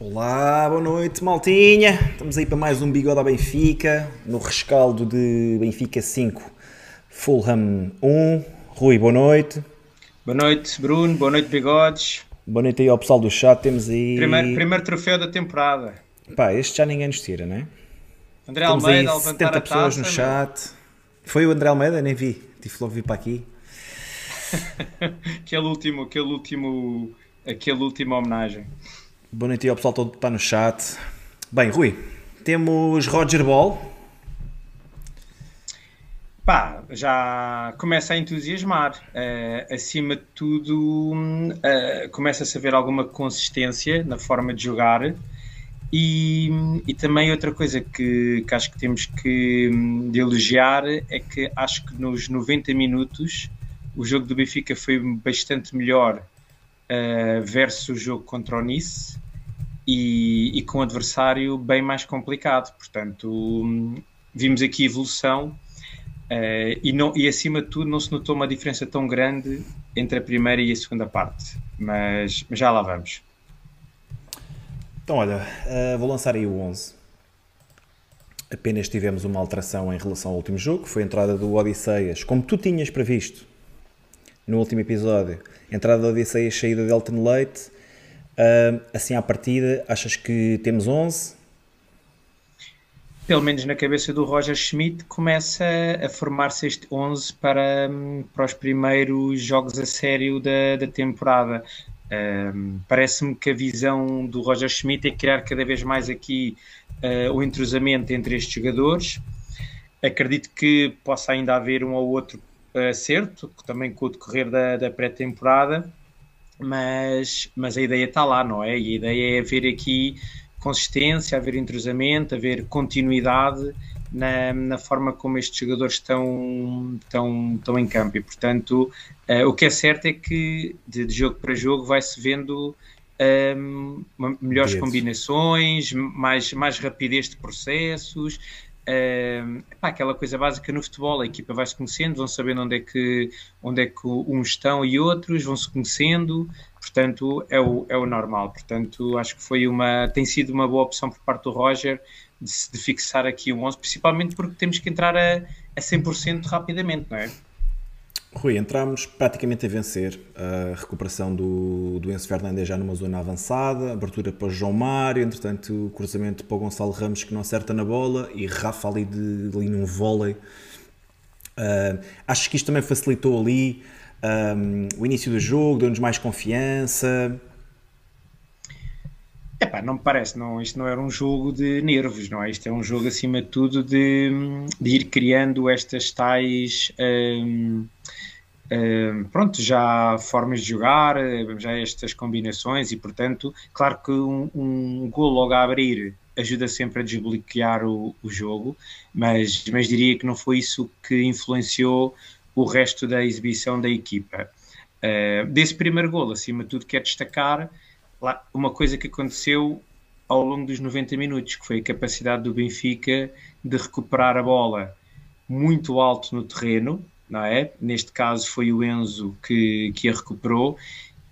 Olá, boa noite, maltinha. Estamos aí para mais um Bigode à Benfica, no rescaldo de Benfica 5, Fulham 1. Rui, boa noite. Boa noite, Bruno. Boa noite, Bigodes. Boa noite aí ao pessoal do chat. Temos aí. Primeiro, primeiro troféu da temporada. Pá, este já ninguém nos tira, né? André Temos Almeida aí levantar 70 a pessoas taça. no chat. Foi o André Almeida? Nem vi. Tive logo vir para aqui. aquele último, aquele último, aquele último homenagem. Boa noite ao pessoal todo que está no chat. Bem, Rui, temos Roger Ball. Pá, já começa a entusiasmar. Eh, acima de tudo, hum, eh, começa-se a ver alguma consistência na forma de jogar. E, e também outra coisa que, que acho que temos que hum, elogiar é que acho que nos 90 minutos o jogo do Benfica foi bastante melhor eh, versus o jogo contra o Nice e, e com um adversário bem mais complicado. Portanto, hum, vimos aqui evolução eh, e, não, e acima de tudo não se notou uma diferença tão grande entre a primeira e a segunda parte. Mas, mas já lá vamos. Então, olha, eh, vou lançar aí o 11. Apenas tivemos uma alteração em relação ao último jogo, que foi a entrada do Odisseias, como tu tinhas previsto no último episódio. Entrada do Odisseias, saída de Elton Leite. Ah, assim, à partida, achas que temos 11? Pelo menos na cabeça do Roger Schmidt começa a formar-se este 11 para, hum, para os primeiros jogos a sério da, da temporada. Hum, Parece-me que a visão do Roger Schmidt é criar cada vez mais aqui uh, o entrosamento entre estes jogadores. Acredito que possa ainda haver um ou outro acerto, também com o decorrer da, da pré-temporada, mas, mas a ideia está lá, não é? E a ideia é haver aqui consistência, haver entrosamento, haver continuidade na, na forma como estes jogadores estão, estão, estão em campo. E, portanto, eh, o que é certo é que de, de jogo para jogo vai-se vendo ehm, uma- melhores combinações, mais, mais rapidez de processos. Ehm, pá, aquela coisa básica no futebol, a equipa vai se conhecendo, vão sabendo onde é que, onde é que uns estão e outros, vão se conhecendo, portanto é o, é o normal. Portanto, acho que foi uma, tem sido uma boa opção por parte do Roger de, de fixar aqui o 11, principalmente porque temos que entrar a, a 100% rapidamente, não é? Rui, entramos praticamente a vencer a recuperação do, do Enzo Fernandes já numa zona avançada, abertura para João Mário, entretanto o cruzamento para o Gonçalo Ramos que não acerta na bola e Rafa ali, de, ali num vôlei. Ah, acho que isto também facilitou ali ah, o início do jogo, deu-nos mais confiança. Epá, não me parece, não, isto não era um jogo de nervos, não é? Isto é um jogo acima de tudo de, de ir criando estas tais hum, pronto, já formas de jogar, eh, já estas combinações e portanto, claro que um, um gol logo a abrir ajuda sempre a desbloquear o, o jogo, mas, mas diria que não foi isso que influenciou o resto da exibição da equipa. Uh, desse primeiro gol, acima de tudo, quero destacar lá, uma coisa que aconteceu ao longo dos 90 minutos, que foi a capacidade do Benfica de recuperar a bola muito alto no terreno, não é? Neste caso foi o Enzo que, que a recuperou,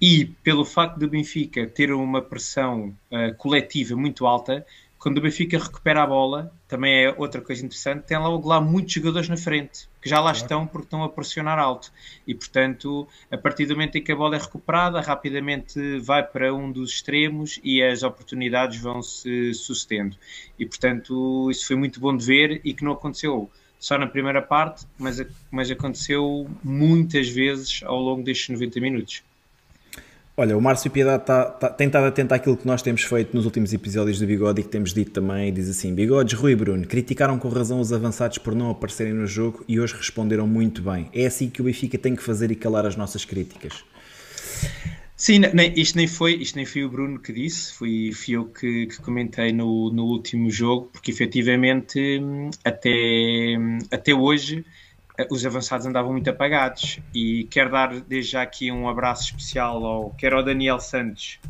e pelo facto do Benfica ter uma pressão uh, coletiva muito alta, quando o Benfica recupera a bola, também é outra coisa interessante, tem logo lá muitos jogadores na frente, que já lá claro. estão porque estão a pressionar alto. E, portanto, a partir do momento em que a bola é recuperada, rapidamente vai para um dos extremos e as oportunidades vão se sucedendo. E, portanto, isso foi muito bom de ver e que não aconteceu só na primeira parte, mas, mas aconteceu muitas vezes ao longo destes 90 minutos. Olha, o Márcio Piedade tá, tá, tem estado atento àquilo que nós temos feito nos últimos episódios do Bigode e que temos dito também. Diz assim: Bigodes, Rui e Bruno criticaram com razão os avançados por não aparecerem no jogo e hoje responderam muito bem. É assim que o Benfica tem que fazer e calar as nossas críticas. Sim, nem, isto, nem foi, isto nem foi o Bruno que disse, fui, fui eu que, que comentei no, no último jogo, porque efetivamente até, até hoje os avançados andavam muito apagados. E quero dar desde já aqui um abraço especial ao, quer ao Daniel Santos,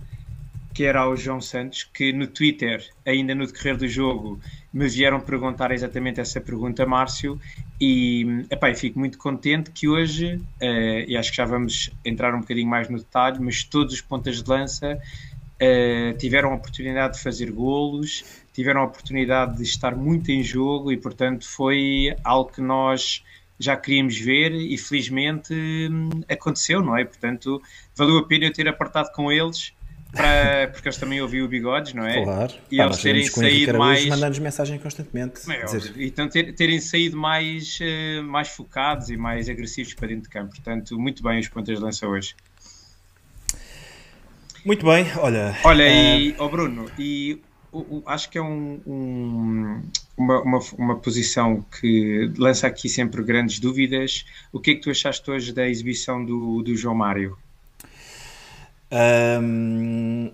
quer ao João Santos, que no Twitter, ainda no decorrer do jogo, me vieram perguntar exatamente essa pergunta, Márcio, e epá, fico muito contente que hoje, uh, e acho que já vamos entrar um bocadinho mais no detalhe, mas todos os pontas de lança uh, tiveram a oportunidade de fazer golos, tiveram a oportunidade de estar muito em jogo e, portanto, foi algo que nós já queríamos ver e felizmente hum, aconteceu, não é? Portanto, valeu a pena eu ter apartado com eles para, porque eles também ouviam o bigodes, não é? Claro. E eles terem saído mais. mandando mensagem constantemente. É, dizer... Então ter, terem saído mais, uh, mais focados e mais agressivos para dentro de campo. Portanto, muito bem os pontas de lança hoje. Muito bem, olha. Olha, uh... e, oh Bruno, e acho que é um, um, uma, uma, uma, posição que lança aqui sempre grandes dúvidas. O que é que tu achaste hoje da exibição do, do João Mário? Um,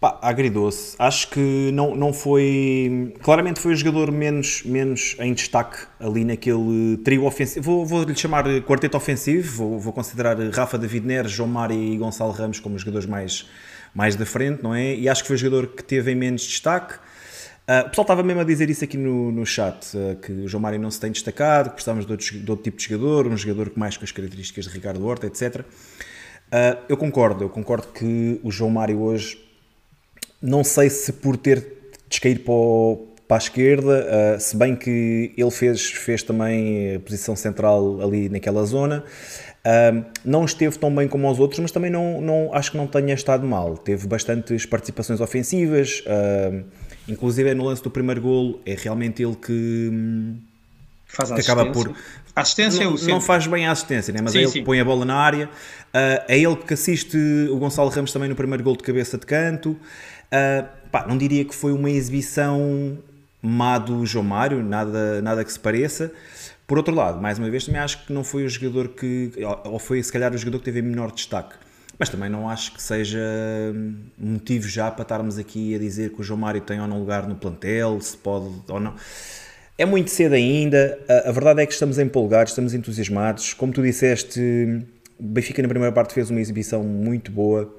pá, agridoce. Acho que não, não foi. Claramente foi o jogador menos, menos em destaque ali naquele trio ofensivo. Vou, vou lhe chamar quarteto ofensivo. Vou, vou considerar Rafa David Neres, João Mário e Gonçalo Ramos como os jogadores mais mais da frente, não é? E acho que foi o jogador que teve em menos destaque. Uh, o pessoal estava mesmo a dizer isso aqui no, no chat, uh, que o João Mário não se tem destacado, que precisávamos de de outro, tipo de jogador, um jogador mais com as características de Ricardo Horta, etc. Uh, eu concordo, eu concordo que o João Mário hoje, não sei se por ter descaído para, para a esquerda, se bem que ele fez, fez também a posição central ali naquela zona, Uh, não esteve tão bem como os outros, mas também não, não, acho que não tenha estado mal. Teve bastantes participações ofensivas, uh, inclusive no lance do primeiro golo, é realmente ele que, faz que acaba por. A assistência não, não faz bem a assistência, né? mas sim, é ele sim. que põe a bola na área. Uh, é ele que assiste o Gonçalo Ramos também no primeiro gol de cabeça de canto. Uh, pá, não diria que foi uma exibição má do João Mário, nada, nada que se pareça. Por outro lado, mais uma vez, também acho que não foi o jogador que. ou foi se calhar o jogador que teve menor destaque. Mas também não acho que seja motivo já para estarmos aqui a dizer que o João Mário tem ou não lugar no plantel, se pode ou não. É muito cedo ainda, a, a verdade é que estamos empolgados, estamos entusiasmados. Como tu disseste, Benfica na primeira parte fez uma exibição muito boa,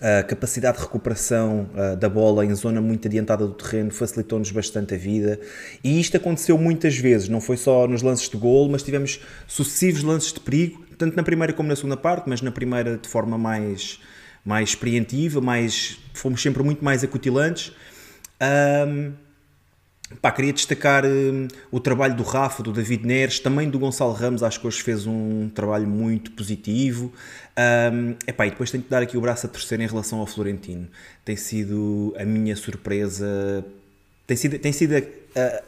a capacidade de recuperação da bola em zona muito adiantada do terreno facilitou-nos bastante a vida e isto aconteceu muitas vezes, não foi só nos lances de gol, mas tivemos sucessivos lances de perigo, tanto na primeira como na segunda parte, mas na primeira de forma mais, mais experientiva, mais, fomos sempre muito mais acutilantes. Um, Pá, queria destacar um, o trabalho do Rafa, do David Neres, também do Gonçalo Ramos, acho que hoje fez um trabalho muito positivo. Um, epá, e depois tenho que dar aqui o braço a torcer em relação ao Florentino. Tem sido a minha surpresa, tem sido, tem sido a, a,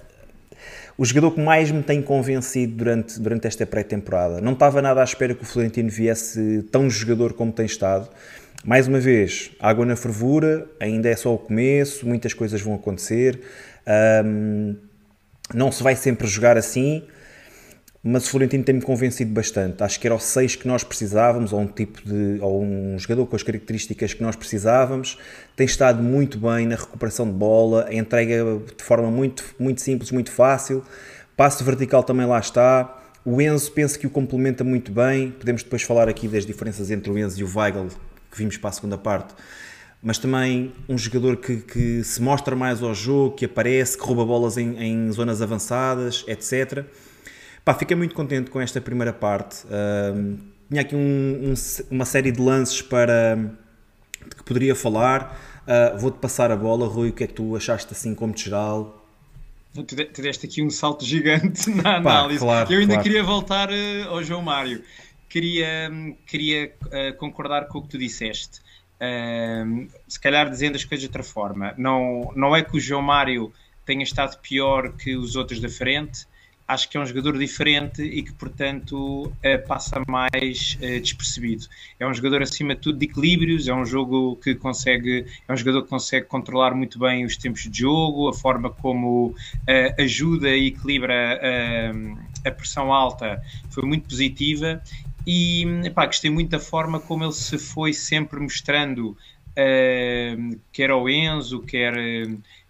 o jogador que mais me tem convencido durante, durante esta pré-temporada. Não estava nada à espera que o Florentino viesse tão jogador como tem estado. Mais uma vez, água na fervura, ainda é só o começo, muitas coisas vão acontecer. Um, não se vai sempre jogar assim, mas o Florentino tem-me convencido bastante. Acho que era o 6 que nós precisávamos, ou um tipo de, ou um jogador com as características que nós precisávamos. Tem estado muito bem na recuperação de bola, entrega de forma muito, muito simples, muito fácil. Passo vertical também lá está. O Enzo penso que o complementa muito bem. Podemos depois falar aqui das diferenças entre o Enzo e o Weigl, que vimos para a segunda parte mas também um jogador que, que, se mostra mais ao jogo, que aparece, que rouba bolas em, em zonas avançadas, etc. Pá, fiquei muito contente com esta primeira parte. Uh, tinha aqui um, um, uma série de lances para de que poderia falar. Uh, Vou-te passar a bola, Rui. O que é que tu achaste assim como de geral? Tu deste aqui um salto gigante na análise. Pá, claro, eu ainda claro. queria voltar uh, ao João Mário. Queria, queria uh, concordar com o que tu disseste se calhar dizendo as coisas de outra forma, não, não é que o João Mário tenha estado pior que os outros da frente, acho que é um jogador diferente e que, portanto, uh, passa mais uh, despercebido. É um jogador, acima de tudo, de equilíbrios, é um jogo que consegue, é um jogador que consegue controlar muito bem os tempos de jogo, a forma como uh, ajuda e equilibra a pressão alta foi muito positiva e epá, gostei muito da forma como ele se foi sempre mostrando, uh, quer ao Enzo, quer,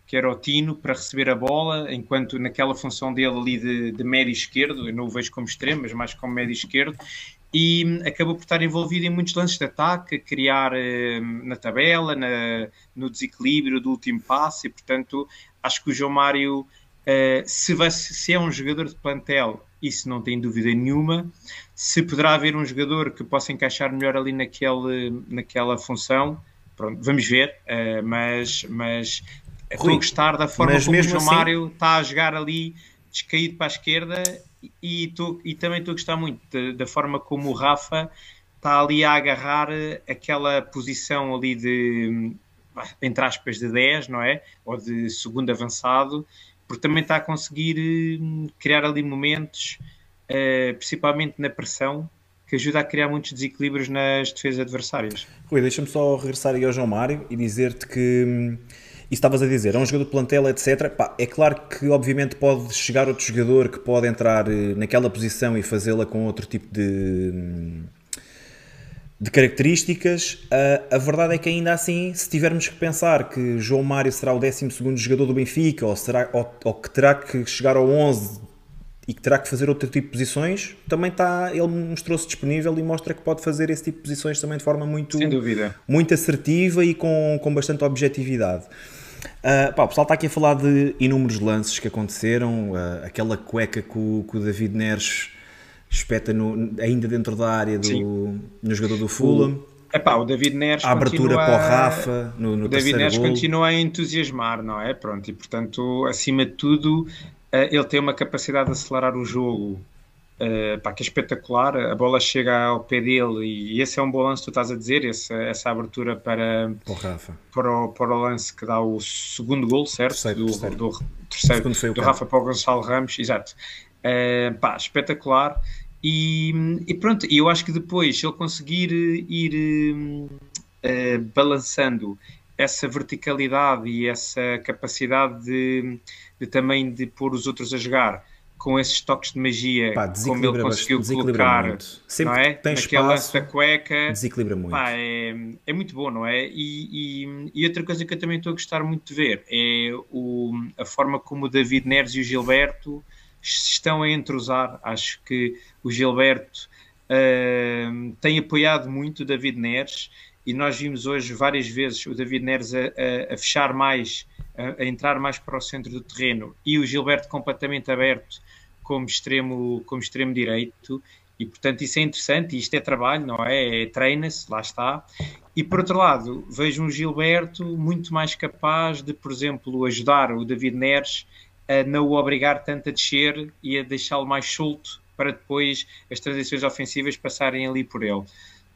quer ao Tino, para receber a bola, enquanto naquela função dele ali de, de médio esquerdo, eu não o vejo como extremo, mas mais como médio esquerdo, e acabou por estar envolvido em muitos lances de ataque, a criar uh, na tabela, na, no desequilíbrio do último passe, e portanto acho que o João Mário, uh, se, vai, se é um jogador de plantel, isso não tem dúvida nenhuma se poderá haver um jogador que possa encaixar melhor ali naquele, naquela função, pronto, vamos ver, uh, mas, mas estou a gostar da forma como o João assim... Mário está a jogar ali descaído para a esquerda e, tô, e também estou a gostar muito de, da forma como o Rafa está ali a agarrar aquela posição ali de entre aspas de 10, não é? Ou de segundo avançado, porque também está a conseguir criar ali momentos, uh, principalmente na pressão, que ajuda a criar muitos desequilíbrios nas defesas adversárias. Rui, deixa-me só regressar aí ao João Mário e dizer-te que hum, e estavas a dizer, é um jogador de plantel, etc. Pá, é claro que, obviamente, pode chegar outro jogador que pode entrar eh, naquela posição e fazê-la com outro tipo de, de características. Uh, a verdade é que, ainda assim, se tivermos que pensar que João Mário será o 12 jogador do Benfica ou, será, ou, ou que terá que chegar ao 11 e que terá que fazer outro tipo de posições, também está, ele mostrou-se disponível e mostra que pode fazer esse tipo de posições também de forma muito, muito assertiva e com, com bastante objetividade. Uh, pá, o pessoal está aqui a falar de inúmeros lances que aconteceram, uh, aquela cueca que o, que o David Neres espeta no, ainda dentro da área do, no jogador do Fulham. É pá, o David Neres. A abertura para o Rafa no, no O David Neres gol. continua a entusiasmar, não é? Pronto, e portanto, acima de tudo, ele tem uma capacidade de acelerar o jogo uh, pá, que é espetacular. A bola chega ao pé dele e, esse é um bom lance, tu estás a dizer, essa, essa abertura para. Para, o, para o lance que dá o segundo gol, certo? Terceiro, do, terceiro. do, terceiro, do Rafa para o Gonçalo Ramos, exato. Uh, pá, espetacular. E, e, pronto, eu acho que depois, se ele conseguir ir uh, balançando essa verticalidade e essa capacidade de, de, também de pôr os outros a jogar com esses toques de magia, pá, como ele conseguiu colocar, muito. Sempre não é? tem Naquela espaço, da cueca, desequilibra muito. Pá, é, é muito bom, não é? E, e, e, outra coisa que eu também estou a gostar muito de ver é o, a forma como o David Neres e o Gilberto se estão a entrosar. Acho que o Gilberto uh, tem apoiado muito o David Neres e nós vimos hoje várias vezes o David Neres a, a, a fechar mais, a, a, entrar mais para o centro do terreno e o Gilberto completamente aberto como extremo, como extremo direito. E portanto isso é interessante, isto é trabalho, não é? é Treina-se, lá está. E por outro lado, vejo um Gilberto muito mais capaz de, por exemplo, ajudar o David Neres a não o obrigar tanto a descer e a deixá-lo mais solto para depois as transições ofensivas passarem ali por ele.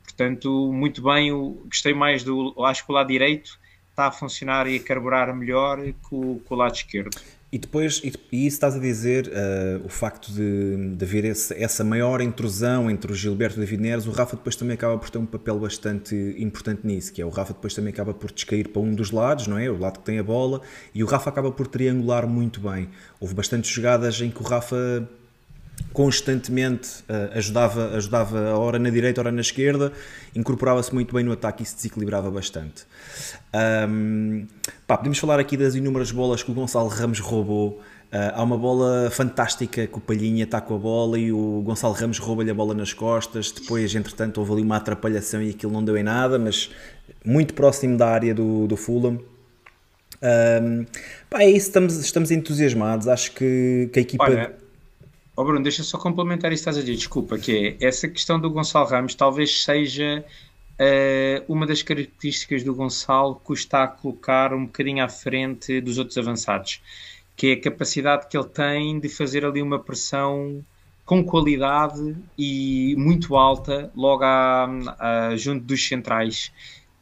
Portanto, muito bem, gostei mais do. Acho que o lado direito está a funcionar e a carburar melhor o, que o lado esquerdo. E depois, e, e isso estás a dizer, uh, o facto de, de haver esse, essa maior intrusão entre o Gilberto e o David Neres, o Rafa depois também acaba por ter um papel bastante importante nisso, que é o Rafa depois também acaba por descair para um dos lados, não é? O lado que tem a bola, e o Rafa acaba por triangular muito bem. Houve bastantes jogadas em que o Rafa constantemente uh, ajudava, ajudava a hora na direita, a hora na esquerda, incorporava-se muito bem no ataque e se desequilibrava bastante. Um, pá, podemos falar aqui das inúmeras bolas que o Gonçalo Ramos roubou. Uh, há uma bola fantástica que o Palhinha está com a bola e o Gonçalo Ramos rouba-lhe a bola nas costas. Depois, entretanto, houve ali uma atrapalhação e aquilo não deu em nada, mas muito próximo da área do, do Fulham. Um, pá, é isso, estamos, estamos entusiasmados. Acho que, que a equipa. Olha Oh Bruno, deixa só complementar isso que estás a dizer, desculpa, que é essa questão do Gonçalo Ramos talvez seja uh, uma das características do Gonçalo que o está a colocar um bocadinho à frente dos outros avançados, que é a capacidade que ele tem de fazer ali uma pressão com qualidade e muito alta logo à, à, junto dos centrais.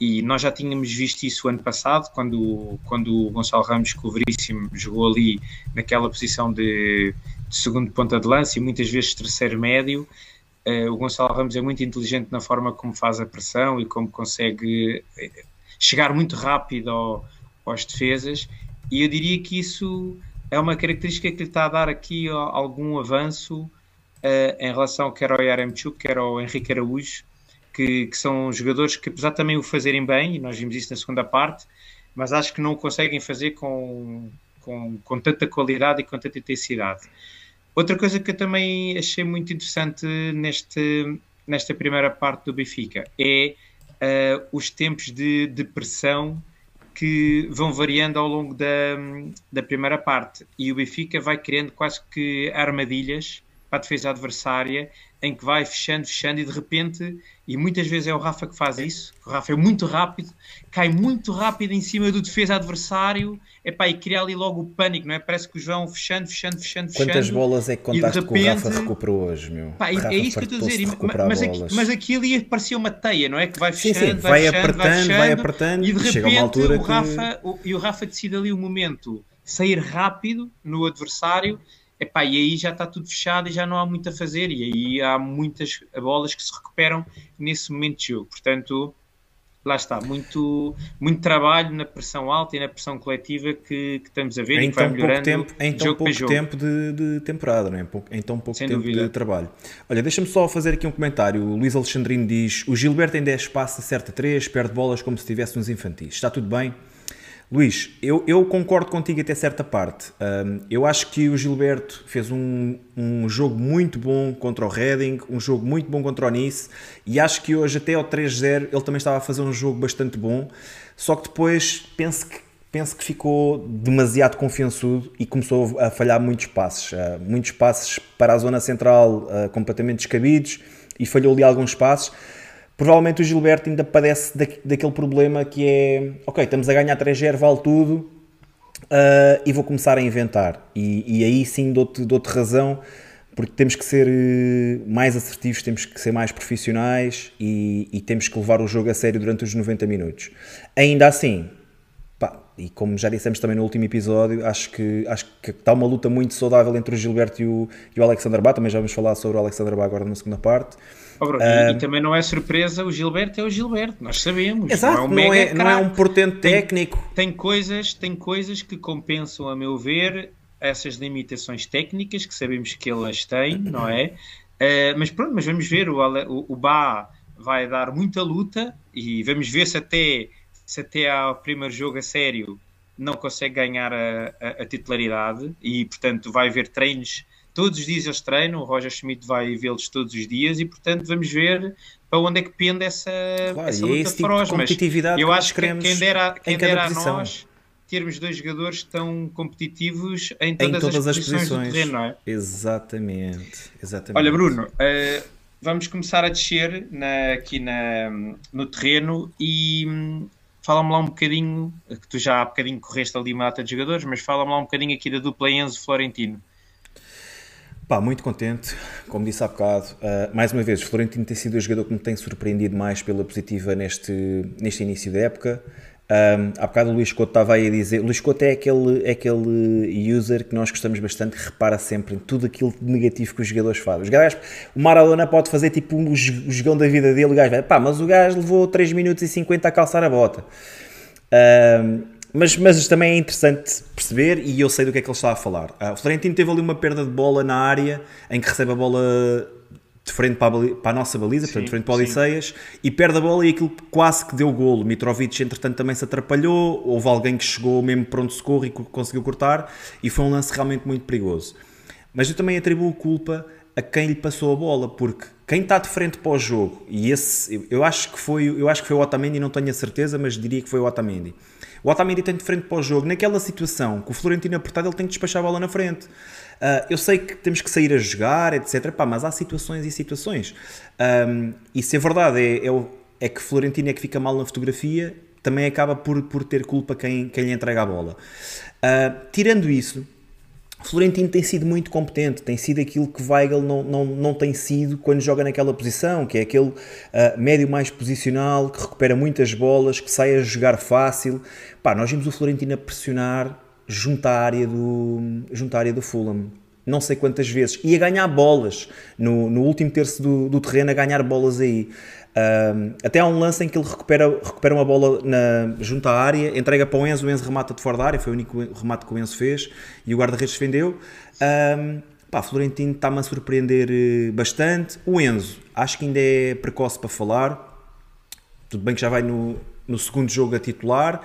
E nós já tínhamos visto isso ano passado, quando, quando o Gonçalo Ramos, com o Veríssimo, jogou ali naquela posição de segundo ponta de lança e muitas vezes terceiro médio. Uh, o Gonçalo Ramos é muito inteligente na forma como faz a pressão e como consegue eh, chegar muito rápido ao, aos defesas. E eu diria que isso é uma característica que lhe está a dar aqui algum avanço uh, em relação quer ao Yaremchuk, quer ao Henrique Araújo, que, que, são jogadores que, apesar de também o fazerem bem, e nós vimos isso na segunda parte, mas acho que não o conseguem fazer com, com, com tanta qualidade e com tanta intensidade. Outra coisa que eu também achei muito interessante neste, nesta primeira parte do Benfica é uh, os tempos de, de, pressão que vão variando ao longo da, da primeira parte. E o Benfica vai criando quase que armadilhas para a defesa adversária, em que vai fechando, fechando e de repente, e muitas vezes é o Rafa que faz isso, o Rafa é muito rápido, cai muito rápido em cima do defesa adversário, epá, e cria ali logo o pânico, não é? Parece que o João fechando, fechando, fechando, fechando. Quantas bolas é que contaste repente, que o Rafa recuperou hoje, meu? Pá, é isso que eu estou a dizer, mas, aqui, mas aquilo ia parecer uma teia, não é? Que vai fechando, sim, sim. vai, vai, fechando, apertando, vai, fechando, vai apertando, e de repente o, que... Rafa, o, e o Rafa decide ali o momento sair rápido no adversário epá, e aí já está tudo fechado e já não há muito a fazer, e aí há muitas bolas que se recuperam nesse momento de jogo. Portanto, lá está, muito, muito trabalho na pressão alta e na pressão coletiva que, que estamos a ver em e que vai melhorando tempo, em tão pouco tempo de, de, temporada, não é? em tão pouco Sem tempo dúvida. de trabalho. Olha, deixa-me só fazer aqui um comentário. O Luís Alexandrino diz: o Gilberto em 10 espaço acerta 3, perde bolas como se estivesse nos infantis. Está tudo bem? Luís, eu, eu, concordo contigo até certa parte. Um, eu acho que o Gilberto fez um, um, jogo muito bom contra o Reading, um jogo muito bom contra o Nice, e acho que hoje, até ao 3-0, ele também estava a fazer um jogo bastante bom. Só que depois penso que, penso que ficou demasiado confiançudo e começou a falhar muitos passos. Uh, muitos passos para a zona central uh, completamente descabidos e falhou ali alguns passos provavelmente o Gilberto ainda padece da, daquele problema que é ok, estamos a ganhar 3-0, vale tudo uh, e vou começar a inventar. E, e aí sim dou-te dou razão, porque temos que ser eh, mais assertivos, temos que ser mais profissionais e, e, temos que levar o jogo a sério durante os 90 minutos. Ainda assim, e como já dissemos também no último episódio, acho que, acho que está uma luta muito saudável entre o Gilberto e o, e o Alexander Bá, também já vamos falar sobre o Alexander Bá agora na segunda parte. Oh, e, e, também não é surpresa, o Gilberto é o Gilberto, nós sabemos. Exato, não é, um não é, não é um portento técnico. Tem, coisas, tem coisas que compensam, a meu ver, essas limitações técnicas que sabemos que ele as tem, não é? Uh, mas pronto, mas vamos ver, o, o, o Bá vai dar muita luta e vamos ver se até, se até ao primeiro jogo a sério não consegue ganhar a, a, a titularidade e, portanto, vai haver treinos todos os dias eles treinam, o Roger Schmidt vai vê-los todos os dias e, portanto, vamos ver para onde é que pende essa, claro, essa luta tipo feroz. De competitividade eu acho que quem dera, quem dera a nós termos dois jogadores tão competitivos em todas, em todas as, posições as, posições do terreno, não é? Exatamente. Exatamente. Olha, Bruno, uh, vamos começar a descer na, aqui na, no terreno e hum, fala-me lá um bocadinho, que tu já há bocadinho correste ali uma data de jogadores, mas fala-me lá um bocadinho aqui da dupla Enzo Florentino. Pá, muito contente, como disse há bocado. Uh, mais uma vez, Florentino tem sido o jogador que me tem surpreendido mais pela positiva neste, neste início da época. Um, há bocado o Luís Couto estava aí a dizer. Luís Couto é aquele, é aquele user que nós gostamos bastante, que repara sempre em tudo aquilo de negativo que os jogadores fazem. Os gajos, o Maradona pode fazer tipo um, o jogão da vida dele, o gajo vai, pá, mas o gajo levou 3 minutos e 50 a calçar a bota. Um, mas, mas também é interessante perceber, e eu sei do que é que ele está a falar. Uh, o Florentino teve ali uma perda de bola na área, em que recebe a bola de frente para a, para a nossa baliza, sim, portanto, de frente para o Odisseias, e perde a bola e aquilo quase que deu golo. Mitrovic, entretanto, também se atrapalhou, houve alguém que chegou mesmo pronto-socorro e conseguiu cortar, e foi um lance realmente muito perigoso. Mas eu também atribuo culpa a quem lhe passou a bola, porque quem está de frente para o jogo, e esse, eu acho que foi, eu acho que foi o Otamendi, não tenho a certeza, mas diria que foi o Otamendi o Otamendi tem de frente para o jogo, naquela situação que o Florentino apertado, ele tem que despachar a bola na frente. Uh, eu sei que temos que sair a jogar, etc. Pá, mas há situações e situações. Um, e se a verdade é, é, é, que Florentino é que fica mal na fotografia, também acaba por, por ter culpa quem, quem lhe entrega a bola. Uh, tirando isso, Florentino tem sido muito competente, tem sido aquilo que Weigl não, não, não tem sido quando joga naquela posição, que é aquele uh, médio mais posicional, que recupera muitas bolas, que sai a jogar fácil. Pá, nós vimos o Florentino a pressionar junto à área do, junto à área do Fulham. Não sei quantas vezes. E a ganhar bolas. No, no último terço do, do terreno, a ganhar bolas aí. Um, até há um lance em que ele recupera, recupera uma bola na, junto à área, entrega para o Enzo, o Enzo remata de fora da área, foi o único remate que o Enzo fez e o guarda-redes defendeu. Um, pá, Florentino está-me a surpreender eh, bastante. O Enzo, acho que ainda é precoce para falar, tudo bem que já vai no, no segundo jogo a titular,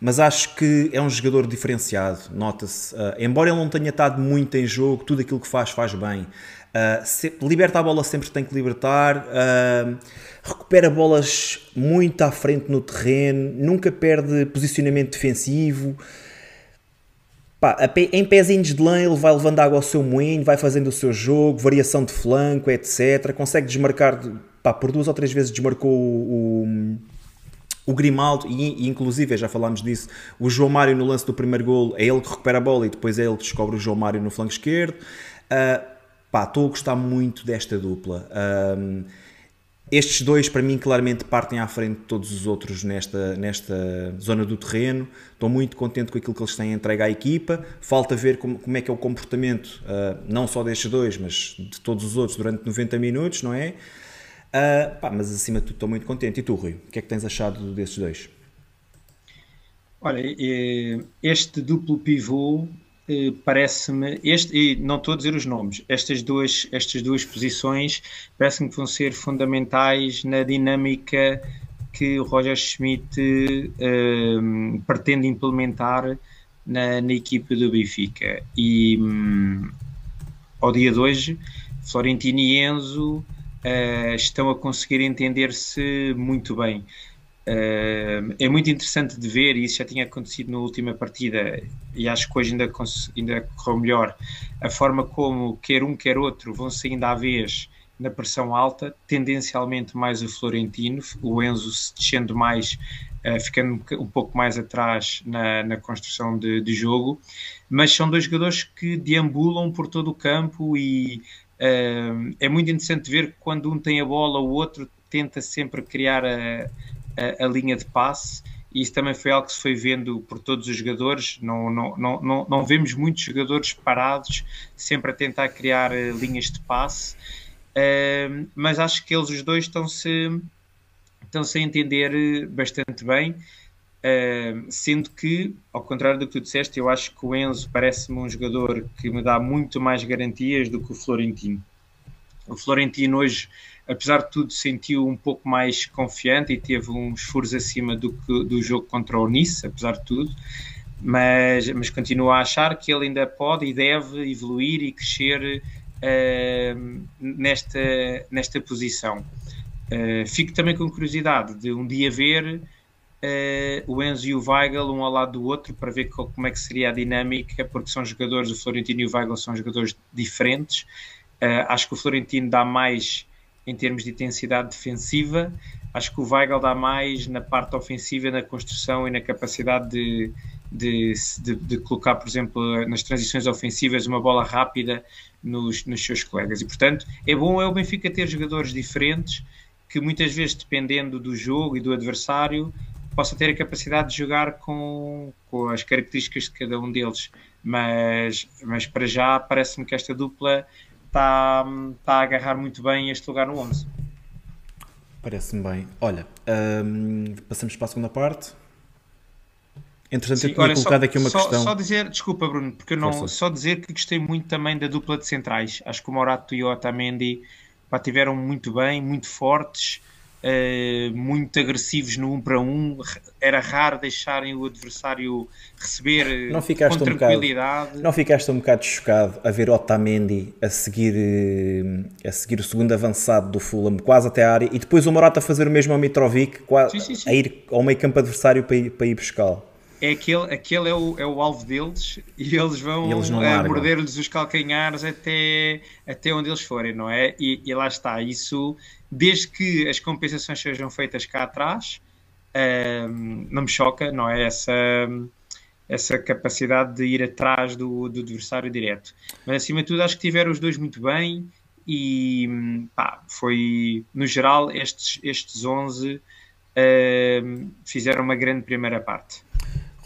mas acho que é um jogador diferenciado, nota-se. Uh, embora ele não tenha estado muito em jogo, tudo aquilo que faz, faz bem. Uh, se, liberta a bola sempre que tem que libertar. Uh, recupera bolas muito à frente no terreno, nunca perde posicionamento defensivo. Pá, em pezinhos de lã ele vai levando água ao seu moinho, vai fazendo o seu jogo, variação de flanco, etc. Consegue desmarcar, pá, por duas ou três vezes desmarcou o, o, o Grimaldo e, e, inclusive, já falámos disso, o João Mário no lance do primeiro golo, é ele que recupera a bola e depois é ele que descobre o João Mário no flanco esquerdo. Uh, pá, estou a gostar muito desta dupla. Uh, estes dois, para mim, claramente partem à frente de todos os outros nesta, nesta zona do terreno. Estou muito contente com aquilo que eles têm entregue à equipa. Falta ver como, como é que é o comportamento, uh, não só destes dois, mas de todos os outros durante 90 minutos, não é? Uh, pá, mas acima de tudo estou muito contente. E tu, Rui, o que é que tens achado desses dois? Olha, este duplo pivô parece-me, este, e não estou a dizer os nomes, estas duas, estas duas posições parece-me que vão ser fundamentais na dinâmica que o Roger Schmidt uh, pretende implementar na, na equipe do Benfica. E um, ao dia de hoje, Florentino e Enzo uh, estão a conseguir entender-se muito bem. Uh, é muito interessante de ver, e isso já tinha acontecido na última partida, e acho que hoje ainda, ainda correu melhor, a forma como quer um quer outro vão saindo à vez na pressão alta, tendencialmente mais o Florentino, o Enzo se descendo mais, uh, ficando um pouco mais atrás na, na construção de, de, jogo, mas são dois jogadores que deambulam por todo o campo e uh, é muito interessante ver que quando um tem a bola, o outro tenta sempre criar a a, a, linha de passe e isso também foi algo que se foi vendo por todos os jogadores. Não, não, não, não, não vemos muitos jogadores parados, sempre a tentar criar uh, linhas de passe, uh, mas acho que eles os dois estão-se estão-se a entender eh, bastante bem. Uh, sendo que, ao contrário do que tu disseste, eu acho que o Enzo parece-me um jogador que me dá muito mais garantias do que o Florentino. O Florentino hoje apesar de tudo, sentiu um pouco mais confiante e teve uns furos acima do, que, do jogo contra o Nice, apesar de tudo. Mas, mas continua a achar que ele ainda pode e deve evoluir e crescer uh, nesta, nesta posição. Uh, fico também com curiosidade de um dia ver uh, o Enzo e o Weigl um ao lado do outro para ver como é que seria a dinâmica, porque são jogadores, o Florentino e o Weigl são jogadores diferentes. Uh, acho que o Florentino dá mais em termos de intensidade defensiva. Acho que o Weigl dá mais na parte ofensiva, na construção e na capacidade de, de, de, de colocar, por exemplo, nas transições ofensivas, uma bola rápida nos, nos seus colegas. E, portanto, é bom é o Benfica ter jogadores diferentes que muitas vezes, dependendo do jogo e do adversário, possa ter a capacidade de jogar com, com as características de cada um deles. Mas, mas para já parece-me que esta dupla está, está a agarrar muito bem este lugar no 11. Parece-me bem. Olha, um, passamos para a segunda parte. Entretanto, Sim, eu tinha olha, colocado só, aqui uma só, questão. Só dizer, desculpa, Bruno, porque eu não. Força. Só dizer que gostei muito também da dupla de centrais. Acho que o Morato e o Otamendi pá, tiveram muito bem, muito fortes. Uh, muito agressivos no 1 um para 1. Um. Era raro deixarem o adversário receber não ficaste com tranquilidade. Um bocado, não ficaste um bocado chocado a ver Otamendi a seguir, eh, a seguir o segundo avançado do Fulham quase até a área e depois o Morata a fazer o mesmo ao Mitrovic quase, sim, sim, sim. a ir ao meio campo adversário para ir, para ir buscá-lo. É aquele, aquele é, o, é o alvo deles e eles vão eh, morder-lhes os calcanhares até, até onde eles forem, não é? E, e lá está, isso desde que as compensações sejam feitas cá atrás, um, não me choca, não é? Essa, essa capacidade de ir atrás do, do adversário direto. Mas acima de tudo, acho que tiveram os dois muito bem e pá, foi, no geral, estes, estes 11 um, fizeram uma grande primeira parte.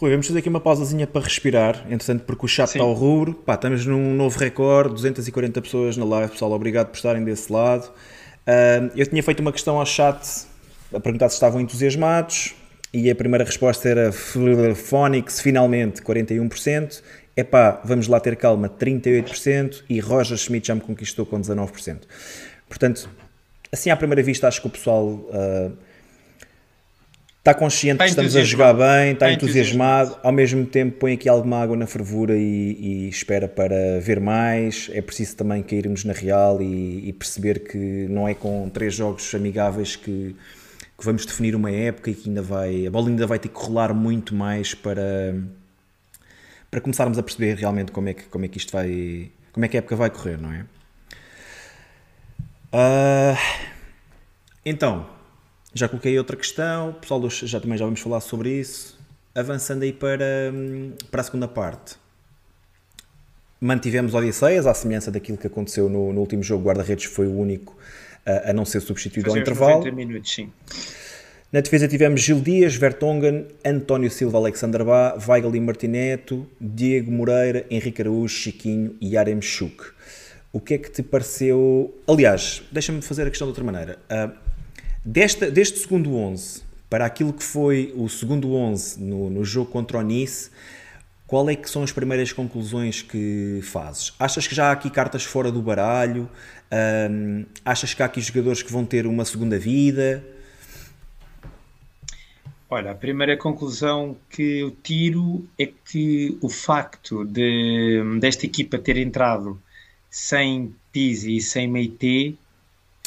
Rui, vamos fazer aqui uma pausazinha para respirar, entretanto, porque o chat Sim. está ao rubro. Pá, estamos num novo recorde, 240 pessoas na live, pessoal, obrigado por estarem desse lado. Uh, eu tinha feito uma questão ao chat a perguntar se estavam entusiasmados e a primeira resposta era Phonics, finalmente, 41%. Epá, vamos lá ter calma, 38%. E Roger Schmidt já me conquistou com 19%. Portanto, assim à primeira vista, acho que o pessoal uh, está consciente está que estamos a jogar bem, está, está entusiasmado, entusiasmado, ao mesmo tempo põe aqui alguma água na fervura e, e espera para ver mais. É preciso também cairmos na real e, e, perceber que não é com três jogos amigáveis que, que, vamos definir uma época e que ainda vai, a bola ainda vai ter que rolar muito mais para, para começarmos a perceber realmente como é que, como é que isto vai, como é que a época vai correr, não é? Uh, então, já coloquei outra questão, pessoal, já também já vamos falar sobre isso. Avançando aí para, para a segunda parte. Mantivemos Odisseias, à semelhança daquilo que aconteceu no, no último jogo, guarda-redes foi o único a, a não ser substituído ao intervalo. Minutos, sim. Na defesa tivemos Gil Dias, Vertonghen, António Silva, Alexander Bá, Weigl e Martineto, Diego Moreira, Henrique Araújo, Chiquinho e Arem Chuk. O que é que te pareceu? Aliás, deixa-me fazer a questão de outra maneira. Uh, desta, deste segundo 11 para aquilo que foi o segundo 11 no, no jogo contra o Nice, qual é que são as primeiras conclusões que fazes? Achas que já há aqui cartas fora do baralho? Um, achas que há aqui jogadores que vão ter uma segunda vida? Olha, a primeira conclusão que eu tiro é que o facto de, desta equipa ter entrado sem Pizzi e sem Meite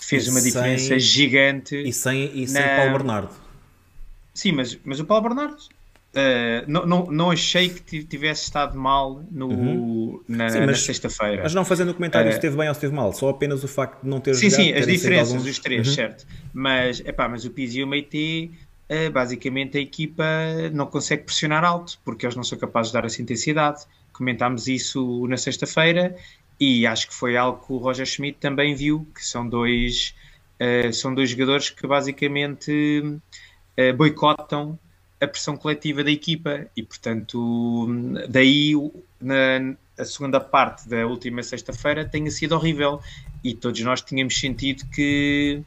fez e uma sem, diferença gigante. E sem, e sem na... Paulo Bernardo. Sim, mas, mas o Paulo Bernardo uh, não, não, não achei que tivesse estado mal no, uhum. na, na sexta-feira. Mas não fazendo comentário uh, se esteve bem ou se esteve mal, só apenas o facto de não ter Sim, sim, as diferenças alguns... dos três, uhum. certo. Mas, epá, mas o Pizzi e o Meite uh, basicamente a equipa não consegue pressionar alto porque eles não são capazes de dar essa intensidade. Comentámos isso na sexta-feira e acho que foi algo que o Roger Schmidt também viu, que são dois, uh, são dois jogadores que basicamente uh, boicotam a pressão coletiva da equipa. E, portanto, daí na a segunda parte da última sexta-feira tenha sido horrível. E todos nós tínhamos sentido que,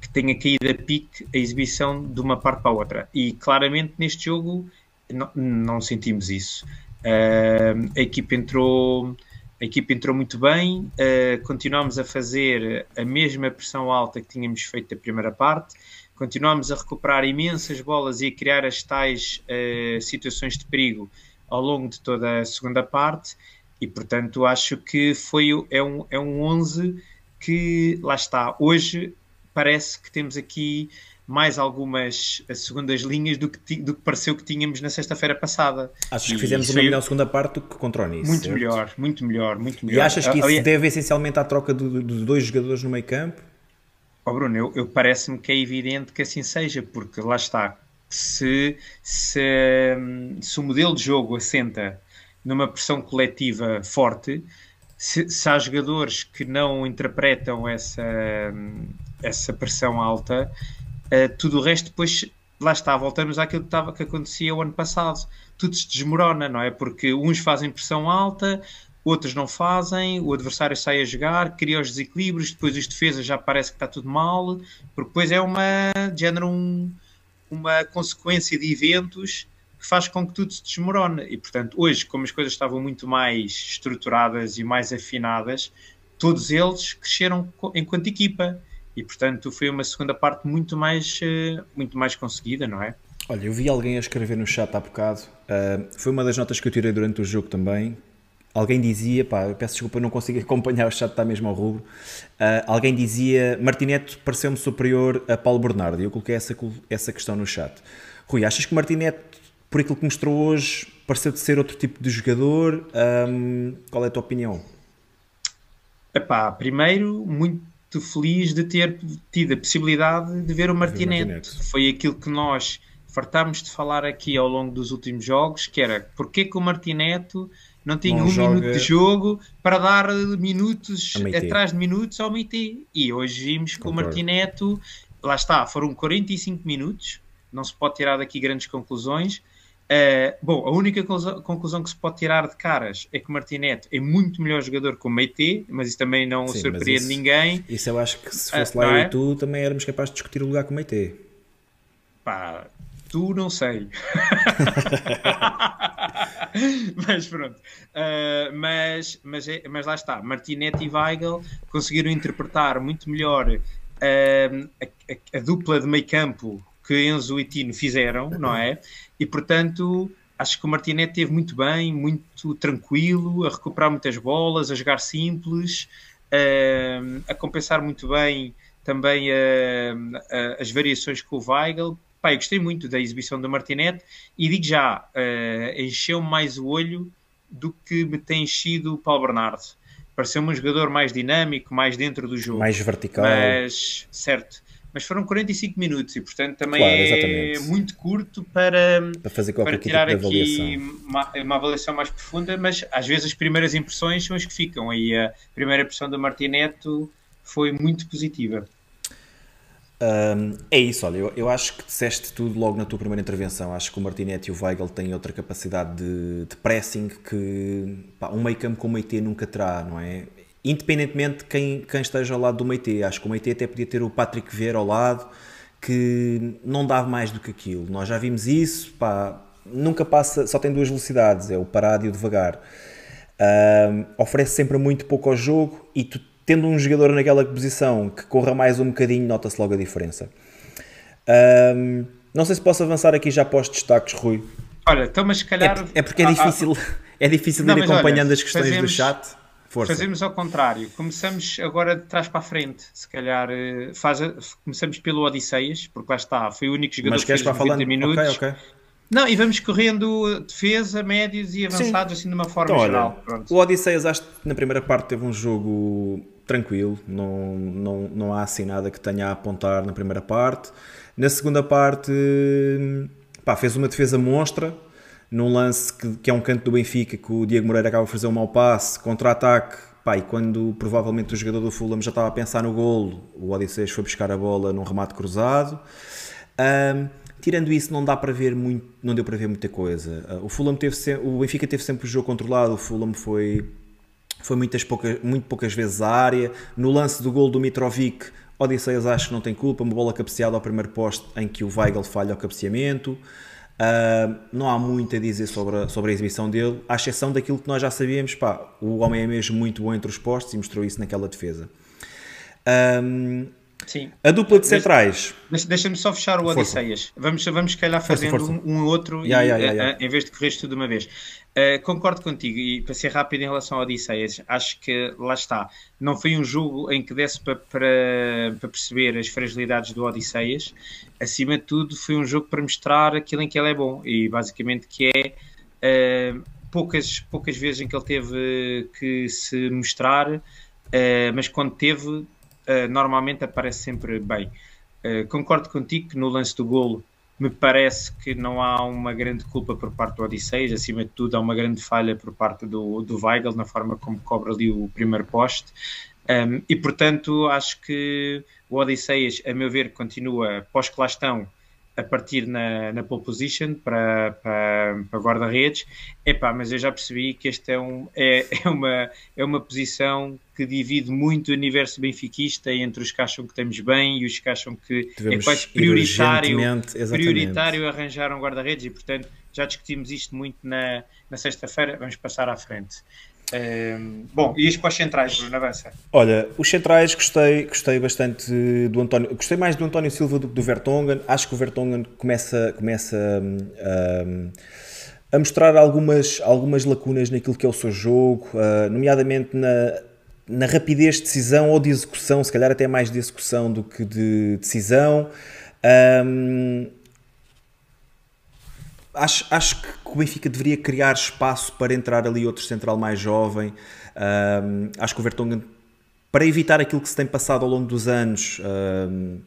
que tenha caído a pique a exibição de uma parte para a outra. E claramente neste jogo não, não sentimos isso. Uh, a equipa entrou a equipa entrou muito bem, uh, continuamos a fazer a mesma pressão alta que tínhamos feito na primeira parte, continuamos a recuperar imensas bolas e a criar as tais uh, situações de perigo ao longo de toda a segunda parte e portanto acho que foi é um, é um 11 que lá está, hoje parece que temos aqui mais algumas segundas linhas do que, do que pareceu que tínhamos na sexta-feira passada. Achas que fizemos uma melhor segunda parte do que contra o Nice? Muito certo? melhor, muito melhor, muito melhor. E achas que isso se deve essencialmente à troca de, de dois jogadores no meio campo? Oh Bruno, eu, eu parece-me que é evidente que assim seja, porque lá está, se, se, se o modelo de jogo assenta numa pressão coletiva forte, se, se há jogadores que não interpretam essa, essa pressão alta, Uh, tudo o resto depois lá está, voltamos àquilo que, estava, que acontecia o ano passado. Tudo se desmorona, não é? Porque uns fazem pressão alta, outros não fazem, o adversário sai a jogar, cria os desequilíbrios, depois os defesas já parece que está tudo mal, porque depois é uma género um, uma consequência de eventos que faz com que tudo se desmorone. E portanto, hoje, como as coisas estavam muito mais estruturadas e mais afinadas, todos eles cresceram enquanto equipa e portanto foi uma segunda parte muito mais, eh, muito mais conseguida, não é? Olha, eu vi alguém a escrever no chat há bocado, uh, foi uma das notas que eu tirei durante o jogo também. Alguém dizia, pá, peço desculpa, não consigo acompanhar o chat, está mesmo ao rubro. Uh, alguém dizia, Martineto pareceu-me superior a Paulo Bernardo, e eu coloquei essa, essa questão no chat. Rui, achas que Martineto, por aquilo que mostrou hoje, pareceu de ser outro tipo de jogador? Um, qual é a tua opinião? Epá, primeiro, muito muito feliz de ter tido a possibilidade de ver o Martinete. Foi aquilo que nós fartámos de falar aqui ao longo dos últimos jogos, que era porque que o Martineto não tinha um joga... minuto de jogo para dar minutos atrás de minutos ao MIT. E hoje vimos que o Martineto, lá está, foram 45 minutos, não se pode tirar daqui grandes conclusões, Uh, bom, a única conclusão que se pode tirar de caras é que Martinete é muito melhor jogador que o Meite, mas isso também não Sim, surpreende isso, ninguém. Isso eu acho que se fosse uh, lá eu é? e tu também éramos capazes de discutir o lugar com o Meite. Pá, tu não sei. mas pronto. Uh, mas, mas, é, mas lá está, Martinete e Weigl conseguiram interpretar muito melhor a, a, a dupla de meio campo que Enzo e Tino fizeram, não é? E portanto, acho que o Martinete teve muito bem, muito tranquilo, a recuperar muitas bolas, a jogar simples, uh, a compensar muito bem também uh, uh, as variações com o Weigl. Pai, gostei muito da exibição do Martinete e digo já, encheu-me mais o olho do que me tem sido o Paulo Bernardo. Pareceu-me um jogador mais dinâmico, mais dentro do jogo. Mais vertical. Mas, certo. Mas foram 45 minutos e, portanto, também claro, é muito curto para, para, fazer qualquer para tirar tipo aqui uma, uma, avaliação mais profunda. Mas às vezes as primeiras impressões são as que ficam. E a primeira impressão do Martineto foi muito positiva. Um, é isso, olha, eu, eu, acho que disseste tudo logo na tua primeira intervenção. Acho que o Martinete e o Weigl têm outra capacidade de, de pressing que pá, um meio campo como o IT nunca terá, não é? Independentemente de quem, quem esteja ao lado do Meite, acho que o Meite até podia ter o Patrick Vieira ao lado, que não dava mais do que aquilo. Nós já vimos isso, pá, nunca passa, só tem duas velocidades, é o parado e o devagar. Oferece sempre muito pouco ao jogo e tu tendo um jogador naquela posição que corra mais um bocadinho, nota-se logo a diferença. Não sei se posso avançar aqui já para os destaques, Rui. Olha, então, mas se calhar. É, é porque é difícil, é difícil não, ir acompanhando olha, as questões fazemos, do chat. Força. Fazemos ao contrário. Começamos agora de trás para a frente. Se calhar eh, faz, começamos pelo Odisseias, porque lá está, foi o único jogador mas que fez 90 falando... minutos. Okay, okay. Não, e vamos correndo defesa, médios e avançados Sim. assim de uma forma então, geral. Olha, o Odisseias acho que na primeira parte teve um jogo tranquilo, não, não, não há assim nada que tenha a apontar na primeira parte. Na segunda parte, pá, fez uma defesa monstra, num lance que, que, é um canto do Benfica, que o Diego Moreira acaba de fazer um mau passe, contra-ataque, e quando provavelmente o jogador do Fulham já estava a pensar no golo, o Odisseus foi buscar a bola num remate cruzado. Um, tirando isso, não dá para ver muito, não deu para ver muita coisa. Uh, o Fulham teve o Benfica teve sempre o jogo controlado, o Fulham foi foi muitas poucas, muito poucas vezes à área. No lance do gol do Mitrovic, Odisseias acho que não tem culpa, uma bola cabeceada ao primeiro poste em que o Weigl falha o cabeceamento. Uh, não há muito a dizer sobre a, sobre a exibição dele, à exceção daquilo que nós já sabíamos. Pá, o homem é mesmo muito bom entre os postes e mostrou isso naquela defesa. Sim. A dupla de centrais. Deixa-me só fechar o Odisseias. Vamos, vamos, se calhar, fazendo força, força. Um, um, outro yeah, e, yeah, yeah, em vez de correr tudo de uma vez. Uh, concordo contigo e para ser rápido em relação ao Odisseias, acho que lá está. Não foi um jogo em que desse para, para, para perceber as fragilidades do Odisseias. Acima de tudo, foi um jogo para mostrar aquilo em que ele é bom e basicamente que é uh, poucas, poucas vezes em que ele teve que se mostrar, uh, mas quando teve, uh, normalmente aparece sempre bem. concordo contigo que no lance do golo me parece que não há uma grande culpa por parte do Odisseias, acima de tudo há uma grande falha por parte do, do Weigl na forma como cobra ali o primeiro poste um, e portanto acho que o Odisseias, a meu ver, continua pós que a partir na, na pole position para, para, para guarda-redes. Epá, mas eu já percebi que esta é, um, é, é, uma, é uma posição que divide muito o universo benfiquista entre os que acham que estamos bem e os que acham que é Devemos é quase prioritário, prioritário arranjar um guarda-redes e, portanto, já discutimos isto muito na, na sexta-feira. Vamos passar à frente. Um, bom, e isto para os centrais, Bruno, avança. Olha, os centrais gostei, gostei bastante do António, gostei mais do António Silva do que do Vertonghen. Acho que o Vertonghen começa, começa um, a mostrar algumas, algumas lacunas naquilo que é o seu jogo, uh, nomeadamente na, na rapidez de decisão ou de execução, se calhar até mais de execução do que de decisão. Um, acho, acho que o Benfica deveria criar espaço para entrar ali outro central mais jovem. Um, acho que o Vertonghen, para evitar aquilo que se tem passado ao longo dos anos, um,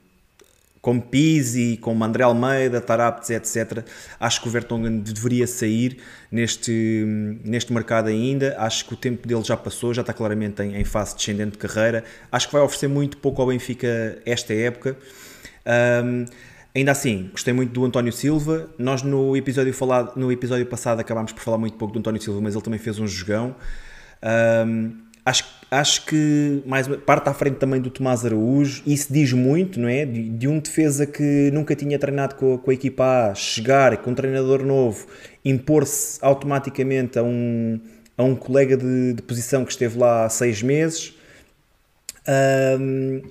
como Pizzi, como André Almeida, Taraptes, etc., acho que o Vertonghen deveria sair neste, neste mercado ainda. Acho que o tempo dele já passou, já está claramente em, em fase descendente de carreira. Acho que vai oferecer muito pouco ao Benfica esta época. Um, Ainda assim, gostei muito do António Silva. Nós no episódio, falado, no episódio passado acabámos por falar muito pouco do António Silva, mas ele também fez um jogão. Um, acho, acho que mais parte à frente também do Tomás Araújo. Isso diz muito, não é? De, de um defesa que nunca tinha treinado com a, com a equipa A, chegar com um treinador novo, impor-se automaticamente a um, a um colega de, de posição que esteve lá há seis meses. Um,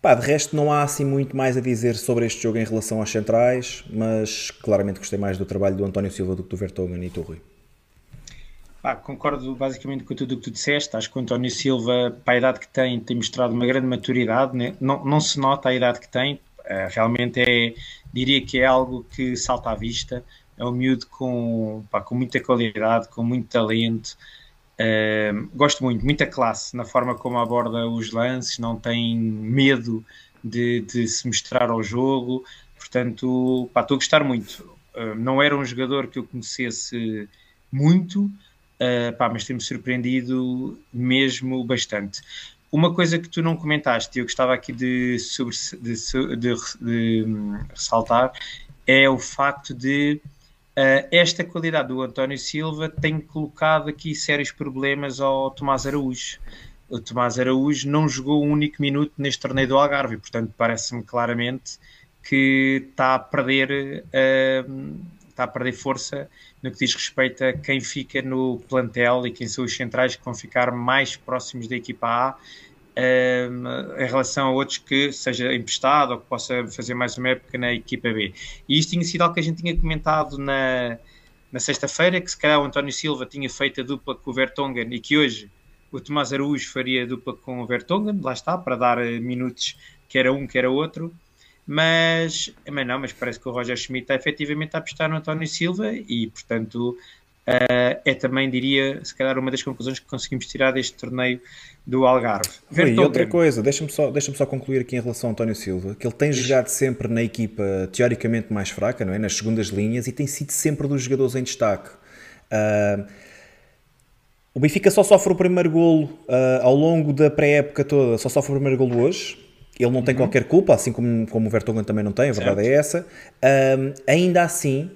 Pá, de resto não há assim muito mais a dizer sobre este jogo em relação aos centrais, mas claramente gostei mais do trabalho do António Silva do que do Vertonghen e do Rui. Pá, concordo basicamente com tudo o que tu disseste. Acho que o António Silva, para a idade que tem, tem mostrado uma grande maturidade. Né? Não, não se nota a idade que tem. Uh, realmente é, diria que é algo que salta à vista. é um miúdo com, pá, com muita qualidade, com muito talento. Uh, gosto muito, muita classe na forma como aborda os lances, não tem medo de, de se mostrar ao jogo. Portanto, pá, estou a gostar muito. Uh, não era um jogador que eu conhecesse muito, uh, pá, mas tem-me surpreendido mesmo bastante. Uma coisa que tu não comentaste, eu gostava aqui de, sobre, de, de, de hum, ressaltar, é o facto de uh, esta qualidade do António Silva tem colocado aqui sérios problemas ao Tomás Araújo. O Tomás Araújo não jogou um único minuto neste torneio do Algarve, portanto parece-me claramente que está a perder uh, está a perder força no que diz respeito a quem fica no plantel e quem são os centrais que vão ficar mais próximos da equipa A um, em relação a outros que seja emprestado ou que possa fazer mais uma época na equipa B. E isto tinha sido algo que a gente tinha comentado na, na sexta-feira, que se calhar o António Silva tinha feito a dupla com o Vertonghen e que hoje o Tomás Araújo faria a dupla com o Vertonghen, lá está, para dar eh, minutos que era um, que era outro. Mas, mas não, mas parece que o Roger Schmidt está efetivamente a apostar no António Silva e, portanto, uh, é também, diria, se calhar uma das conclusões que conseguimos tirar deste torneio do Algarve. e outra coisa, deixa-me só, deixa só concluir aqui em relação ao António Silva, que ele tem jogado sempre na equipa teoricamente mais fraca, não é? nas segundas linhas, e tem sido sempre dos jogadores em destaque. Uh, o Benfica só sofre o primeiro golo uh, ao longo da pré-época toda, só sofre o primeiro golo hoje. Ele não tem uhum. qualquer culpa, assim como, como o Vertonghen também não tem, a verdade é essa. Um, ainda assim,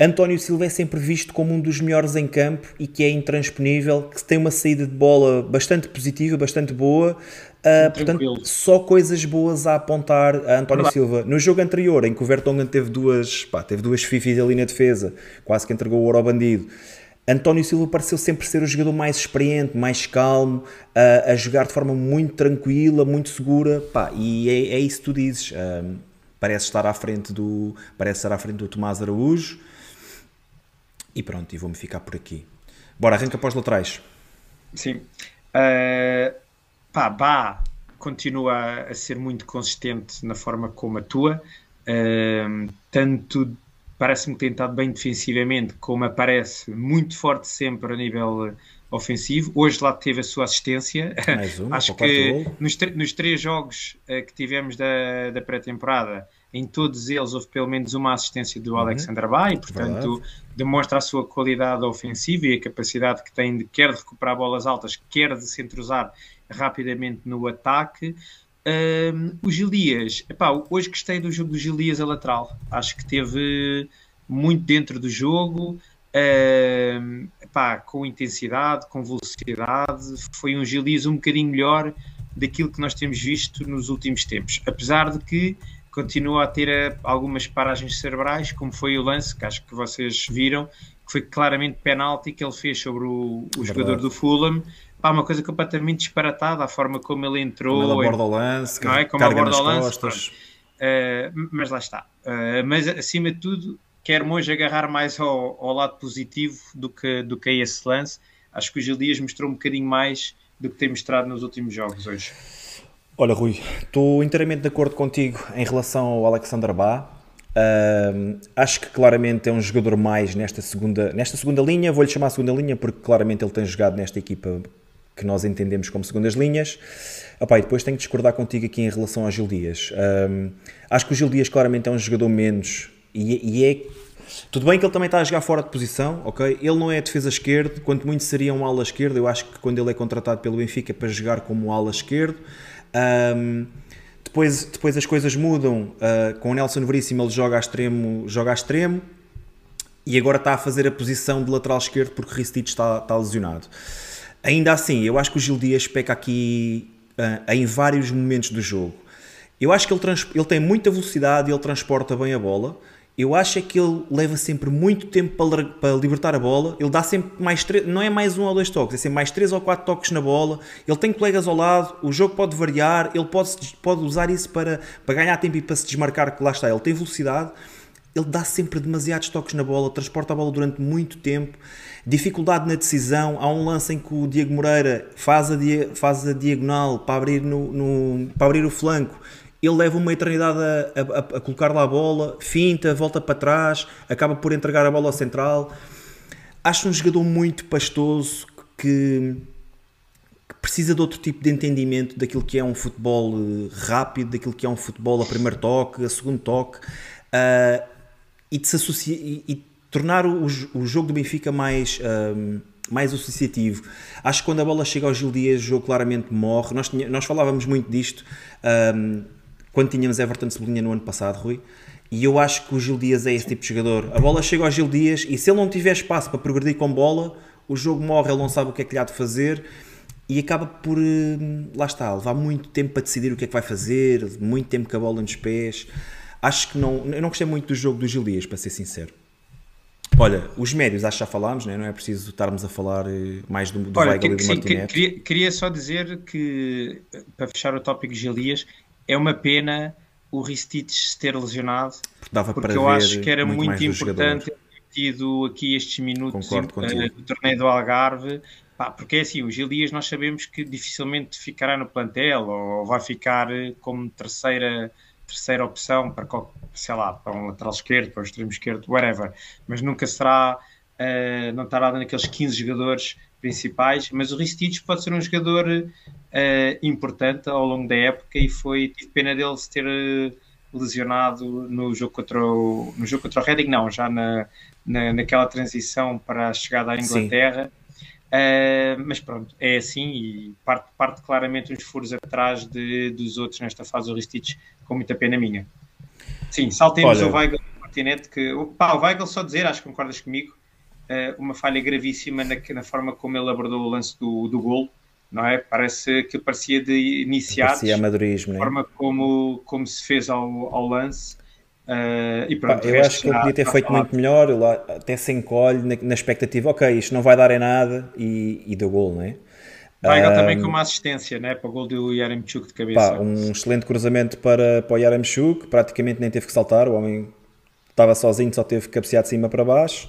António Silva é sempre visto como um dos melhores em campo e que é intransponível, que tem uma saída de bola bastante positiva, bastante boa. Uh, portanto, só coisas boas a apontar a António Olá. Silva. No jogo anterior, em que o Vertonghen teve duas, pá, teve duas fifis ali na defesa, quase que entregou o ouro ao bandido. António Silva pareceu sempre ser o jogador mais experiente, mais calmo, a, a jogar de forma muito tranquila, muito segura, pá, e é, é isso que tu dizes. Um, parece estar à frente do parece estar à frente do Tomás Araújo e pronto, e vou-me ficar por aqui. Bora, arranca para os laterais. Sim. Uh, pá, Bá continua a ser muito consistente na forma como atua, uh, tanto parece-me que tem estado bem defensivamente, como aparece muito forte sempre a nível eh, ofensivo. Hoje lá teve a sua assistência. Uma, Acho que nos, nos, três jogos uh, que tivemos da, da pré-temporada, em todos eles houve pelo menos uma assistência do uhum. Alexander Bay, portanto Verdade. demonstra a sua qualidade ofensiva e a capacidade que tem de quer de recuperar bolas altas, quer de se entrosar rapidamente no ataque. Um, o Gilias, epá, hoje gostei do jogo do Gilias a lateral. Acho que teve muito dentro do jogo, um, epá, com intensidade, com velocidade. Foi um Gilias um bocadinho melhor daquilo que nós temos visto nos últimos tempos. Apesar de que continua a ter eh, algumas paragens cerebrais, como foi o lance, que acho que vocês viram, que foi claramente penalti que ele fez sobre o, o jogador do Fulham pá, uma coisa completamente disparatada, a forma como ele entrou. Como ele aborda o lance, não é? como aborda o lance. Uh, mas lá está. Uh, mas acima de tudo, quero hoje agarrar mais ao, ao, lado positivo do que, do que a esse lance. Acho que o Gil Dias mostrou um bocadinho mais do que tem mostrado nos últimos jogos hoje. Olha, Rui, estou inteiramente de acordo contigo em relação ao Alexander Bá. Uh, acho que claramente é um jogador mais nesta segunda, nesta segunda linha. Vou-lhe chamar a segunda linha porque claramente ele tem jogado nesta equipa que nós entendemos como segundas linhas. Opa, e depois tenho que discordar contigo aqui em relação ao Gil Dias. Um, acho que o Gil Dias claramente é um jogador menos e, e, é. Tudo bem que ele também está a jogar fora de posição, ok? Ele não é defesa esquerda, quanto muito seria um ala esquerda. Eu acho que quando ele é contratado pelo Benfica é para jogar como ala esquerdo. Um, depois, depois as coisas mudam. Uh, com o Nelson Veríssimo ele joga a extremo, joga a extremo e agora está a fazer a posição de lateral esquerdo porque Ristich está, está lesionado. Ainda assim, eu acho que o Gil Dias peca aqui uh, em vários momentos do jogo. Eu acho que ele, ele tem muita velocidade e ele transporta bem a bola. Eu acho é que ele leva sempre muito tempo para, para libertar a bola. Ele dá sempre mais três, não é mais um ou dois toques, é sempre mais três ou quatro toques na bola. Ele tem colegas ao lado, o jogo pode variar, ele pode, pode usar isso para, para ganhar tempo e para se desmarcar, que lá está, ele tem velocidade. Ele dá sempre demasiados toques na bola, transporta a bola durante muito tempo dificuldade na decisão. Há um lance em que o Diego Moreira faz a, faz a diagonal para abrir, no, no, para abrir o flanco ele leva uma eternidade a, a, a, colocar lá a bola, finta, volta para trás, acaba por entregar a bola ao central. Acho um jogador muito pastoso que, que, precisa de outro tipo de entendimento daquilo que é um futebol eh, rápido, daquilo que é um futebol a primeiro toque, a segundo toque, uh, e de se associar e, e tornar o, o, jogo do Benfica mais. Um, mais associativo. Acho que quando a bola chega ao Gil Dias, o jogo claramente morre. Nós, nós falávamos muito disto um, quando tínhamos Everton Cebolinha no ano passado, Rui. E eu acho que o Gil Dias é esse tipo de jogador. A bola chega ao Gil Dias e se ele não tiver espaço para progredir com bola, o jogo morre, ele não sabe o que é que lhe há de fazer e acaba por, hum, lá está, levar muito tempo para decidir o que é que vai fazer, muito tempo com a bola nos pés. Acho que não, eu não gostei muito do jogo do Gil Dias, para ser sincero. Olha, os médios acho que já falámos, né? não é preciso estarmos a falar eh, mais do, do Olha, Weigl e do Martinete. Queria, queria, só dizer que, para fechar o tópico Gil Dias, é uma pena o Ristich se ter lesionado, Dava porque eu acho que era muito, muito importante ter tido aqui estes minutos uh, do torneio do Algarve, pá, porque é assim, o Gil Dias nós sabemos que dificilmente ficará no plantel ou vai ficar eh, como terceira terceira opção para, sei lá, para um lateral esquerdo, para um extremo esquerdo, whatever, mas nunca será, uh, não estará naqueles 15 jogadores principais, mas o Ristich pode ser um jogador uh, importante ao longo da época e foi, tive pena dele se ter eh, lesionado no jogo contra o, no jogo contra o Reading, não, já na, na, naquela transição para a chegada à Inglaterra. Sim Uh, mas pronto, é assim e parte, parte claramente uns furos atrás de, dos outros nesta fase do Ristich, com muita pena minha. Sim, saltemos Olha... o Weigl Martinete, que pá, o Weigl só dizer, acho que concordas comigo, uh, uma falha gravíssima na, na, forma como ele abordou o lance do, do gol, não é? Parece que parecia de iniciados, parecia amadorismo, a né? forma como, como se fez ao, ao lance Uh, e pronto, eu acho que ele podia ter feito falar. muito melhor, ele até se encolhe na, na, expectativa, ok, isto não vai dar em nada e, e deu gol, não é? Vai um, também com uma assistência né, para o gol do Yaremchuk de cabeça. Pá, um excelente cruzamento para, para o Yaremchuk, praticamente nem teve que saltar, o homem estava sozinho, só teve que cabecear de cima para baixo.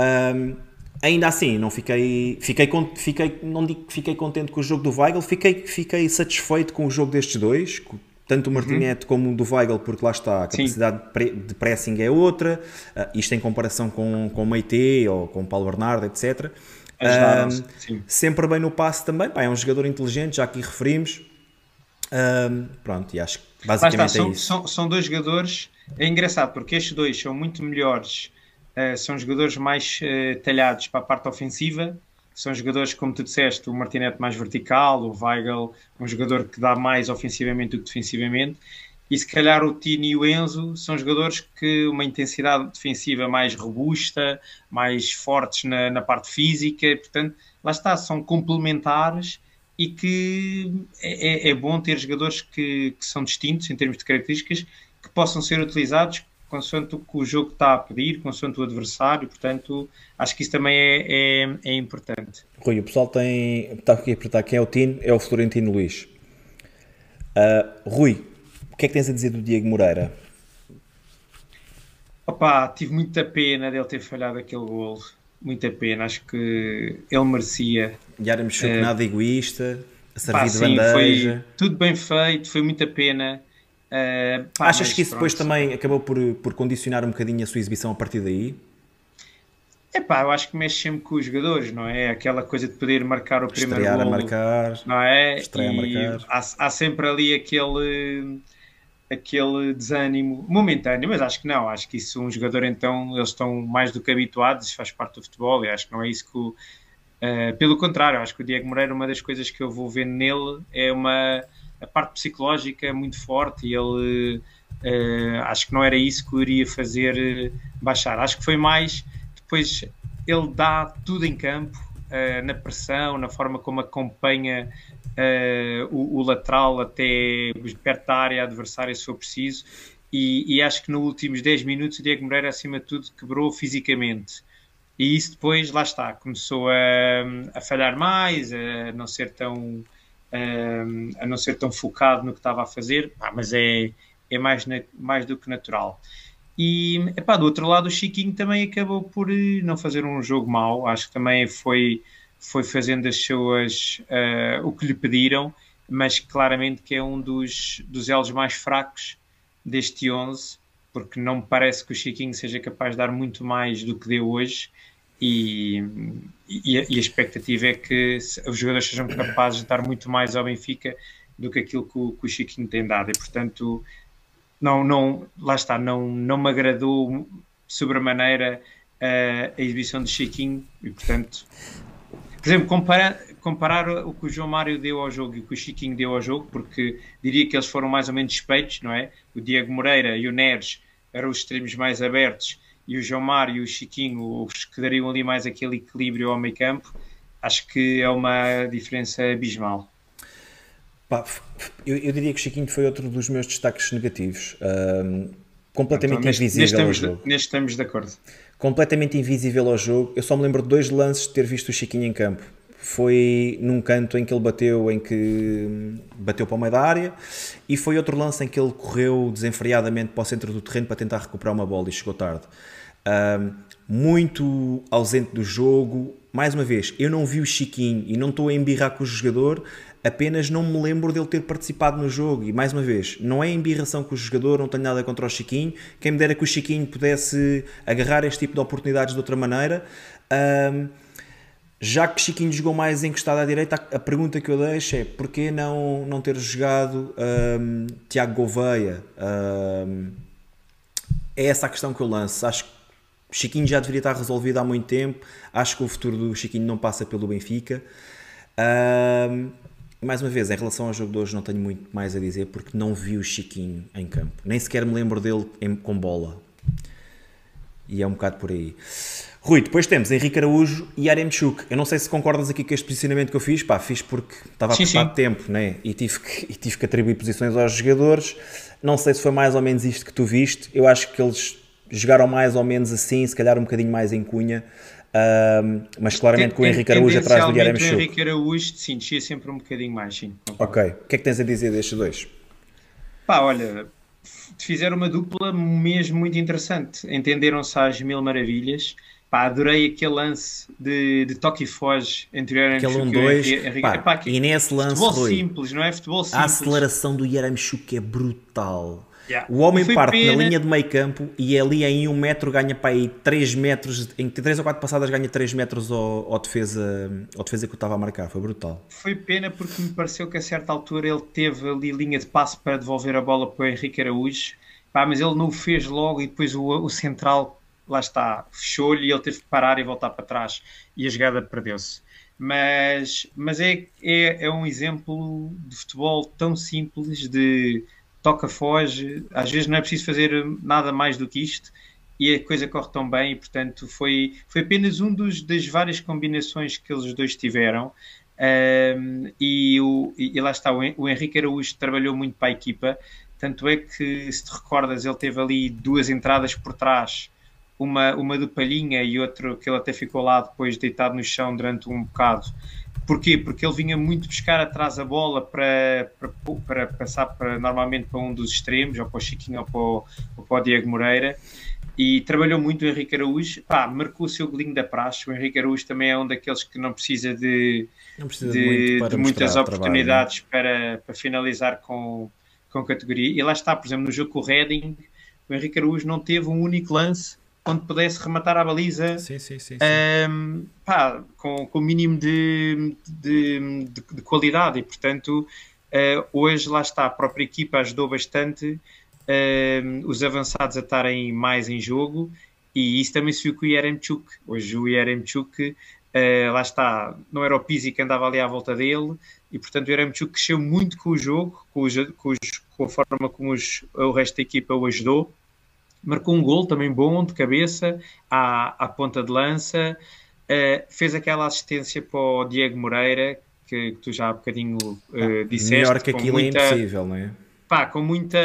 Um, ainda assim, não fiquei, fiquei, fiquei, não digo que fiquei contente com o jogo do Weigl, fiquei, fiquei satisfeito com o jogo destes dois, tanto o. Martinete uhum. como o do Weigl, porque lá está, a capacidade Sim. de pressing é outra, uh, isto em comparação com, com o Meite ou com o Paulo Bernardo, etc. Uh, sempre bem no passe também, Pá, é um jogador inteligente, já aqui referimos. Uh, pronto, e acho que basicamente está, são, é isso. São, são dois jogadores, é engraçado porque estes dois são muito melhores, uh, são jogadores mais uh, talhados para a parte ofensiva são jogadores, como tu disseste, o Martinete mais vertical, o Weigl, um jogador que dá mais ofensivamente do que defensivamente, e se calhar o Tini e o Enzo são jogadores que uma intensidade defensiva mais robusta, mais fortes na, na parte física, e, portanto, lá está, são complementares e que é, é, é bom ter jogadores que, que são distintos em termos de características que possam ser utilizados consoante o que o jogo está a pedir, consoante o adversário, portanto, acho que isso também é, é, é importante. Rui, o pessoal tem. Está aqui a apertar quem é o Tino, é o Florentino Luís. Uh, Rui, o que é que tens a dizer do Diego Moreira? Opa, tive muita pena dele ter falhado aquele golo. Muita pena, acho que ele merecia. Yara mexeu uh, nada egoísta, a servir pá, de sim, bandeja. Foi tudo bem feito, foi muita pena. Uh, pá, Achas que isso pronto, depois também acabou por, por condicionar um bocadinho a sua exibição a partir daí? É pá, eu acho que mexe sempre com os jogadores, não é? Aquela coisa de poder marcar o primeiro Estrear golo, a marcar, não é? Estrear e a marcar. Há, há, sempre ali aquele aquele desânimo momentâneo, mas acho que não, acho que isso um jogador então, eles estão mais do que habituados, isso faz parte do futebol e acho que não é isso que o, uh, pelo contrário, acho que o Diego Moreira, uma das coisas que eu vou ver nele é uma a parte psicológica é muito forte e ele uh, acho que não era isso que o iria fazer uh, baixar. Acho que foi mais depois ele dá tudo em campo, uh, na pressão, na forma como acompanha o, o, lateral até perto da área adversária se for preciso. E, e acho que nos últimos 10 minutos o Diego Moreira, acima de tudo, quebrou fisicamente. E isso depois, lá está, começou a, a falhar mais, a não ser tão a não ser tão focado no que estava a fazer, pá, mas é, é mais, mais do que natural. E epá, do outro lado, o Chiquinho também acabou por eh, não fazer um jogo mau, acho que também foi, foi fazendo as suas uh, o que lhe pediram mas claramente que é um dos, dos elos mais fracos deste 11, porque não me parece que o Chiquinho seja capaz de dar muito mais do que deu hoje. E, e, e a expectativa é que os jogadores sejam capazes de dar muito mais ao Benfica do que aquilo que o, que o Chiquinho tem dado. E portanto, não, não, lá está, não, não me agradou sobremaneira a, a exibição de Chiquinho e portanto, por exemplo, comparar, comparar o que o João Mário deu ao jogo e o que o Chiquinho deu ao jogo, porque diria que eles foram mais ou menos despeitos, não é? O Diego Moreira e o Neres eram os extremos mais abertos e o João Mário e o Chiquinho os que dariam ali mais aquele equilíbrio ao meio campo, acho que é uma diferença abismal. Pá, eu, eu, diria que o Chiquinho foi outro dos meus destaques negativos. Um, completamente então, invisível neste, ao jogo. De, neste estamos de acordo. Completamente invisível ao jogo. Eu só me lembro de dois lances de ter visto o Chiquinho em campo. Foi num canto em que ele bateu, em que bateu para o meio da área, e foi outro lance em que ele correu desenfreadamente para o centro do terreno para tentar recuperar uma bola e chegou tarde. Um, muito ausente do jogo. Mais uma vez, eu não vi o Chiquinho e não estou a embirrar com o jogador, apenas não me lembro dele ter participado no jogo. E mais uma vez, não é embirração com o jogador, não tenho nada contra o Chiquinho. Quem me dera que o Chiquinho pudesse agarrar este tipo de oportunidades de outra maneira. Um, já que Chiquinho jogou mais encostado à direita, a pergunta que eu deixo é porquê não, não ter jogado um, Tiago Gouveia? Um, é essa a questão que eu lanço. Acho que Chiquinho já deveria estar resolvido há muito tempo. Acho que o futuro do Chiquinho não passa pelo Benfica. Um, mais uma vez, em relação ao jogo de hoje, não tenho muito mais a dizer porque não vi o Chiquinho em campo. Nem sequer me lembro dele em, com bola. E é um bocado por aí. Rui, depois temos Henrique Araújo e Aremchuk. Eu não sei se concordas aqui com este posicionamento que eu fiz. Pá, fiz porque estava a passar tempo né? e, tive que, e tive que atribuir posições aos jogadores. Não sei se foi mais ou menos isto que tu viste. Eu acho que eles jogaram mais ou menos assim, se calhar um bocadinho mais em cunha. Uh, mas claramente com o Henrique Araújo atrás do Guilherme Chuk. O Henrique Araújo, sim, descia sempre um bocadinho mais, sim. Ok. O que é que tens a dizer destes dois? Pá, olha, fizeram uma dupla mesmo muito interessante. Entenderam-se às mil maravilhas. Pá, adorei aquele lance de, de toque e foge entre o Yaramchuk um, dois, e e nesse lance, futebol Rui, simples, não é? Futebol simples. A aceleração do Yaramchuk é brutal. Yeah. O homem parte pena. na linha de meio campo e ali em um metro ganha para aí 3 metros, em 3 ou 4 passadas ganha 3 metros ao, ao, defesa, ao defesa que eu estava a marcar, foi brutal. Foi pena porque me pareceu que a certa altura ele teve ali linha de passe para devolver a bola para o Henrique Araújo, pá, mas ele não o fez logo e depois o, o central, lá está, fechou-lhe e ele teve que parar e voltar para trás e a jogada perdeu-se. Mas, mas é, é, é um exemplo de futebol tão simples de toca, foge, às vezes não é preciso fazer nada mais do que isto e a coisa corre tão bem e portanto foi, foi apenas um dos, das várias combinações que eles dois tiveram. Um, e, o, e lá está, o Henrique Araújo trabalhou muito para a equipa, tanto é que se te recordas ele teve ali duas entradas por trás uma, uma do Palhinha e outra que ele até ficou lá depois deitado no chão durante um bocado Porquê? Porque ele vinha muito buscar atrás a bola para, para, para passar para, normalmente para um dos extremos, ou para o Chiquinho ou para o, ou para o Diego Moreira, e trabalhou muito o Henrique Araújo. Pá, marcou o seu golinho da praxe. O Henrique Araújo também é um daqueles que não precisa de, não precisa de, de, de muitas oportunidades trabalho, para, para finalizar com, com categoria. E lá está, por exemplo, no jogo com o Reading, o Henrique Araújo não teve um único lance onde pudesse rematar a baliza sim, sim, sim, um, pá, com, com o mínimo de, de, de, de qualidade. E portanto uh, hoje lá está, a própria equipa ajudou bastante uh, os avançados a estarem mais em jogo. E isso também se viu com o Yeremchuk hoje o Yeremchuk uh, lá está, não era o Pizzi que andava ali à volta dele. E portanto o Yeremchuk cresceu muito com o jogo com, os, com, os, com a forma como os, o resto da equipa o ajudou marcou um gol também bom de cabeça à, à ponta de lança, uh, fez aquela assistência para o Diego Moreira que, que tu já há bocadinho uh, disseste. Melhor que aquilo é muita, é impossível, não é? Pá, com muita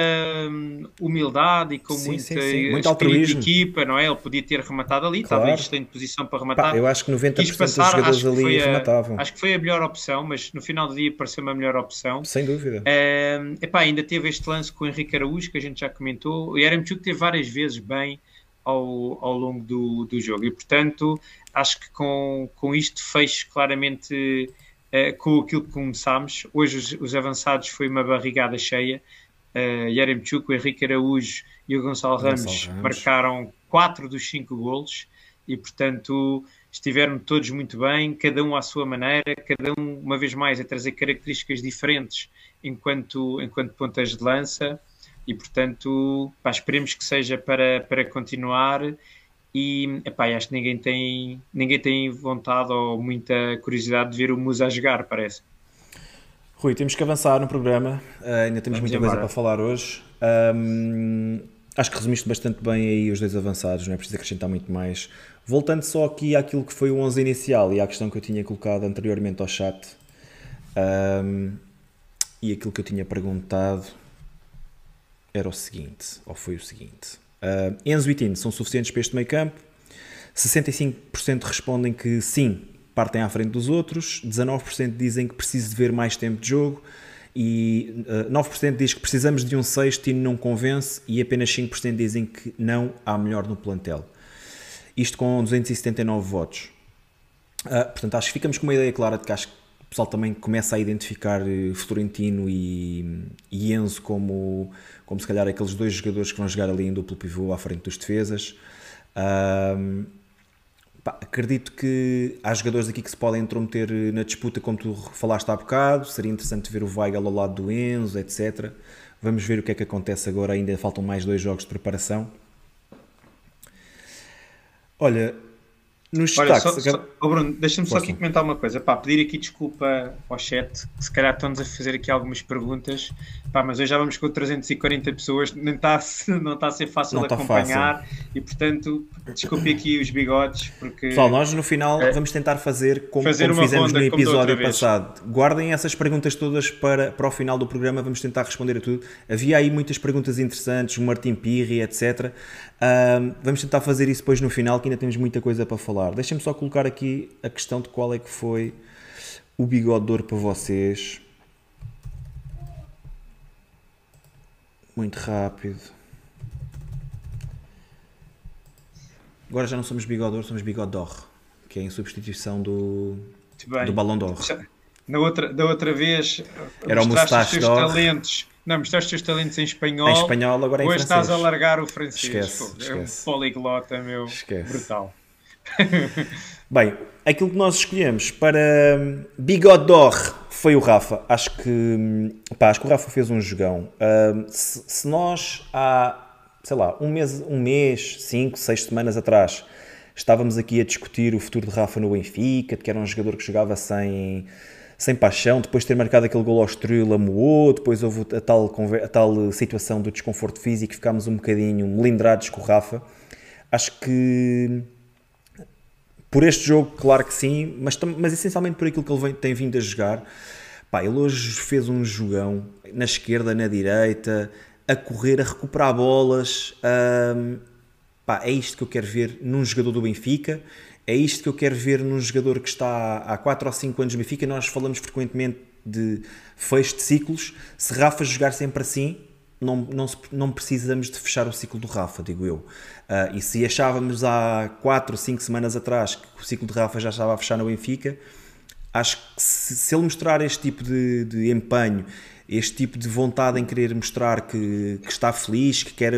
hum, humildade e com sim, muita sim, sim. Muito altruísmo. de equipa, não é? Ele podia ter rematado ali, claro. estava em excelente posição para rematar. Pá, eu acho que 90% passar, dos jogadores ali a, rematavam. Acho que foi a melhor opção, mas no final do dia pareceu uma melhor opção. Sem dúvida. Uh, epá, ainda teve este lance com o Henrique Araújo, que a gente já comentou, e Yaramchuk teve várias vezes bem ao, ao longo do, do jogo, e portanto acho que com, com isto fez claramente uh, com aquilo que começámos. Hoje os, os avançados foi uma barrigada cheia. Uh, Yaremchuk, Henrique Araújo e o Gonçalo Ramos, Ramos, marcaram quatro dos cinco golos e, portanto, estiveram todos muito bem, cada um à sua maneira, cada um, uma vez mais, a trazer características diferentes enquanto, enquanto pontas de lança e, portanto, pá, esperemos que seja para, para continuar e epá, acho que ninguém tem, ninguém tem vontade ou muita curiosidade de ver o Musa jogar, parece. Rui, temos que avançar no programa, uh, ainda temos Vamos muita embora. coisa para falar hoje. Um, acho que resumiste bastante bem aí os dois avançados, não é preciso acrescentar muito mais. Voltando só aqui àquilo que foi o 11 inicial e à questão que eu tinha colocado anteriormente ao chat um, e aquilo que eu tinha perguntado era o seguinte, ou foi o seguinte. Uh, Enzo e Tino são suficientes para este meio campo? 65% respondem que sim, partem à frente dos outros, 19% dizem que precisam de ver mais tempo de jogo e uh, ah, 9% diz que precisamos de um sexto e não convence e apenas 5% dizem que não há melhor no plantel. Isto com 279 votos. Uh, portanto, acho que ficamos com uma ideia clara de que acho que o pessoal também começa a identificar eh, Florentino e, e Enzo como, como se calhar aqueles dois jogadores que vão jogar ali em duplo pivô à frente dos defesas. Uh, Pá, acredito que há jogadores aqui que se podem intrometer na disputa, como tu falaste há bocado. Seria interessante ver o Weigel ao lado do Enzo, etc. Vamos ver o que é que acontece agora. Ainda faltam mais dois jogos de preparação. Olha, nos Olha, destaques. Só, só, oh Bruno, deixa-me só aqui comentar uma coisa. Pá, pedir aqui desculpa ao chat, que se calhar estamos a fazer aqui algumas perguntas, pá, mas hoje já vamos com 340 pessoas, não está, não está a ser fácil de acompanhar fácil. e portanto, desculpe aqui os bigodes. Porque, Pessoal, nós no final é, vamos tentar fazer como, fazer como fizemos no episódio passado. Guardem essas perguntas todas para, para o final do programa, vamos tentar responder a tudo. Havia aí muitas perguntas interessantes, o Martim Pirri, etc. Um, vamos tentar fazer isso depois no final, que ainda temos muita coisa para falar. Deixem-me só colocar aqui a questão de qual é que foi o bigodor para vocês. Muito rápido. Agora já não somos bigodor, somos bigodor, que é em substituição do, do balão d'or. Na outra, da outra vez, era o mustache os talentos não, mostraste os teus talentos em espanhol. Em espanhol, agora em Hoje francês. estás a largar o francês. Esquece, Pô, esquece. É um poliglota, meu. Esquece. Brutal. Bem, aquilo que nós escolhemos para hum, Bigodor foi o Rafa. Acho que, hum, pá, acho que o Rafa fez um jogão. Uh, se, se, nós há, sei lá, um mês, um mês, cinco, seis semanas atrás, estávamos aqui a discutir o futuro de Rafa no Benfica, de que era um jogador que jogava sem sem paixão, depois de ter marcado aquele gol ao Estrela, moou, depois houve a tal, a tal situação do desconforto físico, ficámos um bocadinho melindrados com o Rafa. Acho que por este jogo, claro que sim, mas, mas essencialmente por aquilo que ele vem, tem vindo a jogar. Pá, ele hoje fez um jogão na esquerda, na direita, a correr, a recuperar bolas. pá, é isto que eu quero ver num jogador do Benfica é isto que eu quero ver num jogador que está há 4 ou 5 anos no Benfica. Nós falamos frequentemente de fecho de ciclos. Se Rafa jogar sempre assim, não, não, não precisamos de fechar o ciclo do Rafa, digo eu. Uh, e se achávamos há 4 ou 5 semanas atrás que o ciclo de Rafa já estava a fechar no Benfica, acho que se, se ele mostrar este tipo de, de, empenho, este tipo de vontade em querer mostrar que, que está feliz, que quer,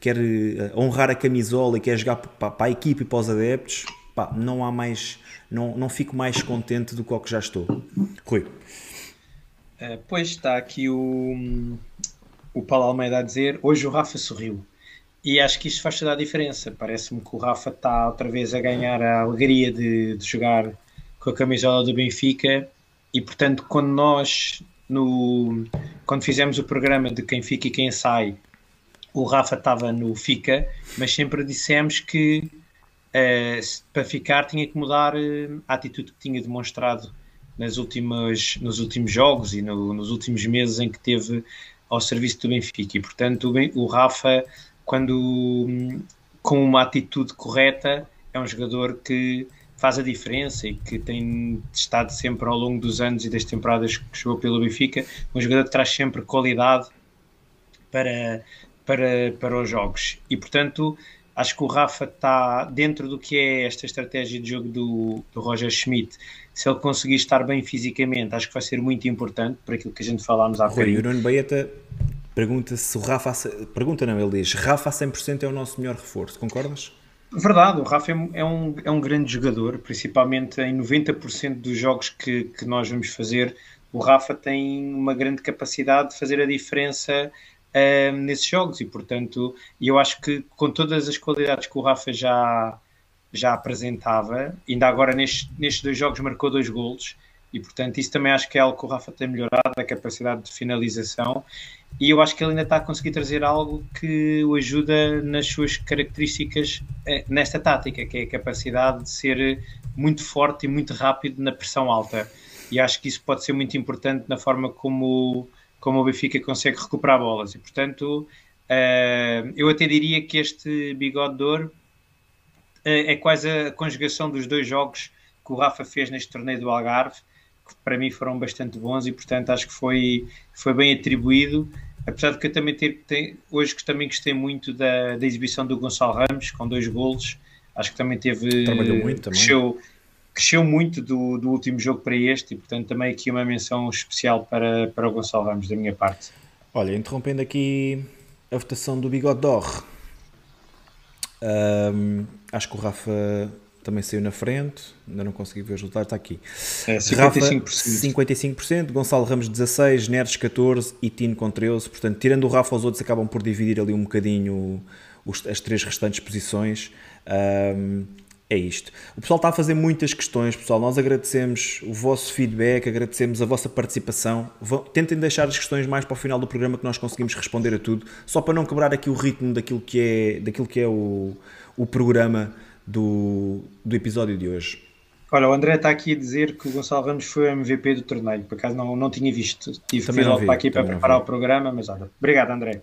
quer ah, honrar a camisola e quer jogar para, para a equipe e para os adeptos, pá, não há mais, não, não fico mais contente do que que já estou. Rui. Uh, pois está aqui o, o Paulo Almeida a dizer: hoje o Rafa sorriu. E acho que isto faz toda a diferença. Parece-me que o Rafa está outra vez a ganhar a alegria de, de jogar com a camisola do Benfica. E portanto, quando nós, no, quando fizemos o programa de quem fica e quem sai, o Rafa estava no Fica, mas sempre dissemos que uh, para ficar tinha que mudar uh, a atitude que tinha demonstrado nas últimas, nos últimos jogos e no, nos últimos meses em que teve ao serviço do Benfica. E, portanto, o, Rafa, quando com uma atitude correta, é um jogador que faz a diferença e que tem estado sempre ao longo dos anos e das temporadas que jogou pelo Benfica, um jogador que traz sempre qualidade para, para, para os jogos. E, portanto, Acho que o Rafa está dentro do que é esta estratégia de jogo do, do Roger Schmidt. Se ele conseguir estar bem fisicamente, acho que vai ser muito importante para aquilo que a gente falámos há Rui, o Nuno Baeta pergunta se o Rafa. Pergunta não, ele diz: Rafa a 100% é o nosso melhor reforço, concordas? Verdade, o Rafa é um, é um grande jogador, principalmente em 90% dos jogos que, que nós vamos fazer. O Rafa tem uma grande capacidade de fazer a diferença uh, nesses jogos e, portanto, eu acho que com todas as qualidades que o Rafa já, já apresentava, ainda agora nestes, nestes dois jogos marcou dois golos e, portanto, isso também acho que é algo que o Rafa tem melhorado, a capacidade de finalização e eu acho que ele ainda está a conseguir trazer algo que o ajuda nas suas características eh, nesta tática, que é a capacidade de ser muito forte e muito rápido na pressão alta. E acho que isso pode ser muito importante na forma como, como o Benfica consegue recuperar bolas. E portanto, uh, eu até diria que este bigode de ouro é quase a conjugação dos dois jogos que o Rafa fez neste torneio do Algarve, que para mim foram bastante bons e portanto acho que foi, foi bem atribuído apesar de que eu também ter, ter, hoje que também gostei muito da, da exibição do Gonçalo Ramos com dois golos, acho que também teve trabalhou muito também. Cresceu, cresceu muito do, do último jogo para este e portanto também aqui uma menção especial para, para o Gonçalo Ramos da minha parte. Olha, interrompendo aqui a votação do Bigode d'Or, um, acho que o Rafa também saiu na frente, ainda não consegui ver os resultados, está aqui. É, 55%. Rafa, 55%, Gonçalo Ramos 16%, Neres 14% e Tino com 13%. Portanto, tirando o Rafa, os outros acabam por dividir ali um bocadinho os, as três restantes posições. Um, é isto. O pessoal está a fazer muitas questões, pessoal. Nós agradecemos o vosso feedback, agradecemos a vossa participação. Tentem deixar as questões mais para o final do programa que nós conseguimos responder a tudo, só para não quebrar aqui o ritmo daquilo que é, daquilo que é o, o programa do, do episódio de hoje. Olha, o André está aqui a dizer que o Gonçalo Ramos foi o MVP do torneio. Por acaso não, não tinha visto. Tive que vir para aqui para preparar o programa, mas olha. Obrigado, André.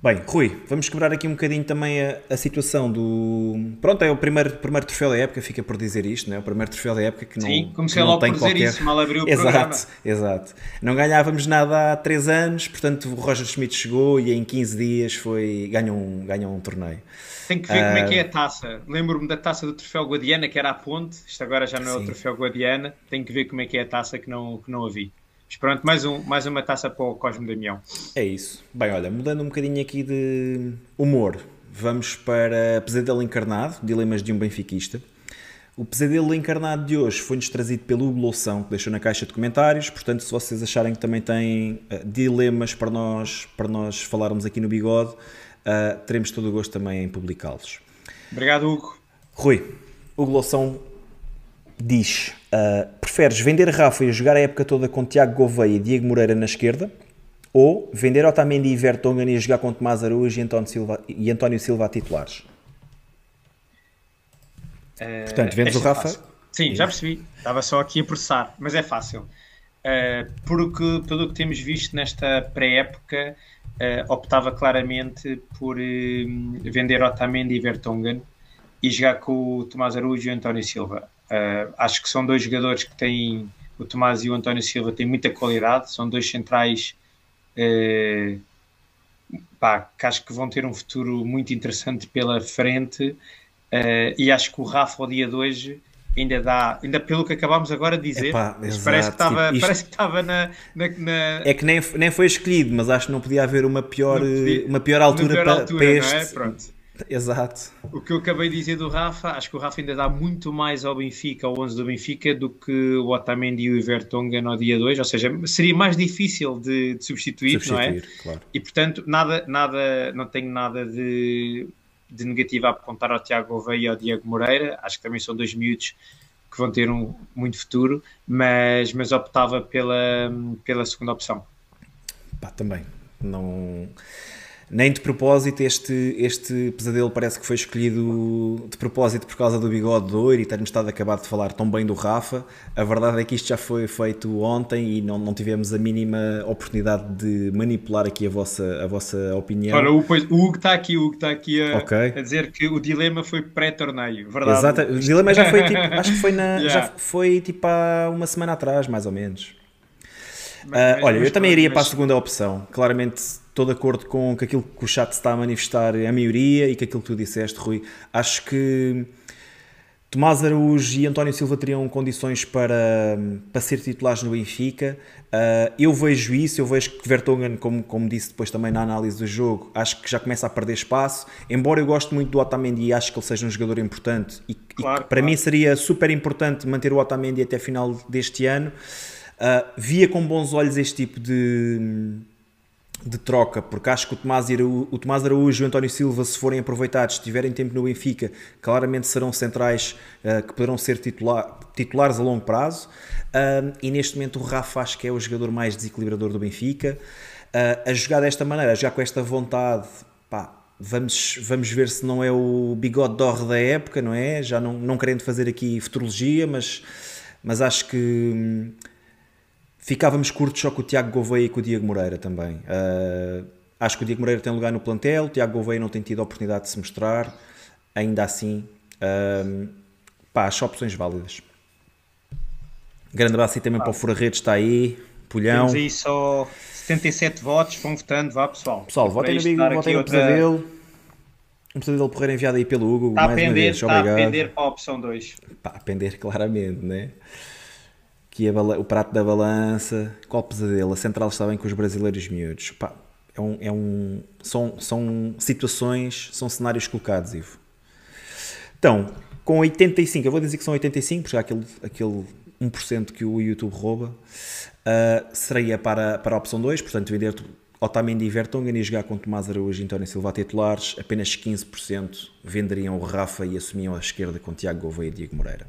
Bem, Rui, vamos quebrar aqui um bocadinho também a, a, situação do. Pronto, é o primeiro, primeiro troféu da época, fica por dizer isto, não é? O primeiro troféu da época que não. Sim, comecei que logo por dizer qualquer... isso, mal abriu o exato, programa. Exato, Não ganhávamos nada há 3 anos, portanto o Roger Schmidt chegou e em 15 dias foi ganhou um, ganhou um torneio. Tem que ver uh... como é que é a ah, taça. Lembro-me da taça do troféu Guadiana, que era a ponte, isto agora já não é Sim. o troféu Guadiana. Tem que ver como é que é a taça que não, que não havia. Mas pronto, mais, um, mais uma taça para o Cosme Damião. É isso. Bem, olha, mudando um bocadinho aqui de humor, vamos para Pesadelo Encarnado, Dilemas de um Benfiquista. O Pesadelo Encarnado de hoje foi-nos trazido pelo Hugo Loução, que deixou na caixa de comentários. Portanto, se vocês acharem que também têm uh, dilemas para nós, para nós falarmos aqui no Bigode, uh, teremos todo o gosto também em publicá-los. Obrigado, Hugo. Rui, Hugo Loução diz: uh, preferes vender Rafa e jogar a época toda com Tiago Gouveia e Diego Moreira na esquerda? Ou vender Otamendi e Vertonghen e jogar com Tomás Araújo e António Silva, e António Silva a titulares? Uh, Portanto, vendes o Rafa? É Sim, já percebi. Estava só aqui a processar, mas é fácil. Uh, porque, pelo que temos visto nesta pré-época, uh, optava claramente por uh, vender Otamendi e Vertonghen e jogar com o Tomás Araújo e o António Silva. Uh, acho que são dois jogadores que têm, o Tomás e o António Silva, têm muita qualidade, são dois centrais uh, pá, que acho que vão ter um futuro muito interessante pela frente. Uh, e acho que o Rafa, ao dia de hoje, ainda dá, ainda pelo que acabámos agora de dizer, Epá, parece que estava, tipo, isto... parece que estava na, na, na, É que nem, nem foi escolhido, mas acho que não podia haver uma pior, podia, uma pior altura, pior para, altura, para este. É? Exato. O que eu acabei de dizer do Rafa, acho que o Rafa ainda dá muito mais ao Benfica, ao 11 do Benfica, do que o Otamendi e o Evertonga no dia 2, ou seja, seria mais difícil de, de substituir, substituir, não é? Claro. E portanto, nada, nada, não tenho nada de, de negativo a apontar ao Tiago Gouveia e ao Diego Moreira, acho que também são dois miúdos que vão ter um muito futuro, mas, mas optava pela, pela segunda opção. Pá, também. Não nem de propósito este, este pesadelo parece que foi escolhido de propósito por causa do bigode de ouro e termos estado acabado de falar tão bem do Rafa. A verdade é que isto já foi feito ontem e não, não tivemos a mínima oportunidade de manipular aqui a vossa, a vossa opinião. Ora, o, o Hugo está aqui, o Hugo está aqui a, okay. a, dizer que o dilema foi pré-torneio, verdade? Exato, o dilema já foi tipo, acho que foi, na, yeah. já foi tipo há uma semana atrás, mais ou menos. Mas, olha, eu também iria mas... para a segunda opção. Claramente estou de acordo com, aquilo que o chat está a manifestar, a maioria, e com aquilo que tu disseste, Rui. Acho que Tomás Araújo e António Silva teriam condições para, para ser titulares no Benfica. Uh, eu vejo isso, eu vejo que Vertonghen, como, como disse depois também na análise do jogo, acho que já começa a perder espaço. Embora eu goste muito do Otamendi e acho que ele seja um jogador importante, e, claro, e para claro. mim seria super importante manter o Otamendi até final deste ano. Uh, via com bons olhos este tipo de de troca, porque acho que o Tomás, Araújo, o Tomás Araújo e o António Silva, se forem aproveitados, se tiverem tempo no Benfica, claramente serão centrais uh, que poderão ser titular, titulares a longo prazo. Uh, e neste momento o Rafa acho que é o jogador mais desequilibrador do Benfica. A jogar desta maneira, já com esta vontade, pá, vamos, vamos ver se não é o bigode d'or da época, não é? Já não, não querendo fazer aqui futurologia, mas, mas acho que. Ficávamos curtos só com o Tiago Gouveia e com o Diego Moreira também. Uh, acho que o Diego Moreira tem lugar no plantel, o Tiago Gouveia não tem tido a oportunidade de se mostrar. Ainda assim, uh, pá, acho opções válidas. Grande abraço aí também ah. para o Fura Redes, está aí. Pulhão. Temos aí só 77 votos, vão votando, vá pessoal. Pessoal, votem no Big, votem no outra... Pesadelo. Um pesadelo porreiro enviado aí pelo Hugo. Está mais a pender, está a pender para a opção 2. Pá, a pender claramente, né? Que o prato da balança, qual pesadelo, a central está bem com os brasileiros miúdos. Pá, é um, é um, são, são situações, são cenários colocados, Ivo. Então, com 85, eu vou dizer que são 85, porque há aquele, aquele 1% que o YouTube rouba, uh, seria para, para a opção 2, portanto, vender Otamendi e Vertonghen e jogar com Tomás Araújo e António Silva titulares, apenas 15% venderiam o Rafa e assumiam a esquerda com Tiago Gouveia e Diego Moreira.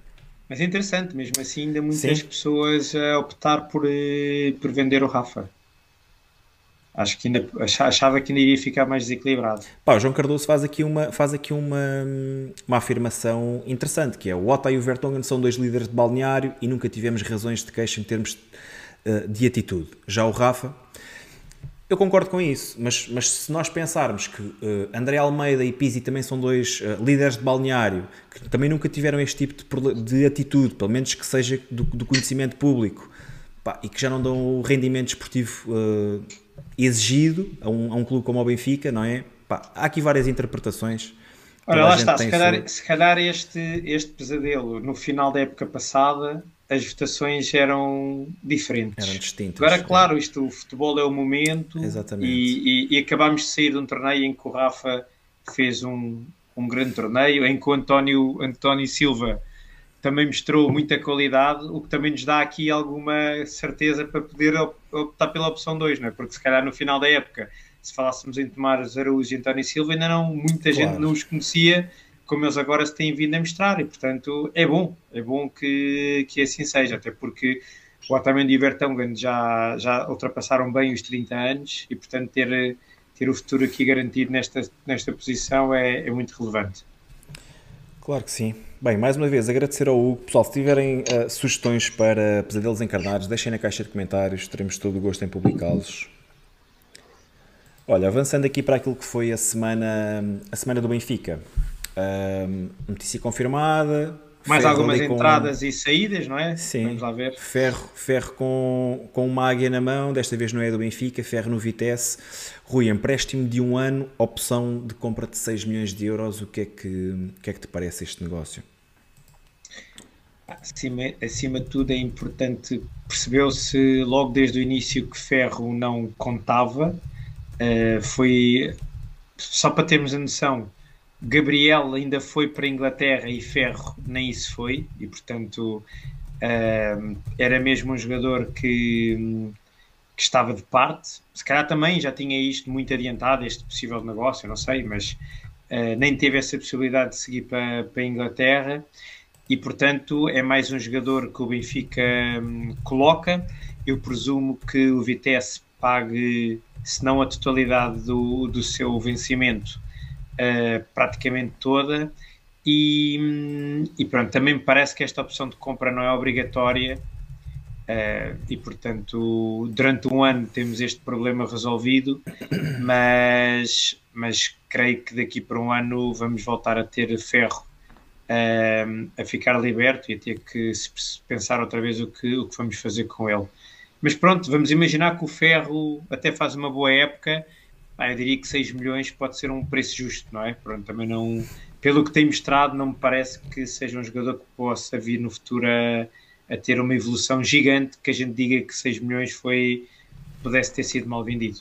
Mas é interessante, mesmo assim, ainda muitas Sim. pessoas a optar por, eh, por vender o Rafa. Acho que ainda achava que ainda iria ficar mais desequilibrado. Pá, o João Cardoso faz aqui uma, faz aqui uma, uma afirmação interessante, que é o Otto e o Vertonghen são dois líderes de balneário e nunca tivemos razões de queixa em termos uh, de atitude. Já o Rafa eu concordo com isso, mas, mas se nós pensarmos que uh, André Almeida e Pizzi também são dois uh, líderes de balneário, que também nunca tiveram este tipo de, de atitude, pelo menos que seja do, do conhecimento público, pá, e que já não dão o rendimento esportivo uh, exigido a um, a um, clube como o Benfica, não é? Pá, há aqui várias interpretações. Olha, lá está, se calhar, sua... se calhar este, este pesadelo no final da época passada as votações eram diferentes. Eram distintas. Agora, claro, isto, o futebol é o momento Exatamente. E, e, e acabámos de sair de um torneio em que o Rafa fez um, um grande torneio, em que o António, António Silva também mostrou muita qualidade, o que também nos dá aqui alguma certeza para poder optar pela opção 2, não é? Porque se calhar no final da época, se falássemos em tomar Araújo e António Silva, ainda não, muita claro. gente não os conhecia como eles agora se têm vindo a mostrar, e portanto é bom, é bom que, que assim seja, até porque o Otamendi e o Vertonghen já, já ultrapassaram bem os 30 anos e portanto ter, ter o futuro aqui garantido nesta, nesta posição é, é muito relevante. Claro que sim. Bem, mais uma vez, agradecer ao Hugo. Pessoal, se tiverem uh, sugestões para pesadelos encarnados, deixem na caixa de comentários, teremos todo o gosto em publicá-los. Olha, avançando aqui para aquilo que foi a semana, a semana do Benfica notícia confirmada. Mais algumas entradas e saídas, não é? Sim. Vamos lá ver. Ferro, ferro com, com uma águia na mão, desta vez não é do Benfica, Ferro no Vitesse. Rui, empréstimo de um ano, opção de compra de 6 milhões de euros. O que é que, o que, é que te parece este negócio? Acima, acima de tudo é importante, percebeu-se logo desde o início que Ferro não contava. Uh, foi, só para termos a noção, Gabriel ainda foi para a Inglaterra e Ferro nem isso foi, e portanto uh, era mesmo um jogador que, que, estava de parte. Se calhar também já tinha isto muito adiantado, este possível negócio, não sei, mas uh, nem teve essa possibilidade de seguir para, para a Inglaterra. E portanto é mais um jogador que o Benfica um, coloca. Eu presumo que o Vitesse pague, se não a totalidade do, do seu vencimento, uh, praticamente toda. E, e, pronto, também me parece que esta opção de compra não é obrigatória uh, e, portanto, durante um ano temos este problema resolvido, mas, mas creio que daqui para um ano vamos voltar a ter ferro uh, a ficar liberto e a ter que pensar outra vez o que, o que vamos fazer com ele. mas pronto, vamos imaginar que o Ferro até faz uma boa época. Ah, eu diria que 6 milhões pode ser um preço justo, não é? Pronto, também não. Pelo que tem mostrado, não me parece que seja um jogador que possa vir no futuro a, a ter uma evolução gigante que a gente diga que 6 milhões foi pudesse ter sido mal vendido.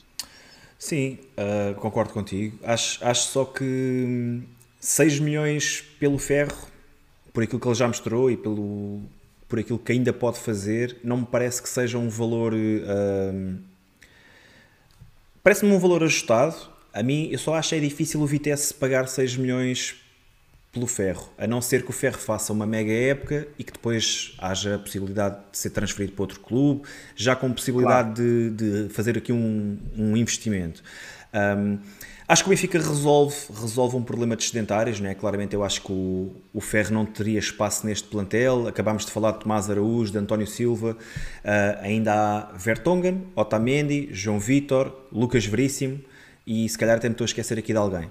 Sim, uh, concordo contigo. Acho, acho só que 6 milhões pelo ferro, por aquilo que ele já mostrou e pelo, por aquilo que ainda pode fazer, não me parece que seja um valor. Uh, Parece-me um valor ajustado. A mim, eu só acho é difícil o Vitesse pagar 6 milhões pelo Ferro, a não ser que o Ferro faça uma mega época e que depois haja a possibilidade de ser transferido para outro clube, já com possibilidade claro. de, de, fazer aqui um, um investimento. Um, acho que o Benfica resolve, resolve um problema de sedentários, né? claramente eu acho que o, o Ferro não teria espaço neste plantel, acabámos de falar de Tomás Araújo, de António Silva, uh, ainda há Vertonghen, Otamendi, João Vitor, Lucas Veríssimo e se calhar até me estou a esquecer aqui de alguém.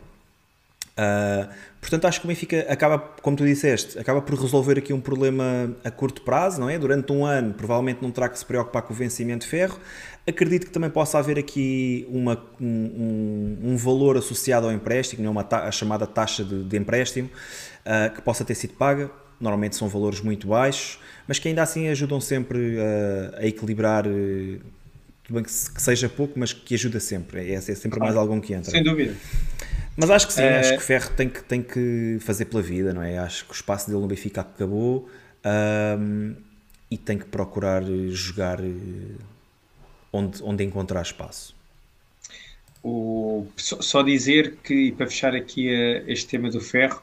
Uh, portanto, acho que o Benfica acaba, como tu disseste, acaba por resolver aqui um problema a curto prazo, não é? Durante um ano, provavelmente não terá que se preocupar com o vencimento de ferro. Acredito que também possa haver aqui uma, um, um, valor associado ao empréstimo, não é? uma ta a chamada taxa de, de empréstimo, uh, que possa ter sido paga. Normalmente são valores muito baixos, mas que ainda assim ajudam sempre uh, a equilibrar. tudo bem que, que, seja pouco, mas que ajuda sempre. É, é sempre mais algum que entra. Sem dúvida. Mas acho que sim, acho que Ferro tem que, tem que fazer pela vida, não é? Acho que o espaço dele no Benfica acabou um, e tem que procurar jogar eh, onde, onde encontrar espaço. O, só dizer que, e para fechar aqui uh, este tema do Ferro,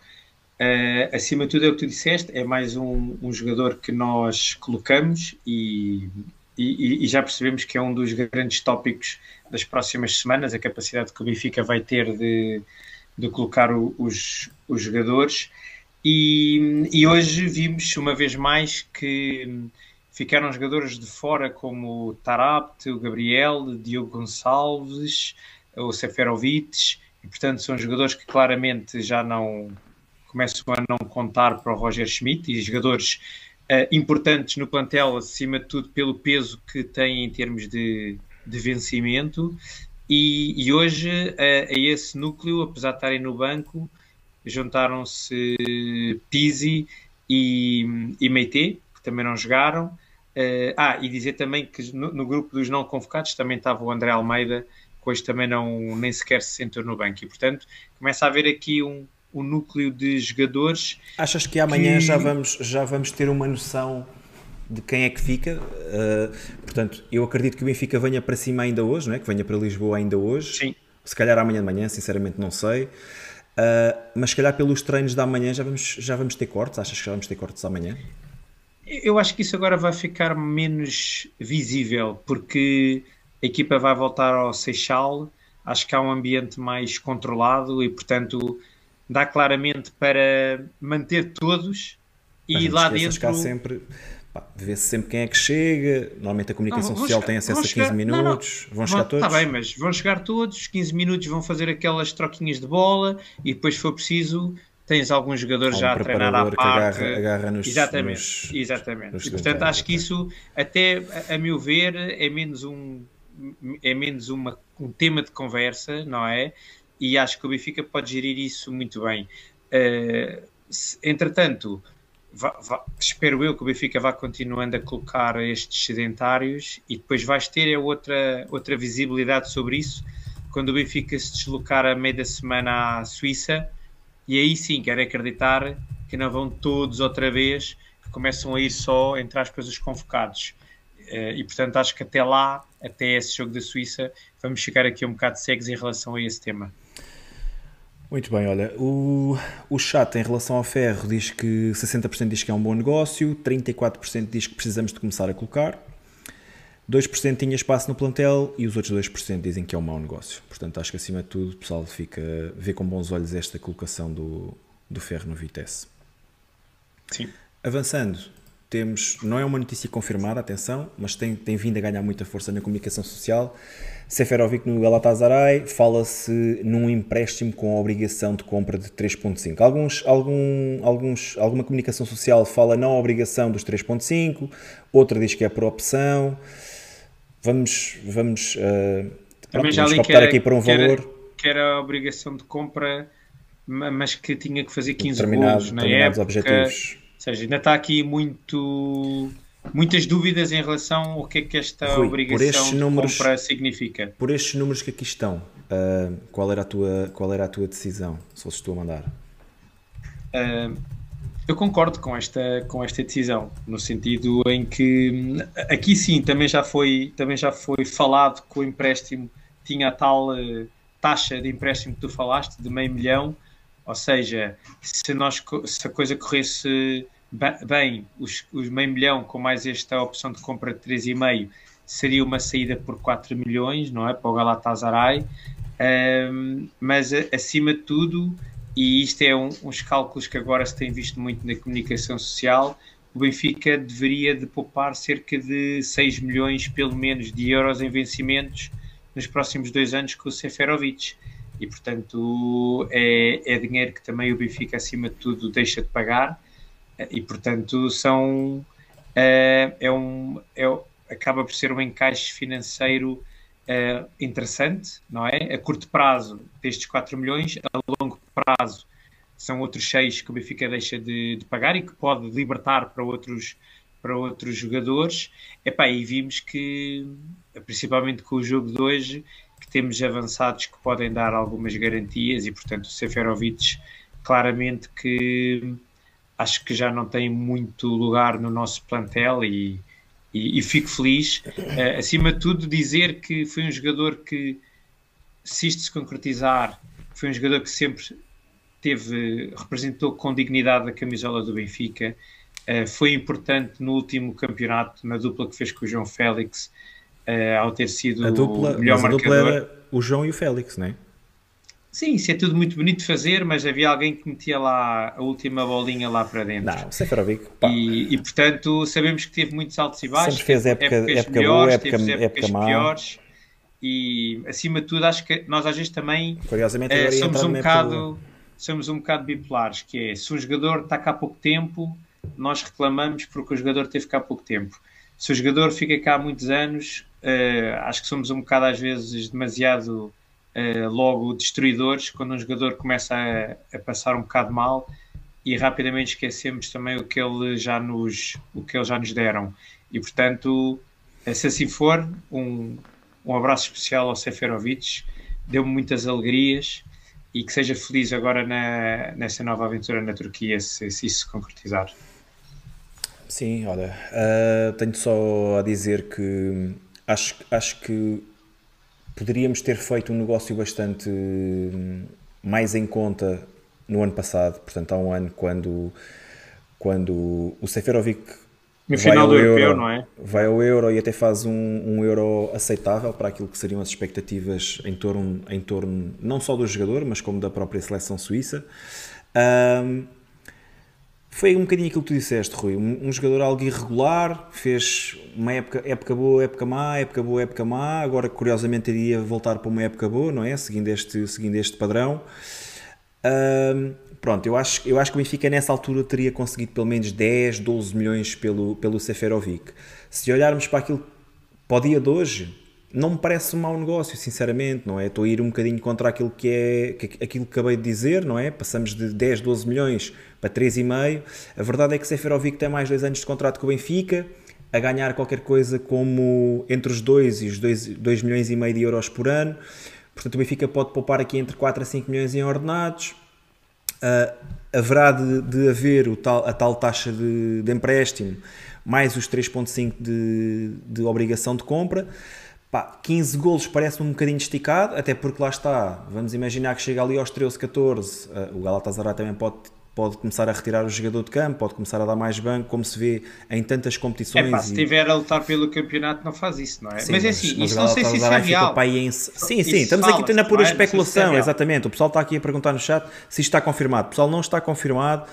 uh, acima de tudo é o que tu disseste, é mais um, um jogador que nós colocamos e, e, e, já percebemos que é um dos grandes tópicos das próximas semanas, a capacidade que o Benfica vai ter de, de colocar o, os, os jogadores. E, e, hoje vimos uma vez mais que ficaram jogadores de fora como o Tarapt, o Gabriel, o Diogo Gonçalves, o Seferovic, e portanto são jogadores que claramente já não começam a não contar para o Roger Schmidt e jogadores uh, importantes no plantel, acima de tudo pelo peso que têm em termos de, de vencimento e, e hoje a, a, esse núcleo, apesar de estarem no banco, juntaram-se Pizzi e, e Meite, que também não jogaram. Uh, ah, e dizer também que no, no, grupo dos não convocados também estava o André Almeida, que hoje também não, nem sequer se sentou no banco. E portanto começa a haver aqui um, um núcleo de jogadores. Achas que amanhã que... Já, vamos, já vamos ter uma noção de quem é que fica. Uh, portanto, eu acredito que o Benfica venha para cima ainda hoje, não é? que venha para Lisboa ainda hoje. Sim. Se calhar amanhã de manhã, sinceramente não sei. Uh, mas se calhar pelos treinos da manhã já vamos, já vamos ter cortes. Achas que já vamos ter cortes amanhã? Eu acho que isso agora vai ficar menos visível, porque a equipa vai voltar ao Seixal. Acho que há um ambiente mais controlado e, portanto, dá claramente para manter todos e lá dentro. Que há sempre vê-se sempre quem é que chega. Normalmente a comunicação não, social chegar, tem acesso a 15 chegar, minutos. Não, não. Vão chegar vão, todos? Está bem, mas vão chegar todos. 15 minutos vão fazer aquelas troquinhas de bola e depois, se for preciso, tens alguns jogadores já a treinar à parte. Agarra, agarra nos, exatamente, nos, exatamente. Nos e, portanto, acho que isso, até a, a meu ver, é menos um é menos uma, um tema de conversa, não é? E acho que o Benfica pode gerir isso muito bem. Uh, se, entretanto, espero eu que o Benfica vá continuando a colocar estes sedentários e depois vais ter outra, outra visibilidade sobre isso quando o Benfica se deslocar a meio da semana à Suíça. E aí sim quero acreditar que não vão todos outra vez que começam a ir só entre aspas os convocados. Eh, e portanto acho que até lá até esse jogo da Suíça vamos ficar aqui um bocado cegos em relação a esse tema muito bem, olha, o, o chat em relação ao ferro diz que 60% diz que é um bom negócio, 34% diz que precisamos de começar a colocar, 2% tinha espaço no plantel e os outros 2% dizem que é um mau negócio. Portanto, acho que acima de tudo o pessoal fica, vê com bons olhos esta colocação do, do ferro no Vitesse. Sim. Avançando, temos, não é uma notícia confirmada, atenção, mas tem, tem vindo a ganhar muita força na comunicação social Seferovic no Galatasaray, fala-se num empréstimo com a obrigação de compra de 3.5. Alguns, algum, alguns, alguma comunicação social fala na obrigação dos 3.5, outra diz que é por opção. vamos, vamos, uh, já li que era, aqui para um que valor. Era, que era a obrigação de compra, mas que tinha que fazer 15 gols na época. Objetivos. Ou seja, ainda está aqui muito muitas dúvidas em relação ao que é que esta Rui, obrigação de números, compra significa. Por estes números que aqui estão, uh, qual, era a tua, qual era a tua decisão, se fosses tu a mandar? Uh, eu concordo com esta, com esta decisão, no sentido em que aqui sim também já foi, também já foi falado que o empréstimo tinha a tal uh, taxa de empréstimo que tu falaste, de meio milhão, ou seja, se, nós, se a coisa corresse bem, os, os meio milhão com mais esta opção de compra de 3,5 seria uma saída por 4 milhões, não é? Para o Galatasaray, um, mas acima de tudo, e isto é um, uns cálculos que agora se tem visto muito na comunicação social, o Benfica deveria de poupar cerca de 6 milhões, pelo menos, de euros em vencimentos nos próximos dois anos com o Seferovic. E, portanto, é, é dinheiro que também o Benfica, acima de tudo, deixa de pagar e portanto são é, é um é, acaba por ser um encaixe financeiro é, interessante, não é? A curto prazo destes 4 milhões, a longo prazo são outros 6 que o Benfica deixa de, de, pagar e que pode libertar para outros para outros jogadores. Epá, e vimos que, principalmente com o jogo de hoje, que temos avançados que podem dar algumas garantias e, portanto, o Seferovic claramente que acho que já não tem muito lugar no nosso plantel e, e, e fico feliz. Uh, acima de tudo, dizer que foi um jogador que, se isto se concretizar, foi um jogador que sempre teve, representou com dignidade a camisola do Benfica. Uh, foi importante no último campeonato, na dupla que fez com o João Félix, uh, ao ter sido a dupla, o melhor marcador. A dupla era o João e o Félix, não é? Sim, isso é tudo muito bonito de fazer, mas havia alguém que metia lá a última bolinha lá para dentro. Não, Seferovic. E, e portanto sabemos que teve muitos altos e baixos. Sempre fez época, épocas época melhores, boa, época, teve época má. piores. E acima de tudo, acho que nós às vezes também eh, somos um bocado somos um bocado bipolares, que é se um jogador está cá há pouco tempo, nós reclamamos porque o jogador teve cá há pouco tempo. Se o jogador fica cá há muitos anos, uh, acho que somos um bocado às vezes demasiado uh, logo destruidores quando um jogador começa a, a, passar um bocado mal e rapidamente esquecemos também o que ele já nos, o que eles já nos deram. E portanto, eh, se assim for, um, um abraço especial ao Seferovic, deu-me muitas alegrias e que seja feliz agora na, nessa nova aventura na Turquia, se, se isso se concretizar. Sim, olha, uh, tenho só a dizer que acho, acho que poderíamos ter feito um negócio bastante hum, mais em conta no ano passado, portanto há um ano quando, quando o Seferovic no vai ao europeu, euro, não é? vai ao euro e até faz um, um, euro aceitável para aquilo que seriam as expectativas em torno, em torno não só do jogador, mas como da própria seleção suíça. Um, foi um bocadinho aquilo que tu disseste, Rui. Um, um, jogador algo irregular, fez uma época, época boa, época má, época boa, época má. Agora, curiosamente, iria voltar para uma época boa, não é? Seguindo este, seguindo este padrão. Um, pronto, eu acho, eu acho que o Benfica nessa altura teria conseguido pelo menos 10, 12 milhões pelo, pelo Seferovic. Se olharmos para aquilo, para o dia de hoje, não me parece um mau negócio, sinceramente, não é? Estou a ir um bocadinho contra aquilo que é que, aquilo que acabei de dizer, não é? Passamos de 10, 12 milhões para 3,5. A verdade é que Seferovic tem mais dois anos de contrato com o Benfica, a ganhar qualquer coisa como entre os 2 e os 2, 2 milhões e meio de euros por ano. Portanto, o Benfica pode poupar aqui entre 4 a 5 milhões em ordenados. Uh, haverá de, de haver tal, a tal taxa de, de empréstimo, mais os 3,5 de, de obrigação de compra. Pá, 15 golos parece-me um bocadinho esticado, até porque lá está, vamos imaginar que chega ali aos 13, 14, uh, o Galatasaray também pode, pode começar a retirar o jogador de campo, pode começar a dar mais banco, como se vê em tantas competições. É pá, se estiver a lutar pelo campeonato não faz isso, não é? Sim, mas é assim, mas isso não sei se isso é real. Em... Sim, sim, estamos aqui na pura é? especulação, é exatamente. O pessoal está aqui a perguntar no chat se isto está confirmado. O pessoal não está confirmado.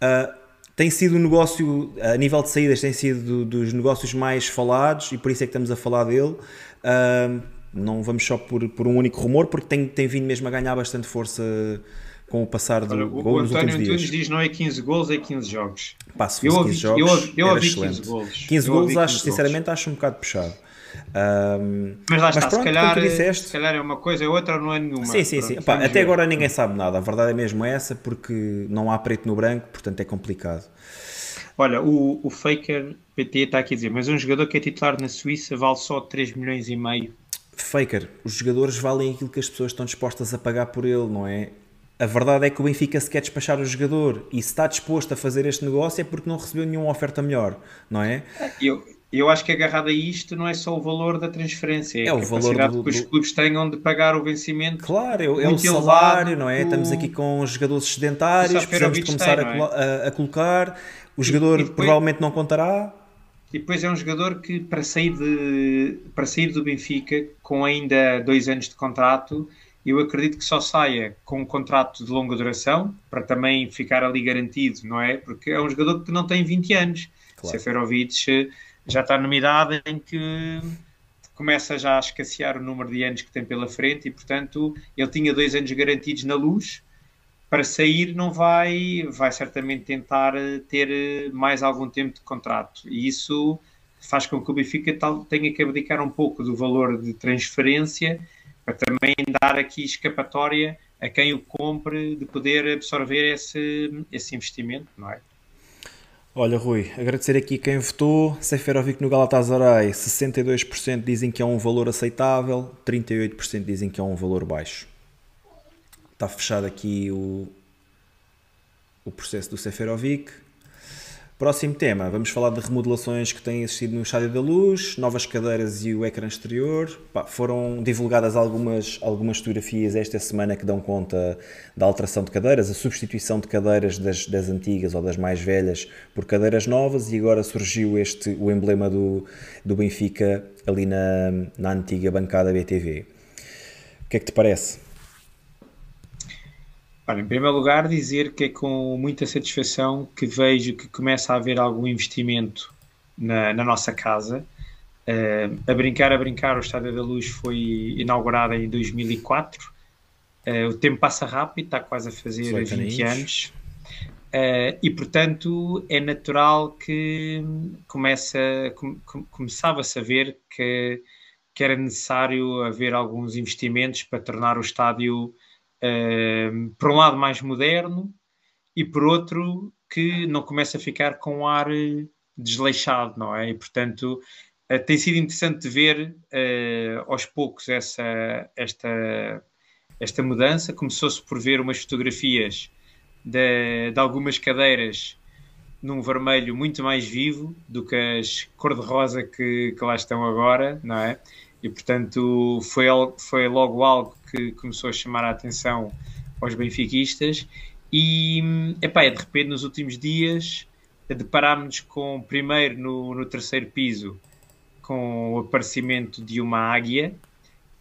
Uh, tem sido um negócio, a nível de saídas, tem sido dos negócios mais falados e por isso é que estamos a falar dele. Uh, não vamos só por, por um único rumor, porque tem, tem vindo mesmo a ganhar bastante força com o passar do Olha, gol o nos António últimos dias. diz não é 15 gols, é 15 jogos. Pá, se Eu fosse ouvi, 15 jogos, eu ouvi, eu era ouvi excelente. 15 gols. 15 Eu gols, ouvi acho, 15 sinceramente, acho um bocado puxado. Ahm, Mas lá está, pronto, se, calhar, disseste, se calhar é uma coisa, é outra, não é nenhuma. Sim, sim, sim. Pronto, Pá, vamos até ver. agora ninguém sabe nada. A verdade é mesmo essa, porque não há preto no branco, portanto é complicado. Olha, o, o Faker PT está aqui a dizer, mas um jogador que é titular na Suíça vale só 3 milhões e meio. Faker, os jogadores valem aquilo que as pessoas estão dispostas a pagar por ele, não é? A verdade é que o Benfica se quer despachar o jogador e se está disposto a fazer este negócio é porque não recebeu nenhuma oferta melhor, não é? Eu, eu acho que agarrado a isto não é só o valor da transferência, é, É o valor do- que os clubes tenham de pagar o vencimento. Claro, é, o- é o salário, elevado não é? Estamos aqui com jogadores do sedentários, precisamos de começar tem, a, é? a- a colocar. O jogador e depois- provavelmente não contará. E depois é um jogador que para sair, de, para sair do Benfica com ainda dois anos de contrato, eu acredito que só saia com um contrato de longa duração, para também ficar ali garantido, não é? Porque é um jogador que não tem 20 anos. Claro. Seferovic eh, já está numa idade em que começa já a escassear o número de anos que tem pela frente e, portanto, ele tinha dois anos garantidos na luz. Para sair, não vai, vai certamente tentar eh, ter eh, mais algum tempo de contrato. E isso faz com que o Benfica tenha que abdicar um pouco do valor de transferência para também dar aqui escapatória a quem o compre de poder absorver esse, esse investimento, não é? Olha, Rui, agradecer aqui quem votou. Seferovic no Galatasaray, 62% dizem que é um valor aceitável, 38% dizem que é um valor baixo. Está fechado aqui o, o processo do Seferovic. Próximo tema, vamos falar de remodelações que têm existido no Estádio da Luz, novas cadeiras e o ecrã exterior. Pá, foram divulgadas algumas, algumas fotografias esta semana que dão conta da alteração de cadeiras, a substituição de cadeiras das, das antigas ou das mais velhas por cadeiras novas e agora surgiu este, o emblema do, do Benfica ali na, na antiga bancada BTV. O que é que te parece? Olha, em primeiro lugar, dizer que é com muita satisfação que vejo que começa a haver algum investimento na, na nossa casa. Eh, a brincar, a brincar, o Estádio da Luz foi inaugurado em 2004. Eh, o tempo passa rápido, está quase a fazer 18 20 aninhos. anos. Eh, e, portanto, é natural que começa, com, com- começava-se a ver que, que era necessário haver alguns investimentos para tornar o estádio Uh, por um lado mais moderno e por outro que não começa a ficar com um ar eh, desleixado, não é? E portanto uh, tem sido interessante ver uh, aos poucos essa, esta, esta mudança. Começou-se por ver umas fotografias de, de algumas cadeiras num vermelho muito mais vivo do que as cor-de-rosa que, que lá estão agora, não é? E portanto foi, foi logo algo que começou a chamar a atenção aos benfiquistas e epá, de repente nos últimos dias deparámos-nos com primeiro no, no terceiro piso com o aparecimento de uma águia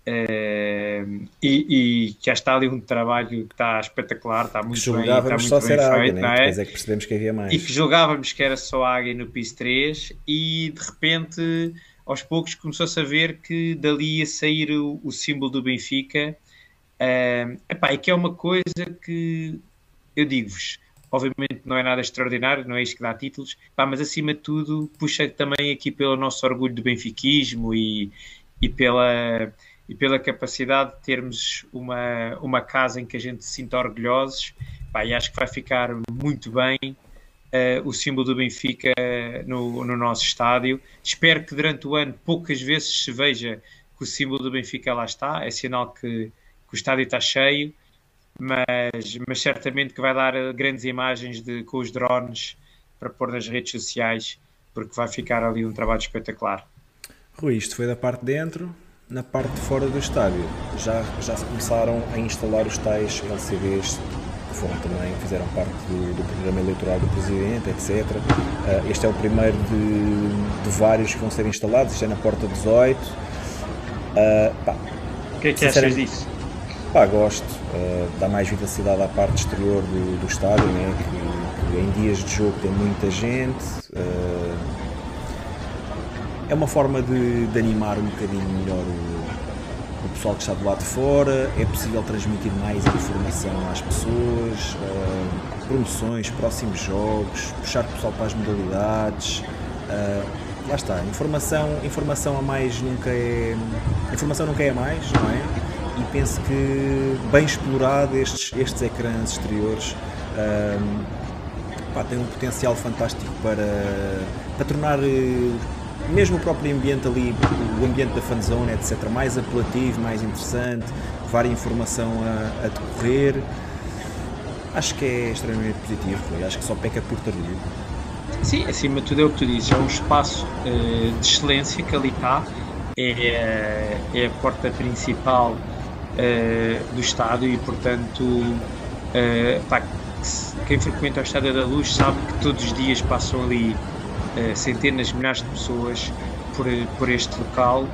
eh, e, e que já está ali um trabalho que está espetacular, está muito bem, está muito só bem ser feito, né? não é? depois é que percebemos que havia e mais. que julgávamos que era só águia no piso 3 e de repente aos poucos começou-se a ver que dali ia sair o, o símbolo do Benfica Ah, epá, é que é uma coisa que eu digo-vos obviamente não é nada extraordinário, não é isto que dá títulos, mas acima de tudo puxa também aqui pelo nosso orgulho do benfiquismo e, e, pela, e pela capacidade de termos uma, uma casa em que a gente se sinta orgulhosos, pá, e acho que vai ficar muito bem eh, o símbolo do Benfica no, no nosso estádio. Espero que durante o ano poucas vezes se veja que o símbolo do Benfica lá está, é sinal que o estádio está cheio, mas, mas certamente que vai dar eh, grandes imagens de, com os drones para pôr nas redes sociais, porque vai ficar ali um trabalho espetacular. Rui, isto foi da parte de dentro. Na parte de fora do estádio já, já se começaram a instalar os tais LCDs que foram também, fizeram parte do, do programa eleitoral do Presidente, etc. Uh, este é o primeiro de, de, vários que vão ser instalados, isto é na porta 18. Uh, pá, o que é que achas disso? Pá, gosto, uh, dá mais vivacidade à parte exterior do, do estádio, né? que, que, em dias de jogo tem muita gente. Uh, é uma forma de, de, animar um bocadinho melhor o, o pessoal que está do lado de fora, é possível transmitir mais informação às pessoas, uh, promoções, próximos jogos, puxar o pessoal para as modalidades. Lá está, informação, informação a mais nunca é. Informação nunca é mais, não é? E penso que bem explorado estes, estes ecrãs exteriores uh, pá, têm um potencial fantástico para, para tornar mesmo o próprio ambiente ali, o ambiente da fanzone, etc., mais apelativo, mais interessante, várias informação a, a decorrer, acho que é extremamente positivo. Acho que só peca por tardio. Sim, acima de tudo é o que tu dizes, é um espaço uh, de excelência que ali está, é, é a porta principal do estádio e, portanto, uh, pá, quem frequenta o Estádio da Luz sabe que todos os dias passam ali uh, centenas, milhares de pessoas por, por este local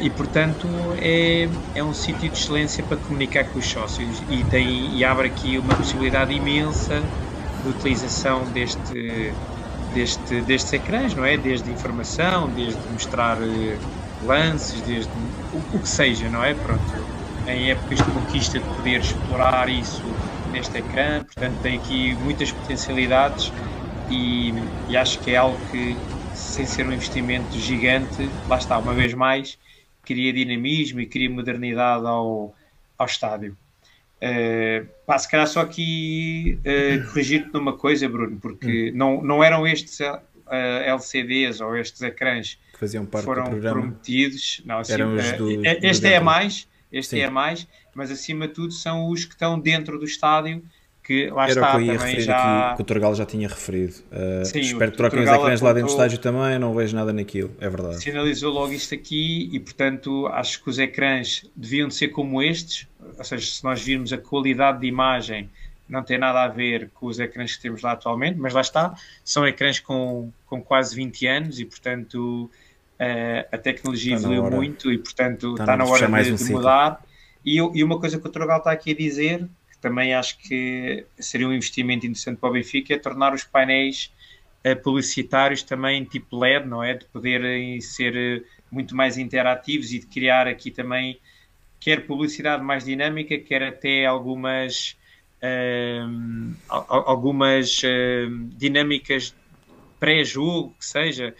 e, portanto, é, é um sítio de excelência para comunicar com os sócios e, tem, e abre aqui uma possibilidade imensa de utilização deste, deste, destes ecrãs, não é? Desde informação, desde mostrar lances, desde o, o, que seja, não é? Pronto, em épocas de conquista de poder explorar isso neste ecrã, portanto tem aqui muitas potencialidades e, e, acho que é algo que, sem ser um investimento gigante, lá está, uma vez mais, cria dinamismo e cria modernidade ao, ao estádio. Uh, pá, se calhar só aqui uh, corrigir-te numa coisa, Bruno, porque hum. não, não eram estes uh, eh, LCDs ou estes ecrãs que faziam parte foram do programa. prometidos. Não, assim, do, este do é mais, este Sim. é mais, mas acima de tudo são os que estão dentro do estádio que lá Era está o que eu ia também referir já... aqui, que o Turgal já tinha referido. Uh, Sim, espero que troquem os ecrãs lá dentro do estágio também, não vejo nada naquilo, é verdade. sinalizou logo isto aqui e, portanto, acho que os ecrãs deviam de ser como estes, ou seja, se nós virmos a qualidade de imagem, não tem nada a ver com os ecrãs que temos lá atualmente, mas lá está, são ecrãs com, com quase 20 anos e, portanto, eh, a tecnologia na evoluiu muito e, portanto, Está está, na hora de um de mudar. E, e uma coisa que o Trogal está aqui a dizer, que também acho que seria um investimento interessante para o Benfica, é tornar os painéis eh, publicitários também tipo LED, não é? De poderem ser eh, muito mais interativos e de criar aqui também quer publicidade mais dinâmica, quer até algumas ehm, al- al- algumas ehm, dinâmicas pré-jogo, que seja,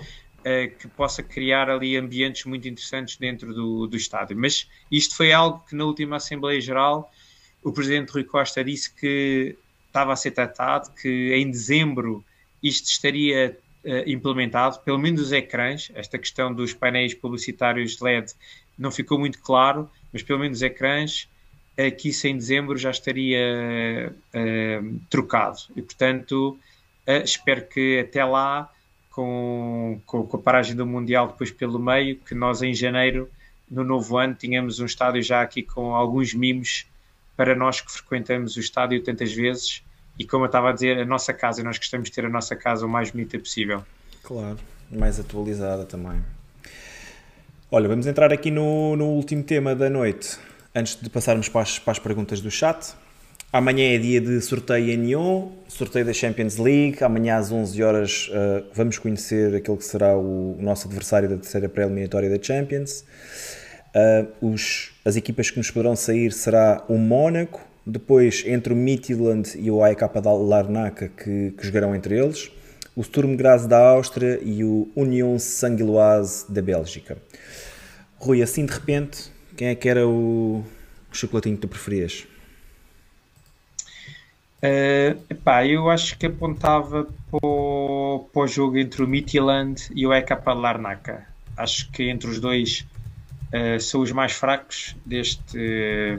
que possa criar ali ambientes muito interessantes dentro do, do estádio. Mas isto foi algo que na última Assembleia Geral o Presidente Rui Costa disse que estava a ser tratado, que em dezembro isto estaria eh, implementado, pelo menos os ecrãs, esta questão dos painéis publicitários LED não ficou muito claro, mas pelo menos os ecrãs, eh, que isso em dezembro já estaria eh, trocado. E, portanto, eh, espero que até lá, com, com, com a paragem do Mundial depois pelo meio, que nós em janeiro, no novo ano, tínhamos um estádio já aqui com alguns mimos para nós que frequentamos o estádio tantas vezes e como eu estava a dizer, a nossa casa, nós gostamos de ter a nossa casa o mais bonita possível. Claro, mais atualizada também. Olha, vamos entrar aqui no, no último tema da noite, antes de passarmos para as, para as perguntas do chat. Amanhã é dia de sorteio em Nyon, sorteio da Champions League. Amanhã às 11 horas uh, vamos conhecer aquele que será o, o nosso adversário da terceira pré-eliminatória da Champions. Uh, os, as equipas que nos poderão sair será o Mónaco, depois entre o Midtjylland e o AEK Larnaca que, que jogarão entre eles, o Sturm Graz da Áustria e o Union Saint-Gilloise da Bélgica. Rui, assim de repente, quem é que era o, o chocolatinho que tu preferias? Uh, epá, eu acho que apontava para o, para o jogo entre o Midtjylland e o EK Larnaca. Acho que entre os dois uh, são os mais fracos deste,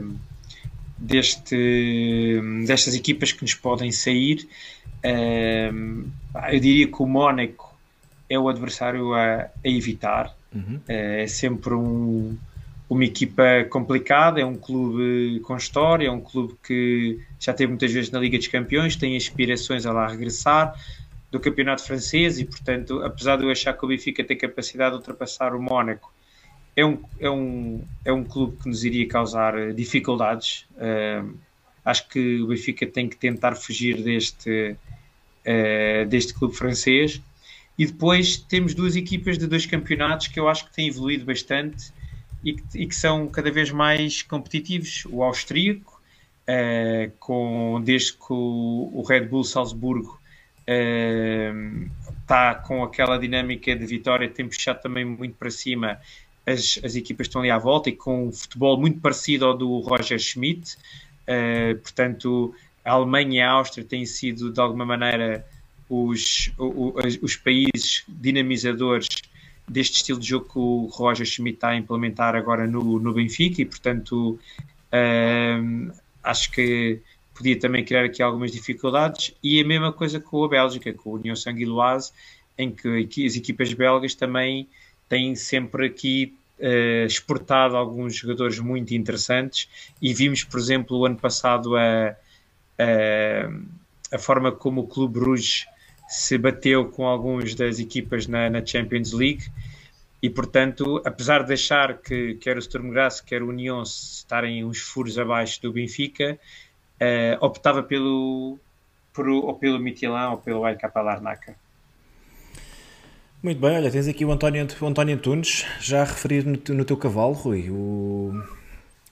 deste, destas equipas que nos podem sair. Uh, eu diria que o Mónaco é o adversário a, a evitar. Uhum. É sempre um, uma equipa complicada, é um clube com história, é um clube que já teve muitas vezes na Liga dos Campeões, tem aspirações a lá regressar do campeonato francês e, portanto, apesar de eu achar que o Benfica tem capacidade de ultrapassar o Mónaco, é um, é um, é um clube que nos iria causar dificuldades. Uh, acho que o Benfica tem que tentar fugir deste, uh, deste clube francês. E depois temos duas equipas de dois campeonatos que eu acho que têm evoluído bastante e que, e que são cada vez mais competitivos. O austríaco, uh, com, desde que o, o Red Bull Salzburgo está uh, com aquela dinâmica de vitória, tem puxado também muito para cima. As, as equipas estão ali à volta e com um futebol muito parecido ao do Roger Schmidt. Uh, portanto, a Alemanha e a Áustria têm sido, de alguma maneira, os, os, os países dinamizadores deste estilo de jogo que o Roger Schmidt está a implementar agora no, no Benfica e, portanto, uh, acho que podia também criar aqui algumas dificuldades. E a mesma coisa com a Bélgica, com a União Sanguiloise, em que as equipas belgas também têm sempre aqui uh, exportado alguns jogadores muito interessantes e vimos, por exemplo, o ano passado a, a, a forma como o Clube Bruges se bateu com alguns das equipas na, na Champions League e portanto, apesar de achar que quer o Sturm Graz, quer o União estarem uns furos abaixo do Benfica, uh, optava pelo, por, ou pelo Michelin ou pelo AEK Larnaca. Muito bem, olha, tens aqui o António, o António Antunes já a referir no, no teu cavalo, Rui, o,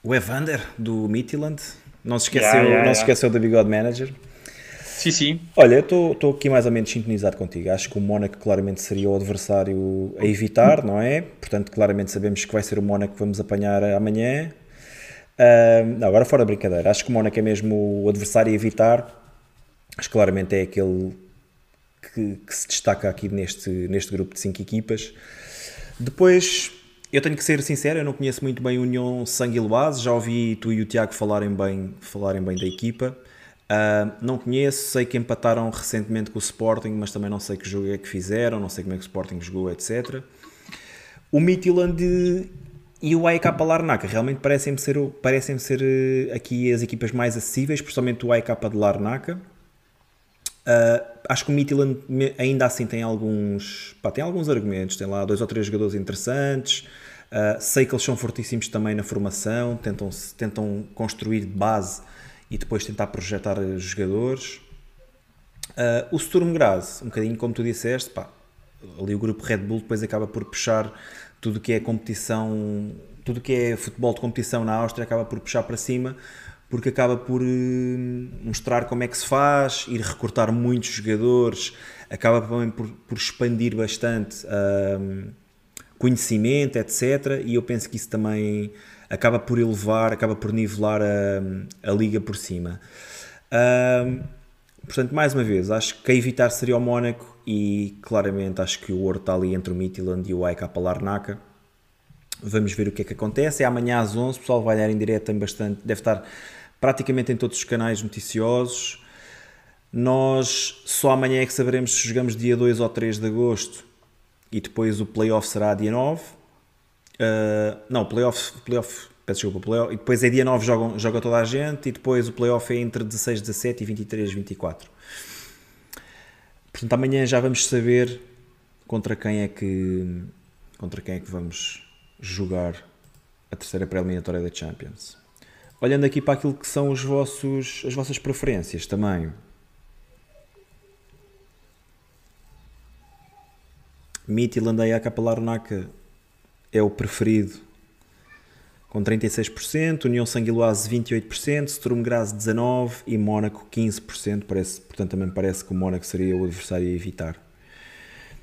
o Evander do Midtjylland, não se esqueceu, yeah, yeah, não yeah. se esqueceu da Bigode Manager. Sim, sim. Olha, eu estou aqui mais ou menos sintonizado contigo. Acho que o Mónaco claramente seria o adversário a evitar, não é? Portanto, claramente sabemos que vai ser o Mónaco que vamos apanhar amanhã. Uh, agora, fora da brincadeira, acho que o Mónaco é mesmo o adversário a evitar. Acho claramente é aquele que, que se destaca aqui neste, neste grupo de 5 equipas. Depois, eu tenho que ser sincero, eu não conheço muito bem a União Sanguiloise, já ouvi tu e o Tiago falarem bem, falarem bem da equipa. Uh, não conheço, sei que empataram recentemente com o Sporting, mas também não sei que jogo é que fizeram, não sei como é que o Sporting jogou, etc. O Midtjylland e o AEK Larnaca realmente parecem-me ser, parecem ser eh, aqui as equipas mais acessíveis, principalmente o AEK de Larnaca. Uh, acho que o Midtjylland ainda assim tem alguns, pá, tem alguns argumentos, tem lá dois ou três jogadores interessantes. Uh, sei que eles são fortíssimos também na formação, tentam, tentam construir base e depois tentar projetar jogadores. Uh, o Sturm Graz, um bocadinho como tu disseste, pá, ali o grupo Red Bull depois acaba por puxar tudo que é competição, tudo que é futebol de competição na Áustria acaba por puxar para cima, porque acaba por uh, mostrar como é que se faz, ir recortar muitos jogadores, acaba também por, por expandir bastante uh, conhecimento, etc. E eu penso que isso também acaba por elevar, acaba por nivelar a, a liga por cima. Um, portanto, mais uma vez, acho que a evitar seria o Mónaco e claramente acho que o Ouro está ali entre o Midtjylland e o AEK Larnaca. Vamos ver o que é que acontece. É amanhã às 11, o pessoal vai olhar em direto, bastante, deve estar praticamente em todos os canais noticiosos. Nós só amanhã é que saberemos se jogamos dia 2 ou 3 de agosto e depois o playoff será dia 9 Uh, não, playoff, playoff, peço desculpa, playoff, e depois é dia 9 jogam, joga toda a gente e depois o playoff é entre 16, 17 e 23, 24. Portanto, amanhã já vamos saber contra quem é que contra quem é que vamos jogar a terceira pré-eliminatória da Champions. Olhando aqui para aquilo que são os vossos, as vossas preferências também. Midtjylland e a Larnaca é o preferido com 36%, União Sanguiloise 28%, Sturm Graz 19% e Mónaco 15%. Parece, portanto, também parece que o Mónaco seria o adversário a evitar.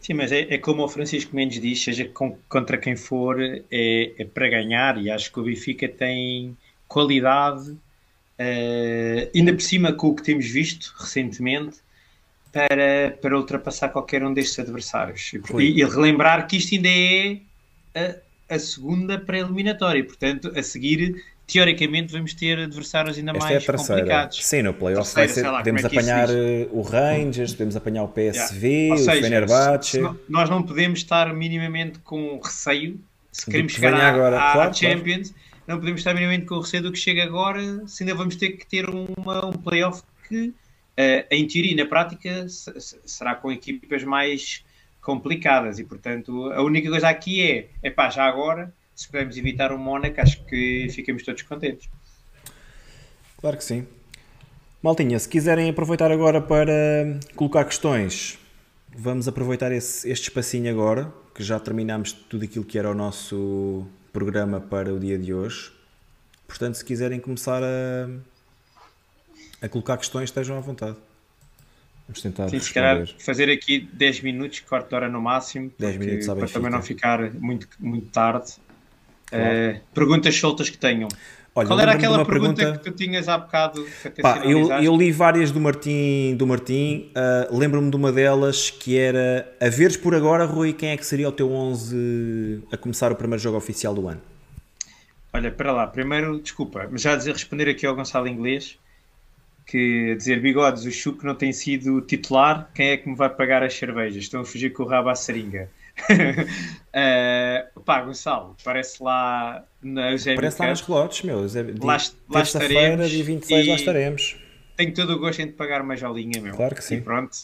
Sim, mas é, é como o Francisco Mendes diz, seja com, contra quem for, é, é, para ganhar e acho que o Benfica tem qualidade, uh, ainda por cima com o que temos visto recentemente, para, para ultrapassar qualquer um destes adversários. E, e relembrar que isto ainda é a, a segunda pré-eliminatória. Portanto, a seguir, teoricamente, vamos ter adversários ainda Esta mais é complicados. Sim, no playoff vai ser, lá, podemos é apanhar eh, o Rangers, podemos apanhar o PSV, yeah. seja, o Fenerbahçe. nós não podemos estar minimamente com receio, se queremos chegar à, agora. à claro, Champions, claro. não podemos estar minimamente com receio do que chega agora, se ainda vamos ter que ter uma, um playoff que, uh, em teoria e na prática, será com equipas mais complicadas e, portanto, a única coisa aqui é, é pá, já agora, se pudermos evitar o Mónaco, acho que ficamos todos contentes. Claro que sim. Maltinha, se quiserem aproveitar agora para colocar questões, vamos aproveitar esse, este espacinho agora, que já terminamos tudo aquilo que era o nosso programa para o dia de hoje. Portanto, se quiserem começar a, a colocar questões, estejam à vontade. Vamos tentar Sim, se calhar fazer aqui 10 minutos, corte de hora no máximo, 10 minutos para também não ficar muito, muito tarde. Claro. Uh, perguntas soltas que tenham. Olha, Qual era aquela pergunta, pergunta, que tu tinhas há bocado? Pá, eu, eu, li várias do Martim, do Martim uh, lembro-me de uma delas que era a veres por agora, Rui, quem é que seria o teu 11 a começar o primeiro jogo oficial do ano? Olha, para lá, primeiro, desculpa, mas já a dizer, responder aqui ao Gonçalo Inglês, que dizer bigodes, o Chuco não tem sido titular, quem é que me vai pagar as cervejas? Estão a fugir com o rabo à seringa. uh, pá, Gonçalo, parece lá na Eusébio Parece lá nos relotes, meu. Eusébio, lá, lá estaremos. dia 26, lá estaremos. Tenho todo o gosto em te pagar uma jolinha, meu. Claro que sim. E pronto.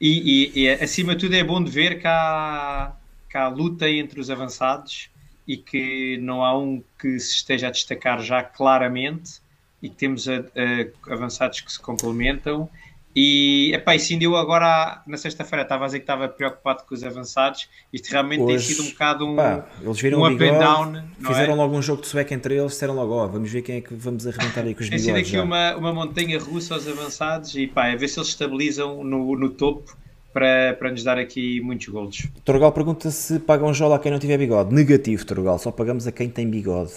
E, e, e, acima de tudo é bom de ver que há, que há luta entre os avançados e que não há um que se esteja a destacar já claramente e que temos a, a, avançados que se complementam e, epá, e sim, eu agora, na sexta-feira, estava a dizer que estava preocupado com os avançados. Isto realmente Hoje, tem sido um bocado um, pá, eles viram um up bigode, and down. Fizeram é? logo um jogo de sueco entre eles, disseram logo: ó, vamos ver quem é que vamos arrebentar aí com os. Tem sido aqui uma, uma montanha russa aos avançados e pá, a ver se eles estabilizam no, no topo para, para nos dar aqui muitos golos. Torgal pergunta se pagam jola a quem não tiver bigode. Negativo, Torgal, só pagamos a quem tem bigode.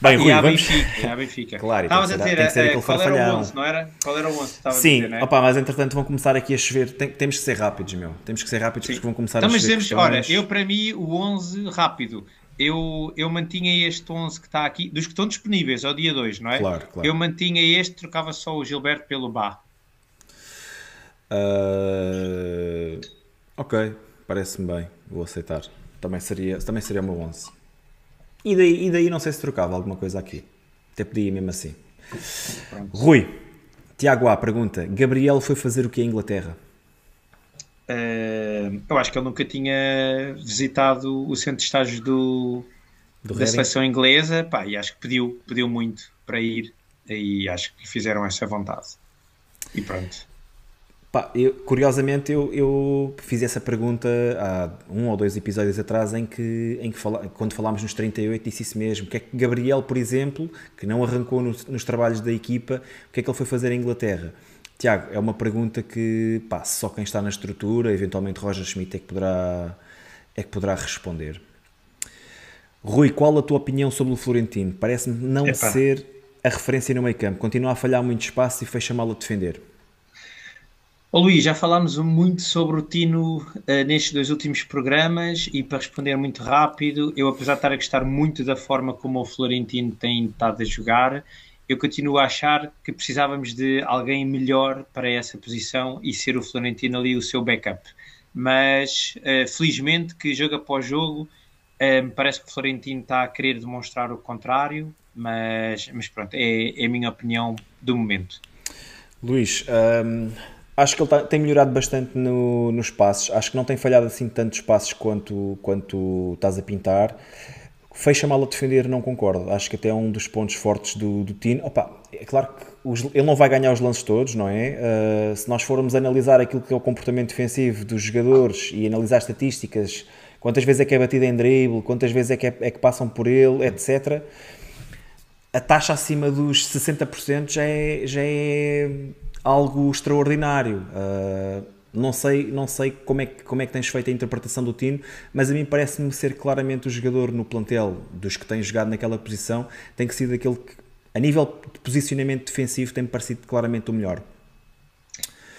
Bem, Rui, e vamos... Benfica, Benfica. Claro, Estavas a dizer, tem que ser aquele qual era o 11, não era? Qual era o 11 que Sim, dizer, né? opa, mas entretanto vão começar aqui a chover. Tem, temos que ser rápidos, meu. Temos que ser rápidos Sim. porque vão começar então, a chover. Temos, olha, eu para mim o 11 rápido. Eu, eu mantinha este 11 que está aqui, dos que estão disponíveis ao dia 2, não é? Claro, claro. Eu mantinha este, trocava só o Gilberto pelo Bá. Uh, ok, parece-me bem, vou aceitar. Também seria, também seria o meu 11. E daí, e daí não sei se trocava alguma coisa aqui. Até podia mesmo assim. Pronto. Rui, Tiago A pergunta: Gabriel foi fazer o que em Inglaterra? Uh, eu acho que ele nunca tinha visitado o centro de estágios do, do da seleção inglesa pá, e acho que pediu, pediu muito para ir e acho que fizeram essa vontade. E pronto. Pá, eu, curiosamente eu, eu, fiz essa pergunta há um ou dois episódios atrás em que, em que fala, quando falámos nos 38 disse isso mesmo, que é que Gabriel, por exemplo, que não arrancou nos, nos trabalhos da equipa, o que é que ele foi fazer em Inglaterra? Tiago, é uma pergunta que pá, só quem está na estrutura, eventualmente Roger Schmidt é que poderá, é que poderá responder. Rui, qual a tua opinião sobre o Florentino? Parece-me não Epa. ser a referência no meio campo, continua a falhar muito espaço e fecha mal a defender. Oh, Luís, já falámos muito sobre o Tino uh, nestes dois últimos programas e para responder muito rápido, eu apesar de estar a gostar muito da forma como o Florentino tem estado a jogar, eu continuo a achar que precisávamos de alguém melhor para essa posição e ser o Florentino ali o seu backup. Mas uh, felizmente que jogo após jogo uh, parece que o Florentino está a querer demonstrar o contrário, mas, mas pronto, é, é a minha opinião do momento. Luís, um acho que ele tá, tem melhorado bastante no, nos passos. Acho que não tem falhado assim tantos passos quanto, quanto estás a pintar. Fecha mal a defender, não concordo. Acho que até é um dos pontos fortes do, do Tino. Opa, é claro que os, ele não vai ganhar os lances todos, não é? Uh, se nós formos analisar aquilo que é o comportamento defensivo dos jogadores e analisar estatísticas, quantas vezes é que é batido em drible, quantas vezes é que, é, é que passam por ele, etc. A taxa acima dos 60% já é, já é algo extraordinário. Uh, não sei, não sei como, é que, como é que tens feito a interpretação do Tino, mas a mim parece-me ser claramente o jogador no plantel dos que têm jogado naquela posição, tem que ser aquele que, a nível de posicionamento defensivo, tem-me parecido claramente o melhor.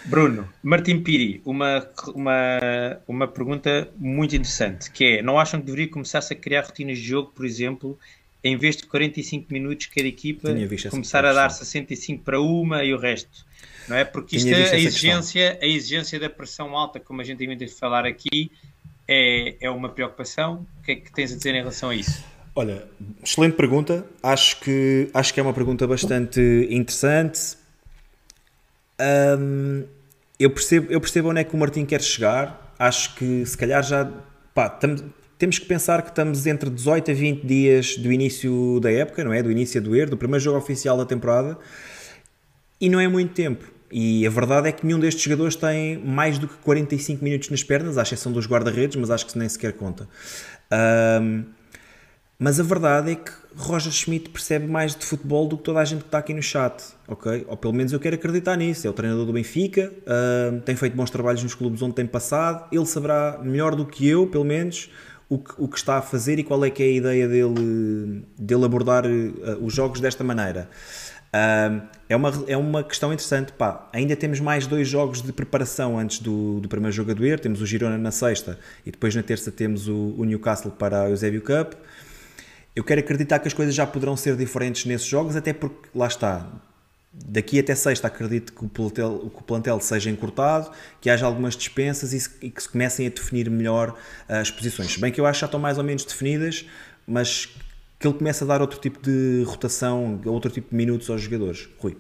Bruno, Martim Piri, uma, uma, uma pergunta muito interessante, que é, não acham que deveria começar-se a criar rotinas de jogo, por exemplo, em vez de 45 minutos cada equipa, começar a dar 65 para uma e o resto? Não é? Porque isto é a exigência, a exigência da pressão alta, como a gente tem de falar aqui, é, é uma preocupação. O que é que tens a dizer em relação a isso? Olha, excelente pergunta. Acho que, acho que é uma pergunta bastante interessante. Um, eu, percebo, eu percebo onde é que o Martim quer chegar. Acho que se calhar já pá, tam, temos que pensar que estamos entre 18 a 20 dias do início da época, não é? Do início do ER, do primeiro jogo oficial da temporada. E não é muito tempo. E a verdade é que nenhum destes jogadores tem mais do que 45 minutos nas pernas, à exceção dos guarda-redes, mas acho que nem sequer conta. Um, Mas a verdade é que Roger Schmidt percebe mais de futebol do que toda a gente que está aqui no chat, ok? Ou pelo menos eu quero acreditar nisso. É o treinador do Benfica, tem feito bons trabalhos nos clubes onde tem passado, ele saberá melhor do que eu, pelo menos, o que, o que está a fazer e qual é que é a ideia dele, dele abordar uh, os jogos desta maneira. É, uma, é uma questão interessante. Pá, ainda temos mais dois jogos de preparação antes do, do primeiro jogo a doer. Temos o Girona na sexta e depois na terça temos o, o Newcastle para a Eusébio Cup. Eu quero acreditar que as coisas já poderão ser diferentes nesses jogos, até porque lá está. Daqui até sexta acredito que o, plantel, que o plantel seja encurtado, que haja algumas dispensas e, se, e que se comecem a definir melhor uh, as posições. Se bem que eu acho que já estão mais ou menos definidas, mas que ele comece a dar outro tipo de rotação, outro tipo de minutos aos jogadores. Rui.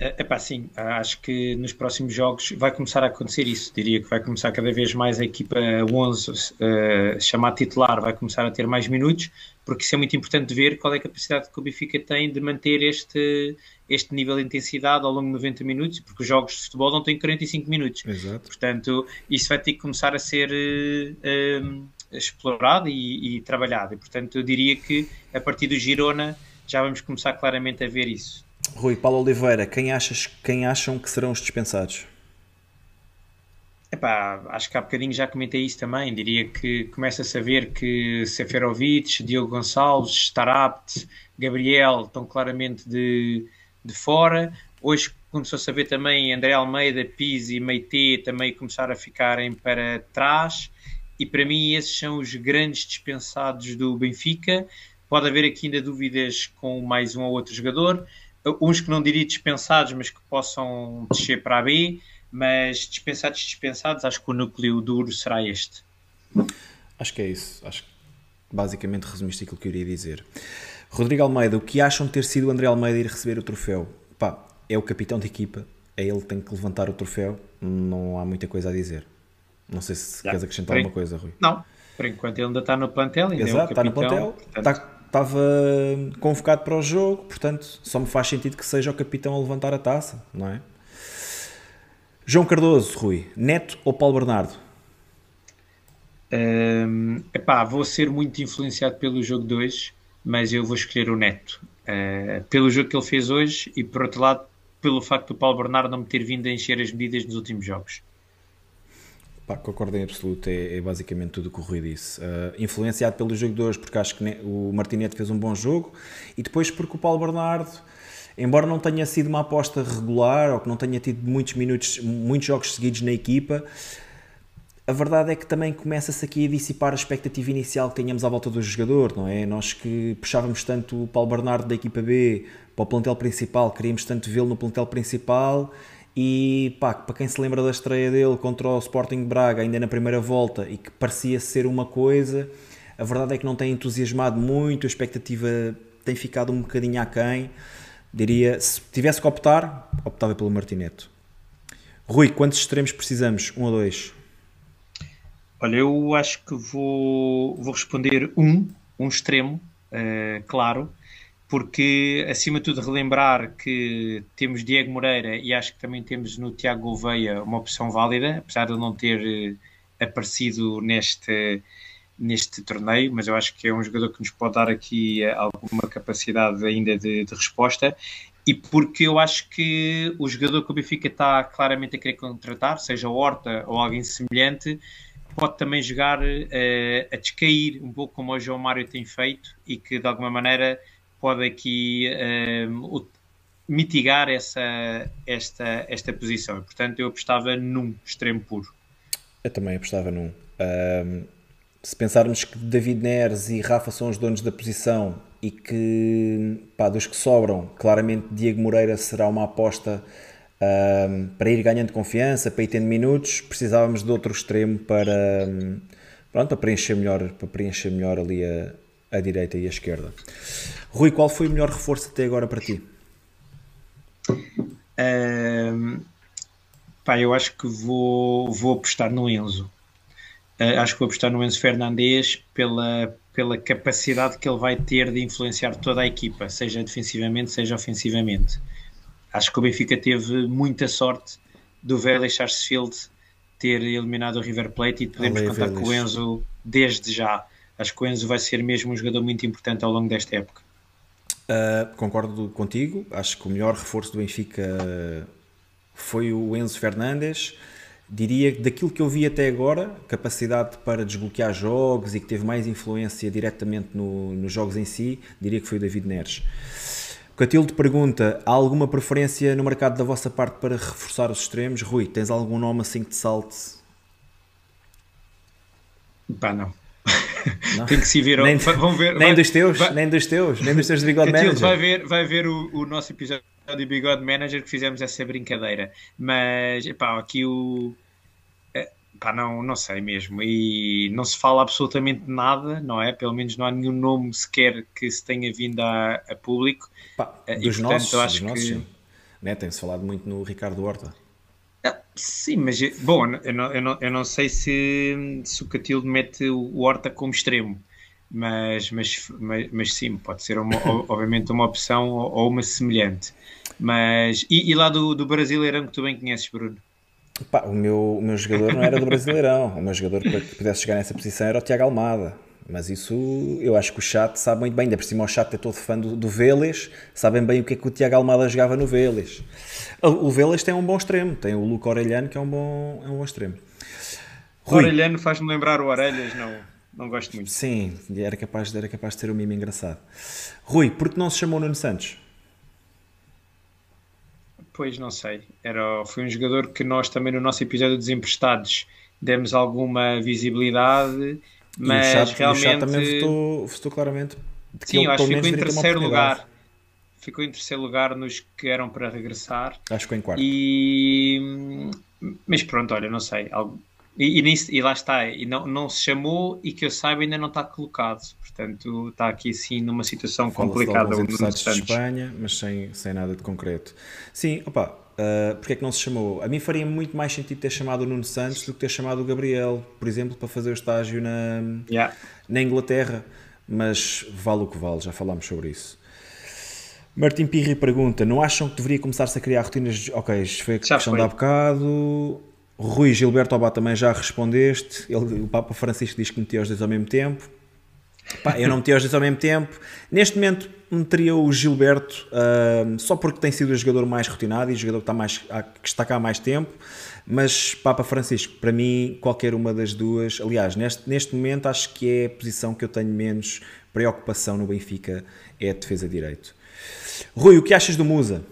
É pá, sim, acho que nos próximos jogos vai começar a acontecer isso. Diria que vai começar cada vez mais a equipa 11 uh, chamada titular, vai começar a ter mais minutos, porque isso é muito importante ver qual é a capacidade que o Benfica tem de manter este, este nível de intensidade ao longo de 90 minutos, porque os jogos de futebol não têm 45 minutos. Exato. Portanto, isso vai ter que começar a ser. Uh, uh, explorado e, e, trabalhado. E, portanto, eu diria que a partir do Girona já vamos começar claramente a ver isso. Rui, Paulo Oliveira, quem, achas, quem acham que serão os dispensados? Epá, acho que há bocadinho já comentei isso também. Diria que começa a saber que Seferovic, Diogo Gonçalves, Starapt, Gabriel estão claramente de, de fora. Hoje começou a saber também André Almeida, Pizzi e Meite também começaram a ficarem para trás e para mim esses são os grandes dispensados do Benfica. Pode haver aqui ainda dúvidas com mais um ou outro jogador, uns que não diria dispensados, mas que possam descer para a B, mas dispensados, dispensados, acho que o núcleo duro será este. Acho que é isso. Acho que basicamente resumiste aquilo que eu iria dizer. Rodrigo Almeida, o que acham de ter sido o André Almeida ir receber o troféu? Pá, é o capitão da equipa, é ele que tem que levantar o troféu, não há muita coisa a dizer. Não sei se Já. queres acrescentar alguma coisa, Rui. Não, por enquanto ele ainda está no plantel. Ainda Exato, é está no plantel. Portanto... Estava convocado para o jogo, portanto só me faz sentido que seja o capitão a levantar a taça, não é? João Cardoso, Rui, Neto ou Paulo Bernardo? Um, epá, vou ser muito influenciado pelo jogo 2, mas eu vou escolher o Neto. Uh, pelo jogo que ele fez hoje e, por outro lado, pelo facto do Paulo Bernardo não me ter vindo a encher as medidas nos últimos jogos. Pá, concordo em absoluto, é, é, basicamente tudo o que o Rui disse. Uh, influenciado pelo jogo de hoje, porque acho que o Martinete fez um bom jogo, e depois porque o Paulo Bernardo, embora não tenha sido uma aposta regular, ou que não tenha tido muitos minutos, muitos jogos seguidos na equipa, a verdade é que também começa-se aqui a dissipar a expectativa inicial que tínhamos à volta do jogador, não é? Nós que puxávamos tanto o Paulo Bernardo da equipa B para o plantel principal, queríamos tanto vê-lo no plantel principal e pá, para quem se lembra da estreia dele contra o Sporting Braga, ainda na primeira volta, e que parecia ser uma coisa, a verdade é que não tem entusiasmado muito, a expectativa tem ficado um bocadinho aquém. Diria, se tivesse que optar, optava pelo Martineto. Rui, quantos extremos precisamos? Um ou dois? Olha, eu acho que vou, vou responder um, um extremo, uh, claro, porque acima de tudo relembrar que temos Diego Moreira e acho que também temos no Tiago Gouveia uma opção válida, apesar de não ter eh, aparecido neste, neste torneio, mas eu acho que é um jogador que nos pode dar aqui eh, alguma capacidade ainda de, de resposta. E porque eu acho que o jogador que o Benfica está claramente a querer contratar, seja Horta ou alguém semelhante, pode também jogar uh, a descair um pouco como o João Mário tem feito e que de alguma maneira pode aqui um, mitigar essa, esta, esta posição. Portanto, eu apostava num extremo puro. Eu também apostava num. Um, se pensarmos que David Neres e Rafa são os donos da posição e que pá, dos que sobram, claramente Diego Moreira será uma aposta um, para ir ganhando confiança, para ir tendo minutos, precisávamos de outro extremo para, um, pronto, para preencher melhor, para preencher melhor ali a, a direita e a esquerda. Rui, qual foi o melhor reforço até agora para ti? Um, pá, eu acho que vou, vou apostar no Enzo. Uh, acho que vou apostar no Enzo Fernandes pela, pela capacidade que ele vai ter de influenciar toda a equipa, seja defensivamente, seja ofensivamente. Acho que o Benfica teve muita sorte do Vélez Sarsfield ter eliminado o River Plate e podemos contar com o Enzo desde já acho que o Enzo vai ser mesmo um jogador muito importante ao longo desta época. Uh, concordo contigo, acho que o melhor reforço do Benfica foi o Enzo Fernandes. Diria que daquilo que eu vi até agora, capacidade para desbloquear jogos e que teve mais influência diretamente no, nos jogos em si, diria que foi o David Neres. Catildo pergunta: há alguma preferência no mercado da vossa parte para reforçar os extremos? Rui, tens algum nome assim que te salte? Pá, não. Tem que se ver. Nem, vão ver nem vai, dos teus, vai, nem dos teus, nem dos teus de Bigode Manager. Vai ver, vai ver o, o nosso episódio de Bigode Manager que fizemos essa brincadeira. Mas, aqui o. Eh, pá, não, não sei mesmo. E não se fala absolutamente nada, não é? Pelo menos não há nenhum nome sequer que se tenha vindo a, a público. Pá, eh, dos e, portanto, nossos, acho dos que... nossos, né? Tem-se falado muito no Ricardo Horta. Ah, sim, mas bom, eu não, eu não, eu não sei se, se o Catildo mete o Horta como extremo, mas, mas, mas, mas sim, pode ser uma, obviamente uma opção ou uma semelhante. Mas, e, e lá do, do Brasileirão que tu bem conheces, Bruno? Pá, o, meu, o meu jogador não era do Brasileirão. O meu jogador para que pudesse chegar nessa posição era o Tiago Almada. Mas isso eu acho que o chat sabe muito bem, ainda por cima o chat é todo fã do, do Vélez, sabem bem o que é que o Tiago Almada jogava no Vélez. O, o Vélez tem um bom extremo, tem o Luca Orelhano que é um bom, é um bom extremo. O Orelhano faz-me lembrar o Orelhas, não, não gosto muito. Sim, era capaz, era capaz de ter um mimo engraçado. Rui, por que não se chamou Nuno Santos? Pois não sei. Era, foi um jogador que nós também no nosso episódio de Desemprestados demos alguma visibilidade, mas e o chat, realmente. O também votou, votou claramente. Sim, eu acho que ficou em terceiro lugar. Ficou em terceiro lugar nos que eram para regressar. Acho que foi em quarto. E... Mas pronto, olha, não sei. Algo... E, e, e, lá está, e não, não se chamou e que eu saiba ainda não está colocado. Portanto, está aqui sim numa situação complicada. De de Espanha, mas sem, sem nada de concreto. Sim, opa, uh, porque é que não se chamou? A mim faria muito mais sentido ter chamado o Nuno Santos do que ter chamado o Gabriel, por exemplo, para fazer o estágio na, yeah. na Inglaterra. Mas vale o que vale, já falámos sobre isso. Martim Pirri pergunta: não acham que deveria começar-se a criar rotinas? De... Ok, foi a questão de há bocado. Rui Gilberto Obá também já respondeste. Ele, o Papa Francisco diz que metia os dois ao mesmo tempo. Pá, eu não meti os dois ao mesmo tempo. Neste momento meteria o Gilberto uh, só porque tem sido o jogador mais rotinado e o jogador que está, mais, que está cá há mais tempo. Mas Papa Francisco, para mim, qualquer uma das duas. Aliás, neste, neste momento acho que é a posição que eu tenho menos preocupação no Benfica é a defesa de direito. Rui, o que achas do Musa?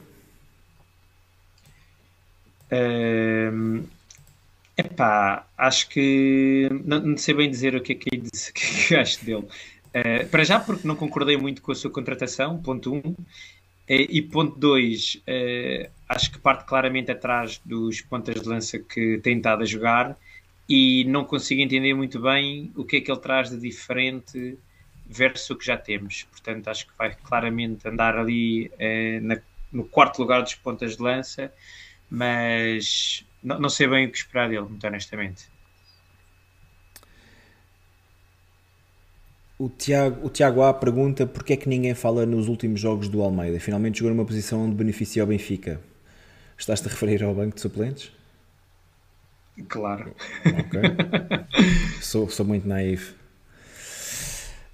Epá, acho que não, não, sei bem dizer o que é que, disse, que, é acho dele. Uh, para já, porque não concordei muito com a sua contratação, ponto 1. Um. Uh, e ponto 2, uh, eh, acho que parte claramente atrás dos pontas de lança que tem estado a jogar e não consigo entender muito bem o que é que ele traz de diferente versus o que já temos. Portanto, acho que vai claramente andar ali na, no quarto lugar dos pontas de lança, mas não, não sei bem o que esperar dele, muito honestamente. O Tiago, o Tiago A pergunta porque é que ninguém fala nos últimos jogos do Almeida. Finalmente jogou numa posição onde beneficia o Benfica. Estás-te a referir ao banco de suplentes? Claro. Ok. sou, sou muito naivo.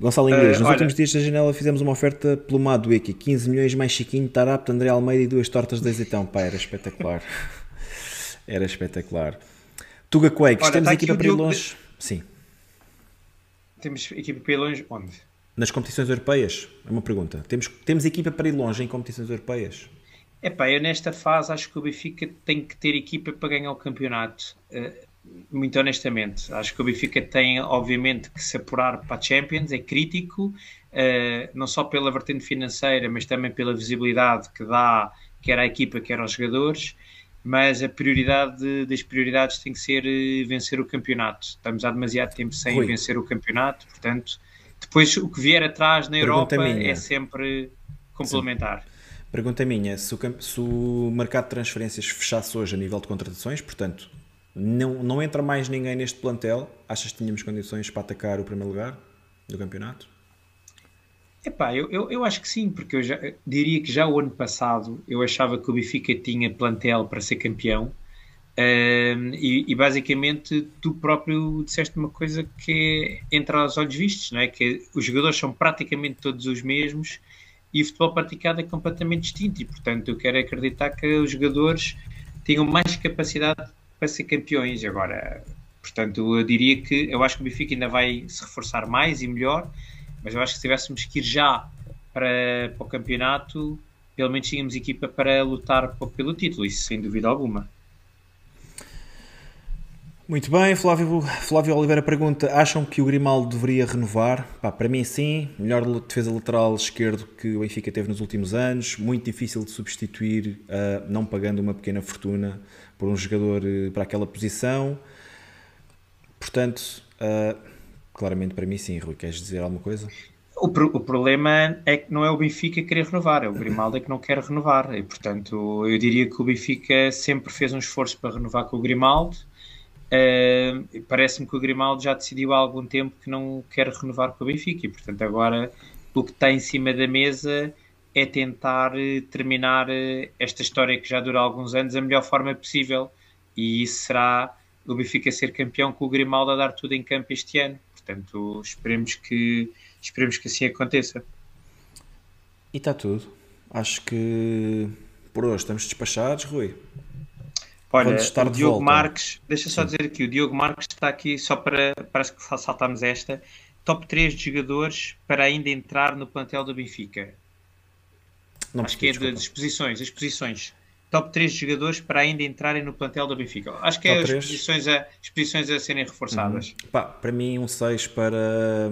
Gonçalo Inglês, uh, nos olha... últimos dias da janela fizemos uma oferta pelo Madueque, 15 milhões mais Chiquinho, Tarapto, André Almeida e duas tortas de azeitão. Pá, era espetacular. Era espetacular. Tuga Quakes, temos tá equipa para ir longe? De... Sim. Temos equipa para ir longe onde? Nas competições europeias? É uma pergunta. Temos, temos equipa para ir longe em competições europeias? É pá, eu nesta fase acho que o Benfica tem que ter equipa para ganhar o campeonato. Uh, muito honestamente. Acho que o Benfica tem, obviamente, que se apurar para a Champions, é crítico, uh, não só pela vertente financeira, mas também pela visibilidade que dá quer à equipa, quer aos jogadores mas a prioridade das prioridades tem que ser eh, vencer o campeonato. Estamos há demasiado tempo sem Rui. vencer o campeonato, portanto, depois o que vier atrás na Europa é sempre complementar. Sim. Pergunta minha: se o, se o mercado de transferências fechasse hoje a nível de contratações, portanto, não, não entra mais ninguém neste plantel, achas que tínhamos condições para atacar o primeiro lugar do campeonato? Epá, eu, eu, eu acho que sim, porque eu já, diria que já o ano passado eu achava que o Benfica tinha plantel para ser campeão, Uh, e, e, basicamente tu próprio disseste uma coisa que é entra aos olhos vistos, não é? que os jogadores são praticamente todos os mesmos e o futebol praticado é completamente distinto e portanto eu quero acreditar que os jogadores tenham mais capacidade para ser campeões agora portanto eu diria que eu acho que o Benfica ainda vai se reforçar mais e melhor mas eu acho que se tivéssemos que ir já para, para o campeonato pelo menos tínhamos equipa para lutar pelo título, isso sem dúvida alguma muito bem, Flávio, Flávio Oliveira pergunta: acham que o Grimaldo deveria renovar? Pá, para mim, sim. Melhor defesa lateral esquerdo que o Benfica teve nos últimos anos. Muito difícil de substituir, uh, não pagando uma pequena fortuna por um jogador uh, para aquela posição. Portanto, uh, claramente para mim, sim. Rui, queres dizer alguma coisa? O, o, problema é que não é o Benfica querer renovar, é o Grimaldo é que não quer renovar. E, portanto, eu diria que o Benfica sempre fez um esforço para renovar com o Grimaldo Uh, Parece-me que o Grimaldo já decidiu há algum tempo que não quer renovar com o Benfica e, portanto, agora o que está em cima da mesa é tentar eh, terminar eh, esta história que já dura alguns anos da melhor forma possível. E isso será o Benfica ser campeão com o Grimaldo a dar tudo em campo este ano. Portanto, esperemos que, esperemos que assim aconteça. E está tudo. Acho que por hoje estamos despachados, Rui. Olha, o Diogo volta. Marques, deixa só dizer aqui, o Diogo Marques está aqui só para, parece que saltamos esta, top 3 de jogadores para ainda entrar no plantel do Benfica. Não Acho que é das posições, as posições. Top 3 de jogadores para ainda entrarem no plantel do Benfica. Acho que top é as posições, a, as posições a serem reforçadas. Uhum. Pá, para mim, um 6 para,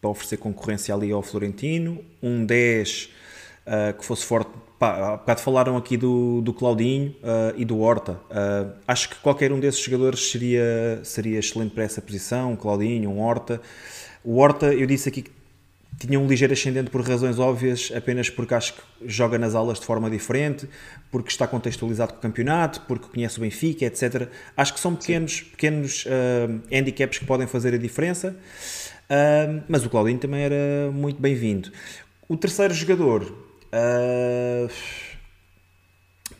para oferecer concorrência ali ao Florentino, um 10 uh, ah, que fosse forte Pá, há bocado falaram aqui do, do Claudinho uh, e do Horta. Uh, acho que qualquer um desses jogadores seria, seria excelente para essa posição. Um Claudinho, um Horta. O Horta, eu disse aqui que tinha um ligeiro ascendente por razões óbvias, apenas porque acho que joga nas aulas de forma diferente, porque está contextualizado com o campeonato, porque conhece o Benfica, etc. Acho que são pequenos, pequenos uh, handicaps que podem fazer a diferença, uh, mas o Claudinho também era muito bem-vindo. O terceiro jogador, Uh,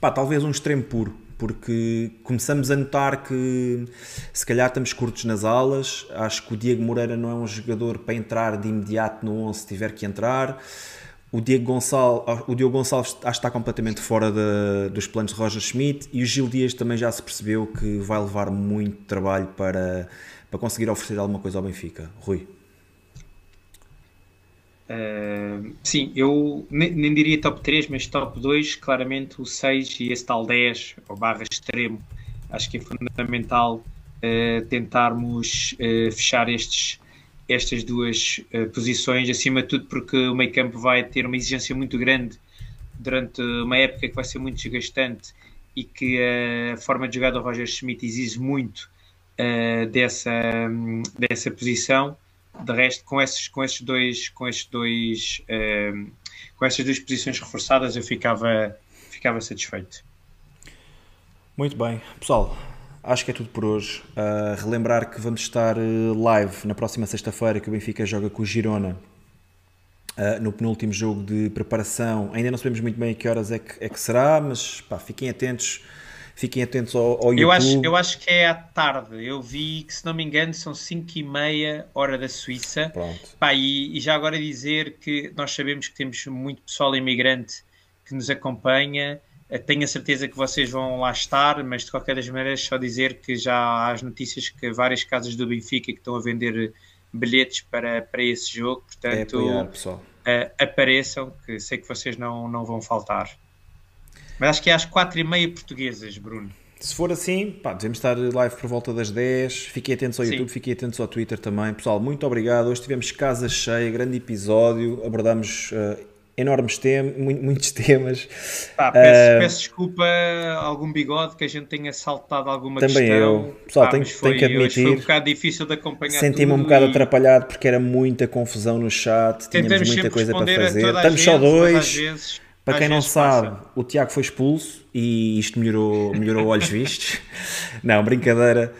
pá, talvez um extremo puro, porque começamos a notar que se calhar estamos curtos nas alas. Acho que o Diego Moreira não é um jogador para entrar de imediato no 11 se tiver que entrar. O Diego Gonçalves, o Diogo Gonçalves acho que está completamente fora de, dos planos de Roger Schmidt e o Gil Dias também já se percebeu que vai levar muito trabalho para, para conseguir oferecer alguma coisa ao Benfica. Rui. Uh, sim, eu nem, nem, diria top 3, mas top 2, claramente o 6 e esse tal 10, ou barra extremo, acho que é fundamental uh, tentarmos uh, fechar estes, estas duas posições, acima de tudo porque o meio campo vai ter uma exigência muito grande durante uma época que vai ser muito desgastante e que a forma de jogar do Roger Schmidt exige muito dessa, dessa posição de resto, com esses, com esses dois, com esses dois, um, ehm, com essas duas posições reforçadas, eu ficava, ficava satisfeito. Muito bem, pessoal. Acho que é tudo por hoje. Uh, relembrar que vamos estar eh, live na próxima sexta-feira que o Benfica joga com o Girona uh, no penúltimo jogo de preparação. Ainda não sabemos muito bem a que horas é que, é que será, mas pá, fiquem atentos Fiquem atentos ao, ao YouTube. Eu acho, eu acho que é à tarde. Eu vi que, se não me engano, são 5 e meia hora da Suíça. Pronto. Pá, e, e, já agora dizer que nós sabemos que temos muito pessoal imigrante que nos acompanha. Eh, tenho a certeza que vocês vão lá estar, mas de qualquer das maneiras, só dizer que já há as notícias que várias casas do Benfica que estão a vender bilhetes para, para esse jogo. Portanto, é apoiar, pessoal. Uh, apareçam, que sei que vocês não, não vão faltar. Mas acho que é às 4h30 portuguesas, Bruno. Se for assim, pá, devemos estar live por volta das 10. Fiquem atentos ao Sim. YouTube, fiquem atentos ao Twitter também. Pessoal, muito obrigado. Hoje tivemos casa cheia, grande episódio. Abordamos uh, enormes temas, muitos temas. Pá, peço, uh, peço, desculpa algum bigode que a gente tenha saltado alguma também questão. Também eu. Pessoal, tenho, foi, tenho que admitir. Foi um bocado difícil de acompanhar Senti-me um bocado e... atrapalhado porque era muita confusão no chat, tínhamos muita coisa para fazer. Estamos só dois. Para quem não sabe, passa. o Tiago foi expulso e isto melhorou, melhorou olhos vistos. não, brincadeira.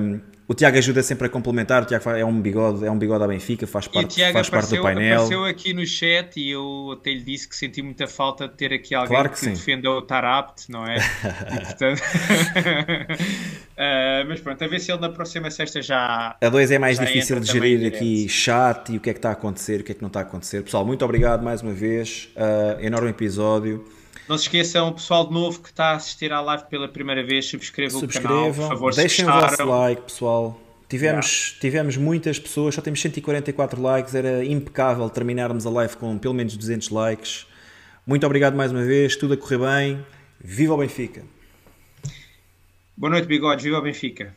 Um, O Tiago ajuda sempre a complementar, o Tiago é um bigode, é um bigode à Benfica, faz parte, faz apareceu, parte do painel. apareceu aqui no chat e eu até lhe disse que senti muita falta de ter aqui alguém Claro que que, defenda o Tarapt, não é? E, portanto... Ah, mas pronto, a ver se ele na próxima sexta já. A 2 é mais difícil de gerir aqui chat e o que é que está a acontecer, o que é que não está a acontecer. Pessoal, muito obrigado mais uma vez. Uh, enorme episódio. Não se esqueçam, o pessoal de novo que está a assistir à live pela primeira vez, subscrevam o canal, por Subscrevam, favor, se deixem o vosso like, pessoal. Tivemos, tivemos muitas pessoas, só temos 144 likes, era impecável terminarmos a live com pelo menos 200 likes. Muito obrigado mais uma vez, tudo a correr bem. Viva o Benfica! Boa noite, bigodes, viva o Benfica.